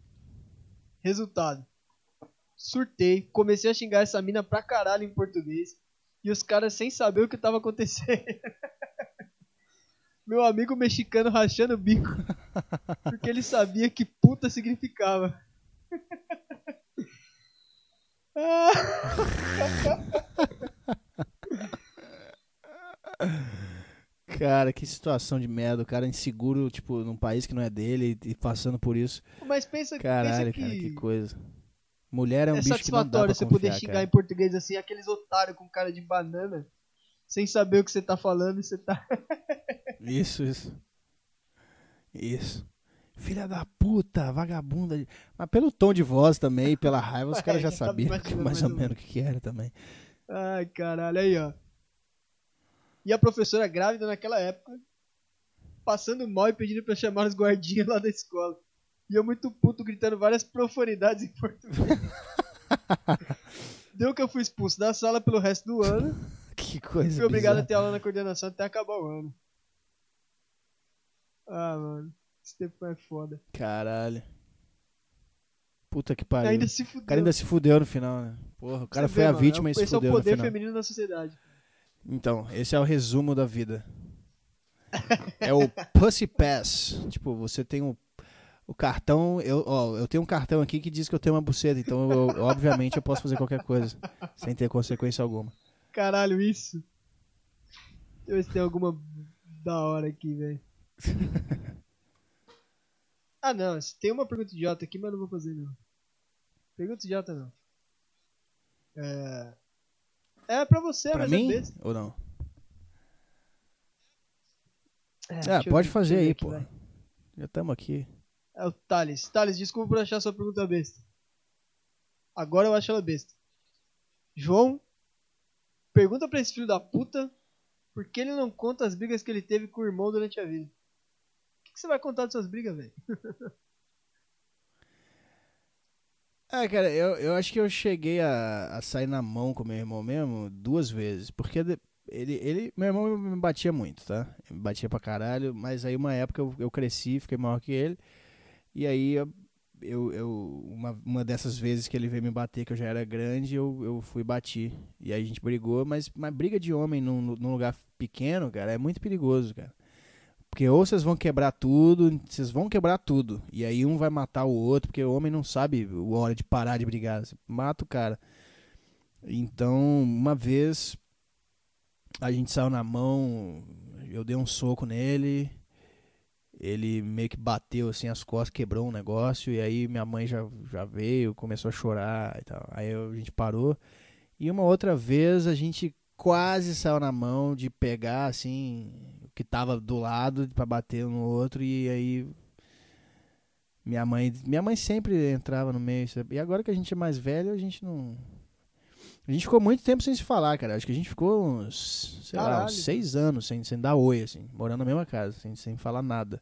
Resultado. Surtei, comecei a xingar essa mina pra caralho em português. E os caras sem saber o que tava acontecendo. <laughs> Meu amigo mexicano rachando o bico. <laughs> Porque ele sabia que puta significava. <laughs> Cara, que situação de merda. O cara inseguro, tipo, num país que não é dele e, passando por isso. Mas pensa, Caralho, pensa que, cara, que coisa. Mulher é um é bicho que não dá satisfatório pra você confiar, poder xingar cara. em português assim, aqueles otários com cara de banana, sem saber o que você tá falando e você tá. Isso, isso. Isso. Filha da puta, vagabunda. Mas pelo tom de voz também, e pela raiva, os caras já Já <laughs> tava sabiam mais <laughs> mais ou menos o que era também. Ai, caralho, aí, ó. E a professora grávida naquela época, passando mal e pedindo pra chamar os guardinhas lá da escola. E eu muito puto gritando várias profanidades em português. <laughs> Deu que eu fui expulso da sala pelo resto do ano. Que coisa Fui obrigado a bizarra. ter aula na coordenação até acabar o ano. Ah, mano. Esse tempo é foda. Caralho. Puta que pariu. Ainda se O fudeu. cara ainda se fudeu no final, né? Porra, o cara Você foi vê, a mano, vítima é, e o- se Esse é o fudeu no poder final. feminino da sociedade. Então, esse é o resumo da vida. É o Pussy Pass. Tipo, você tem o, o cartão. Eu, ó, eu tenho um cartão aqui que diz que eu tenho uma buceta, então eu- obviamente eu posso fazer qualquer coisa sem ter consequência alguma. Caralho, isso. Deixa eu ver se tem alguma da hora aqui, velho. <laughs> ah, não. Tem uma pergunta idiota aqui, mas não vou fazer, não. Pergunta idiota, não. É... É pra você, Pra mas mim? é besta. Ou não? É, eu pode fazer aí, aqui, pô. vai. Já estamos aqui. É o Thales. Thales, desculpa por achar sua pergunta besta. Agora eu acho ela besta. João, pergunta pra esse filho da puta por que ele não conta as brigas que ele teve com o irmão durante a vida. Que, você vai contar das suas brigas, velho? <laughs> Ah, cara, eu, eu acho que eu cheguei a, a sair na mão com meu irmão mesmo duas vezes. Porque ele, ele, meu irmão me batia muito, tá? Me batia pra caralho, mas aí uma época eu, eu cresci, fiquei maior que ele. E aí eu, eu, uma, uma dessas vezes que ele veio me bater, que eu já era grande, eu, eu fui bati. E aí a gente brigou, mas, mas briga de homem num, num lugar pequeno, cara, é muito perigoso, cara. Porque ou vocês vão quebrar tudo, vocês vão quebrar tudo. E aí um vai matar o outro, porque o homem não sabe a hora de parar de brigar. Você mata o cara. Então, uma vez a gente saiu na mão, eu dei um soco nele. Ele meio que bateu assim as costas, quebrou um negócio. E aí minha mãe já, já veio, começou a chorar e tal. Aí a gente parou. E uma outra vez a gente quase saiu na mão de pegar assim que tava do lado pra bater um no outro e aí minha mãe minha mãe sempre entrava no meio sabe? e agora que a gente é mais velho a gente não a gente ficou muito tempo sem se falar cara. Acho que a gente ficou uns sei lá uns seis anos sem, sem dar oi assim morando na mesma casa sem, sem falar nada.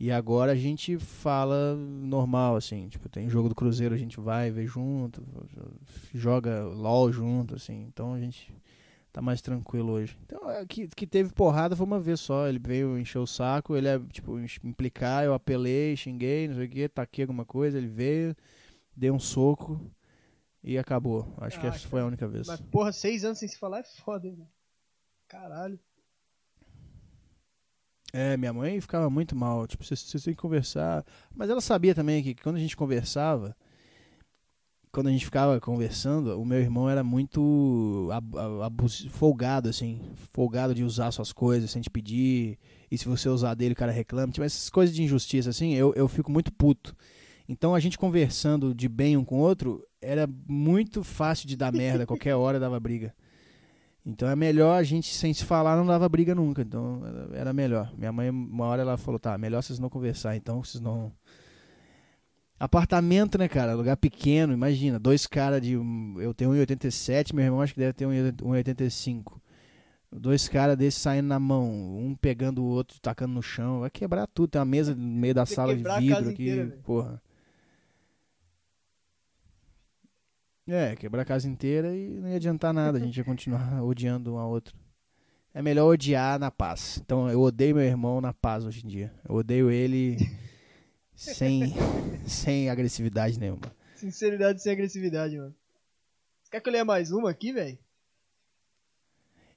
E agora a gente fala normal, assim, tipo, tem jogo do Cruzeiro, a gente vai ver junto, joga LOL junto, assim, então a gente tá mais tranquilo hoje. Então, é, que, que teve porrada foi uma vez só, ele veio encher o saco, ele é, tipo, implicar, eu apelei, xinguei, não sei o que, taquei alguma coisa, ele veio, dei um soco e acabou. Acho que Ah, essa foi a única vez. Mas, porra, seis anos sem se falar é foda, hein, velho? Caralho. É, minha mãe ficava muito mal. Tipo, vocês têm que conversar. Mas ela sabia também que quando a gente conversava, quando a gente ficava conversando, o meu irmão era muito abus- folgado, assim. Folgado de usar suas coisas sem te pedir. E se você usar dele, o cara reclama. Tipo, essas coisas de injustiça, assim, eu, eu fico muito puto. Então a gente conversando de bem um com o outro, era muito fácil de dar merda. <laughs> Qualquer hora dava briga. Então é melhor a gente, sem se falar, não dava briga nunca. Então era- era melhor. Minha mãe, uma hora ela falou: tá, melhor vocês não conversar, então vocês não. Apartamento, né, cara? Lugar pequeno, imagina. Dois caras de. um- Eu tenho 1,87, meu irmão acho que deve ter 1,85. Dois caras desses saindo na mão, um pegando o outro, tacando no chão. Vai quebrar tudo. Tem uma mesa no meio da Tem sala de vidro aqui. inteira, porra. É, quebrar a casa inteira e não ia adiantar nada, a gente ia continuar <laughs> odiando um ao outro. É melhor odiar na paz. Então eu odeio meu irmão na paz hoje em dia. Eu odeio ele sem, sem agressividade nenhuma. Sinceridade sem agressividade, mano. Você quer que eu leia mais uma aqui, velho?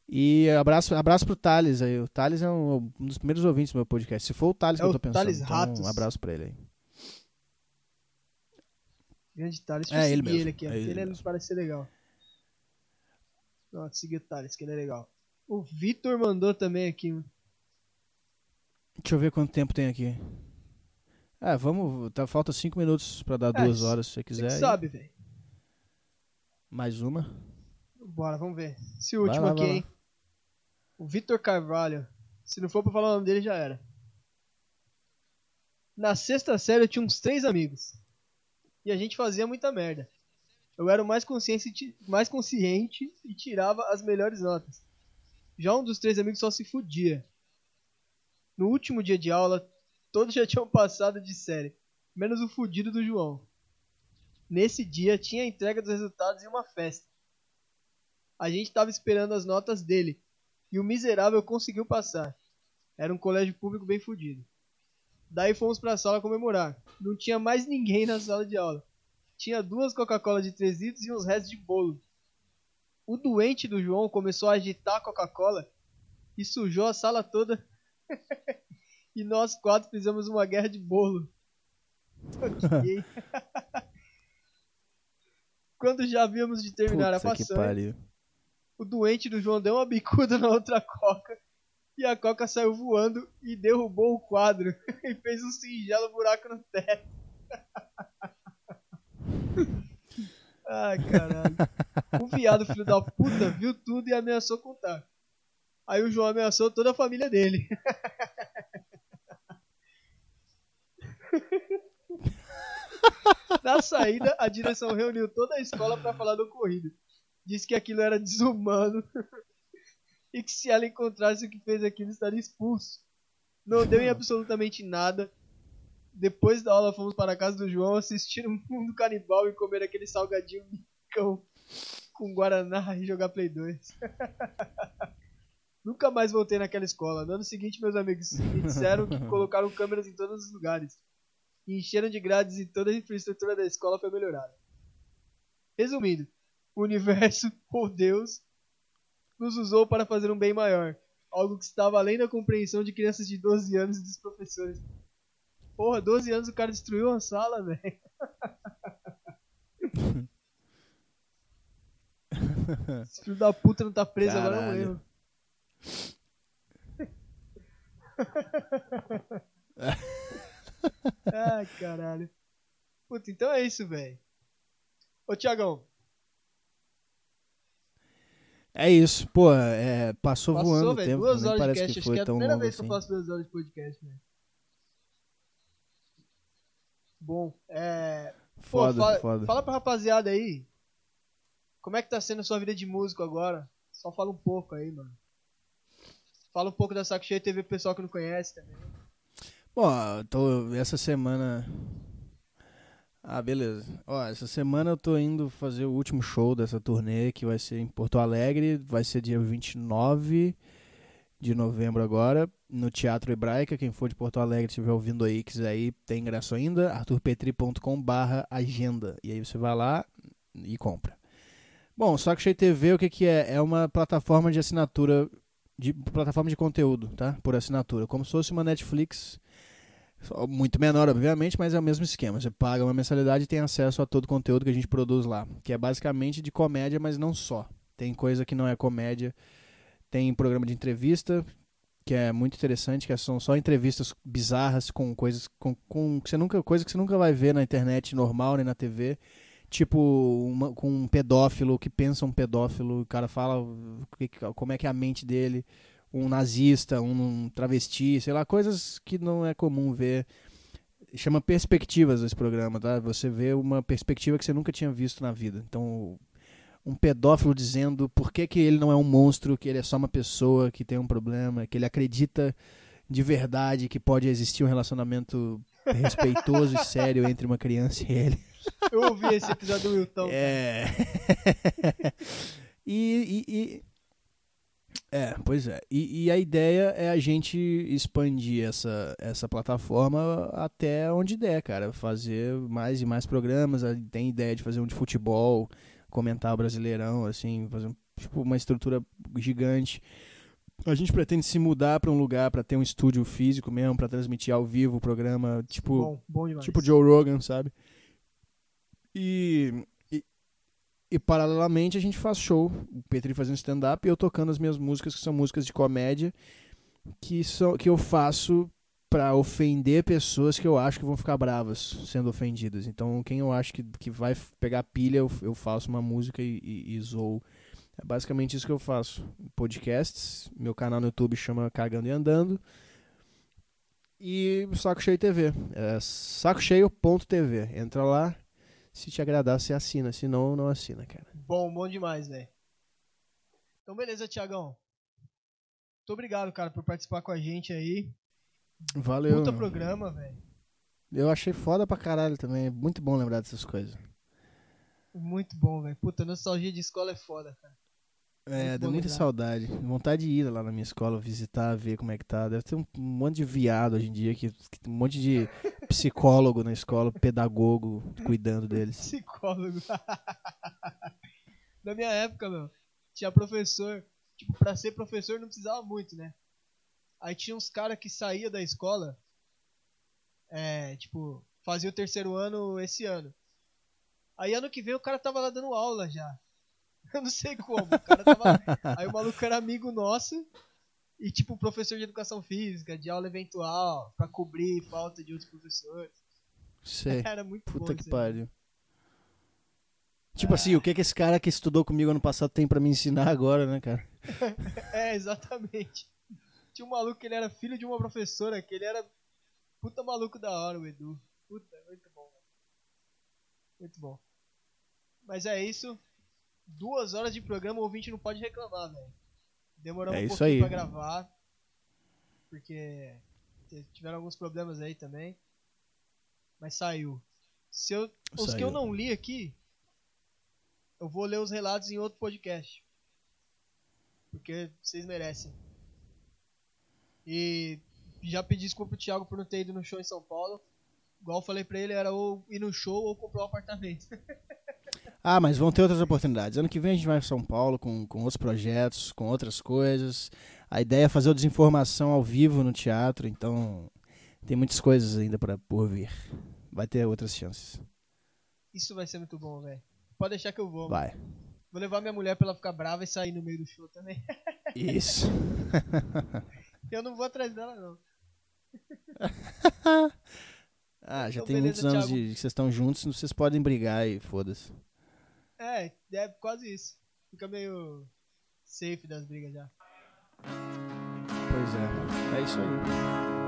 E abraço, abraço pro Thales aí. O Thales é um, um dos primeiros ouvintes do meu podcast. Se for o Thales É que eu tô pensando, Thales então Ratos. um abraço pra ele aí. Grande Thales. Deixa É eu ele mesmo, ele aqui, é ele ele mesmo. parece ser legal. Ó, seguir o Thales, que ele é legal. O Vitor mandou também aqui. Deixa eu ver quanto tempo tem aqui. Ah, vamos. Tá, falta cinco minutos pra dar É, duas horas se você Você quiser. aí. sabe, velho. Mais uma. Bora, vamos ver. Esse último lá, aqui, hein? O Vitor Carvalho. Se não for pra falar o nome dele, já era. Na sexta série eu tinha uns três amigos. E a gente fazia muita merda. Eu era o mais consciente, mais consciente e tirava as melhores notas. Já um dos três amigos só se fudia. No último dia de aula, todos já tinham passado de série, menos o fudido do João. Nesse dia tinha a entrega dos resultados e uma festa. A gente estava esperando as notas dele e o miserável conseguiu passar. Era um colégio público bem fudido. Daí fomos pra sala comemorar. Não tinha mais ninguém na sala de aula. tinha duas Coca-Cola de 3 litros e uns restos de bolo. O doente do João começou a agitar a Coca-Cola e sujou a sala toda. <laughs> e nós quatro fizemos uma guerra de bolo. <laughs> Quando já havíamos de terminar a façanha, o doente do João deu uma bicuda na outra coca e a coca saiu voando e derrubou o quadro <laughs> e fez um singelo buraco no teto. <laughs> Ai, caralho. O viado, filho da puta, viu tudo e ameaçou contar. Aí o João ameaçou toda a família dele. <laughs> Na saída, a direção reuniu toda a escola para falar do ocorrido. Disse que aquilo era desumano <laughs> e que se ela encontrasse o que fez aquilo estaria expulso. Não deu em absolutamente nada. Depois da aula fomos para a casa do João assistir um mundo canibal e comer aquele salgadinho micão com Guaraná e jogar Play 2. <laughs> Nunca mais voltei naquela escola. No ano seguinte, meus amigos me disseram que colocaram câmeras em todos os lugares. Encheram de grades e toda a infraestrutura da escola foi melhorada. Resumindo, o universo, <laughs> ou Deus, nos usou para fazer um bem maior. Algo que estava além da compreensão de crianças de 12 anos e dos professores. Porra, 12 anos o cara destruiu uma sala, velho. <laughs> Esse filho da puta não tá preso agora é um Caralho. erro. <laughs> Ai, caralho. Puta, então é isso, velho. Ô, Tiagão, É isso, pô, é, passou, voando passou, o tempo, duas horas de parece cast. que Acho foi que é a tão primeira longo vez que assim. eu faço duas horas de podcast, velho. Bom, é... Pô, Foda, fala, foda. fala pra rapaziada aí. Como é que tá sendo a sua vida de músico agora? Só fala um pouco aí, mano. Fala um pouco da Saco Cheio TV pro pessoal que não conhece também. Bom, tô essa semana. Ah, beleza. Ó, essa semana eu tô indo fazer o último show dessa turnê que vai ser em Porto Alegre, vai ser dia 29 de novembro agora, no Teatro Hebraica. Quem for de Porto Alegre, estiver ouvindo aí, quiser ir, tem ingresso ainda, arturpetri.com/barra agenda. E aí você vai lá e compra. Bom, Saco Cheio TV, o que, que é? É uma plataforma de assinatura, de plataforma de conteúdo, tá? Por assinatura, como se fosse uma Netflix. Muito menor, obviamente, mas é o mesmo esquema. Você paga uma mensalidade e tem acesso a todo o conteúdo que a gente produz lá. Que é basicamente de comédia, mas não só. Tem coisa que não é comédia. Tem programa de entrevista, que é muito interessante, que são só entrevistas bizarras com coisas com, com que você nunca, coisa que você nunca vai ver na internet normal nem na TV. Tipo, uma- com um pedófilo, o que pensa um pedófilo, o cara fala como é que é a mente dele um nazista, um travesti, sei lá, coisas que não é comum ver. Chama perspectivas esse programa, tá? Você vê uma perspectiva que você nunca tinha visto na vida. Então, um pedófilo dizendo por que, que ele não é um monstro, que ele é só uma pessoa que tem um problema, que ele acredita de verdade que pode existir um relacionamento respeitoso e sério entre uma criança e ele. Eu ouvi esse episódio do Wilton. É. <laughs> e, e- e- É, pois é. E, e a ideia é a gente expandir essa, essa plataforma até onde der, cara. Fazer mais e mais programas. Tem ideia de fazer um de futebol, comentar o Brasileirão, assim, fazer um- tipo, uma estrutura gigante. A gente pretende se mudar para um lugar para ter um estúdio físico mesmo, para transmitir ao vivo o programa, tipo, Bom, bom. Tipo Joe Rogan, sabe? E, e, paralelamente a gente faz show. O Petri fazendo stand-up e eu tocando as minhas músicas, que são músicas de comédia, que, são, que eu faço pra ofender pessoas que eu acho que vão ficar bravas sendo ofendidas. Então, quem eu acho que, que vai pegar pilha, eu, eu faço uma música e, e, e zoo. É basicamente isso que eu faço. Podcasts, meu canal no YouTube chama Cagando e Andando. E Saco Cheio TV. É sacocheio.tv. Entra lá. Se te agradar, você assina. Se não, não assina, cara. Bom, bom demais, velho. Então, beleza, Tiagão. Muito obrigado, cara, por participar com a gente aí. Valeu. Puta programa, velho. Eu achei foda pra caralho também. É muito bom lembrar dessas coisas. Muito bom, velho. Puta, nostalgia de escola é foda, cara. É, deu muita saudade. Vontade de ir lá na minha escola, visitar, ver como é que tá. Deve ter um monte de viado hoje em dia, que, que tem um monte de <laughs> psicólogo na escola, pedagogo cuidando deles. Psicólogo. <laughs> Na minha época, meu, tinha professor. Tipo, pra ser professor não precisava muito, né? Aí tinha uns caras que saía da escola. É, tipo, fazia o terceiro ano esse ano. Aí ano que vem o cara tava lá dando aula já. <laughs> Eu não sei como. O cara tava. Aí o maluco era amigo nosso. E tipo, professor de educação física, de aula eventual, pra cobrir falta de outros professores. Sei. <laughs> Era muito bom. Puta que isso aí. pariu. Tipo assim, o que que esse cara que estudou comigo ano passado tem pra me ensinar agora, né, cara? <laughs> É, exatamente. Tinha um maluco que ele era filho de uma professora, que ele era puta maluco da hora, o Edu. Puta, muito bom. Muito bom. Mas é isso. Duas horas de programa, o ouvinte não pode reclamar, velho. Demoramos É um pouquinho aí. pra gravar. Porque tiveram alguns problemas aí também. Mas saiu. Se eu, os que Saiu. eu não li aqui, eu vou ler os relatos em outro podcast. Porque vocês merecem. E já pedi desculpa pro Thiago por não ter ido no show em São Paulo. Igual eu falei pra ele, era ou ir no show ou comprar um apartamento. <laughs> Ah, mas vão ter outras oportunidades. Ano que vem a gente vai para São Paulo com, com outros projetos, com outras coisas. A ideia é fazer o desinformação ao vivo no teatro, então tem muitas coisas ainda para por vir. Vai ter outras chances. Isso vai ser muito bom, velho. Pode deixar que eu vou. Vai. Vou levar minha mulher pra ela ficar brava e sair no meio do show também. <laughs> Isso. Eu não vou atrás dela, não. <laughs> Ah, já Então, tem beleza, muitos anos Thiago. de que vocês estão juntos, vocês podem brigar e foda-se. É, é quase isso. Fica meio safe das brigas já. Pois é. É isso aí.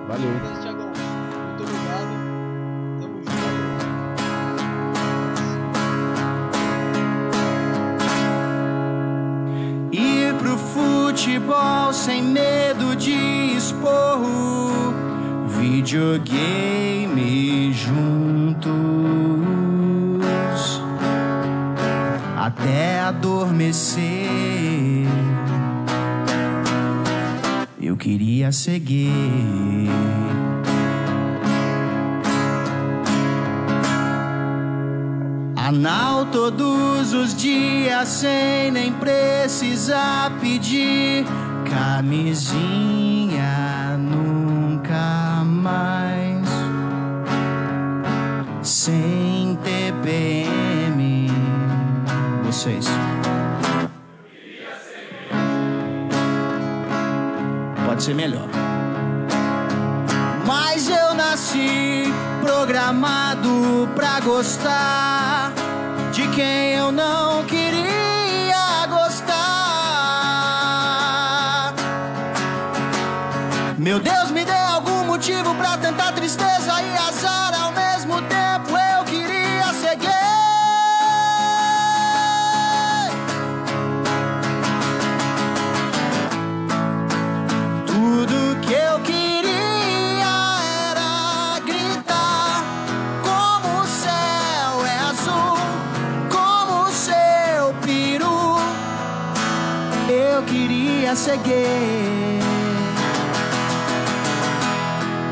Valeu. Beleza, Thiagão. Muito obrigado. Tamo junto. Ir pro futebol sem medo de esporro, videogame juntos, até adormecer. Eu queria seguir. Anal todos os dias sem nem precisar pedir camisinha nunca mais sem TPM vocês. Pode ser melhor. Mas eu nasci programado pra gostar de quem eu não queria gostar. Meu Deus, me dê algum motivo pra tanta tristeza e azar gay.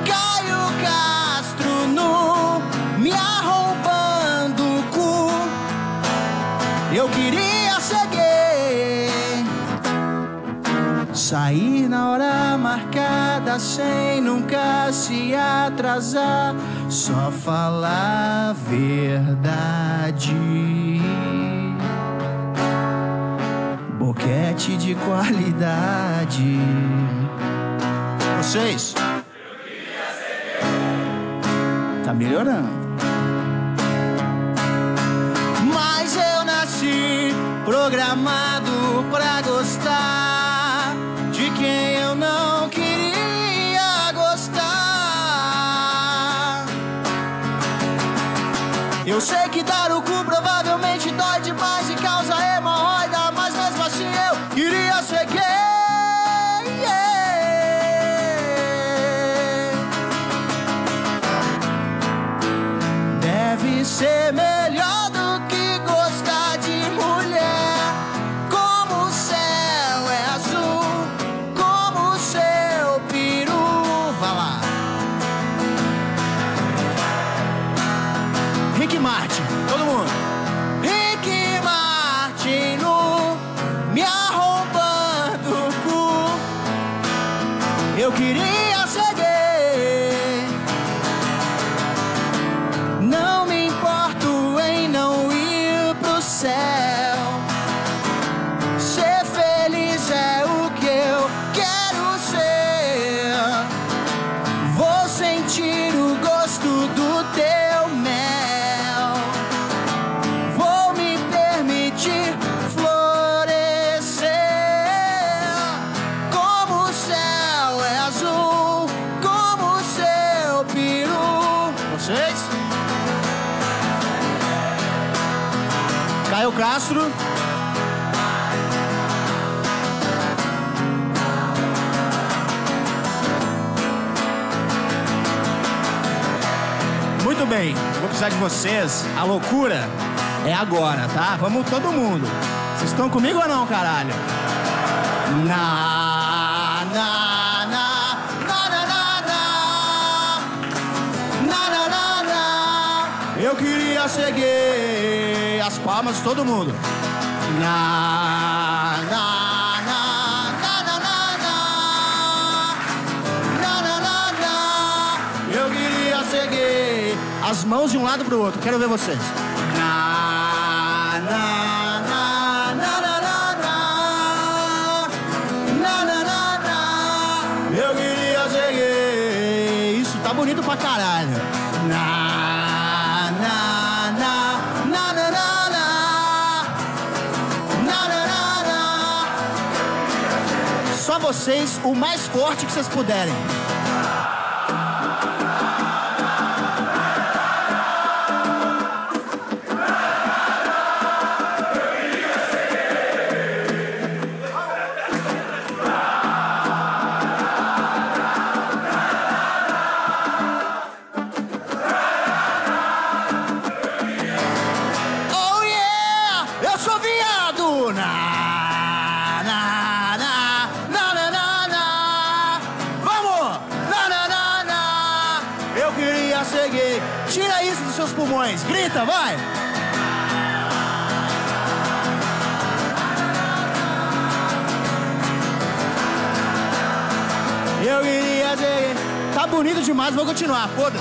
Caio Castro nu, me arrombando o cu. Eu queria gay. Sair na hora marcada sem nunca se atrasar, só falar a verdade. Boquete de qualidade. Vocês? Tá melhorando. Mas eu nasci programado pra gostar de quem eu não queria gostar. Eu sei que dar o cu Rick Martin, todo mundo. Rick Martin no me arrombando o cu. Eu queria precisar de vocês. A loucura é agora, tá? Vamos todo mundo. Vocês estão comigo ou não, caralho? Na, na. Eu queria gay. As palmas de todo mundo. Na, As mãos de um lado pro outro. Quero ver vocês. Na, na, na, na, na, na, na. Na, na, na. Eu queria gay. Isso tá bonito pra caralho. Na, na. Na, na, na, na. Só vocês, o mais forte que vocês puderem. Bonito demais, vou continuar. Foda-se.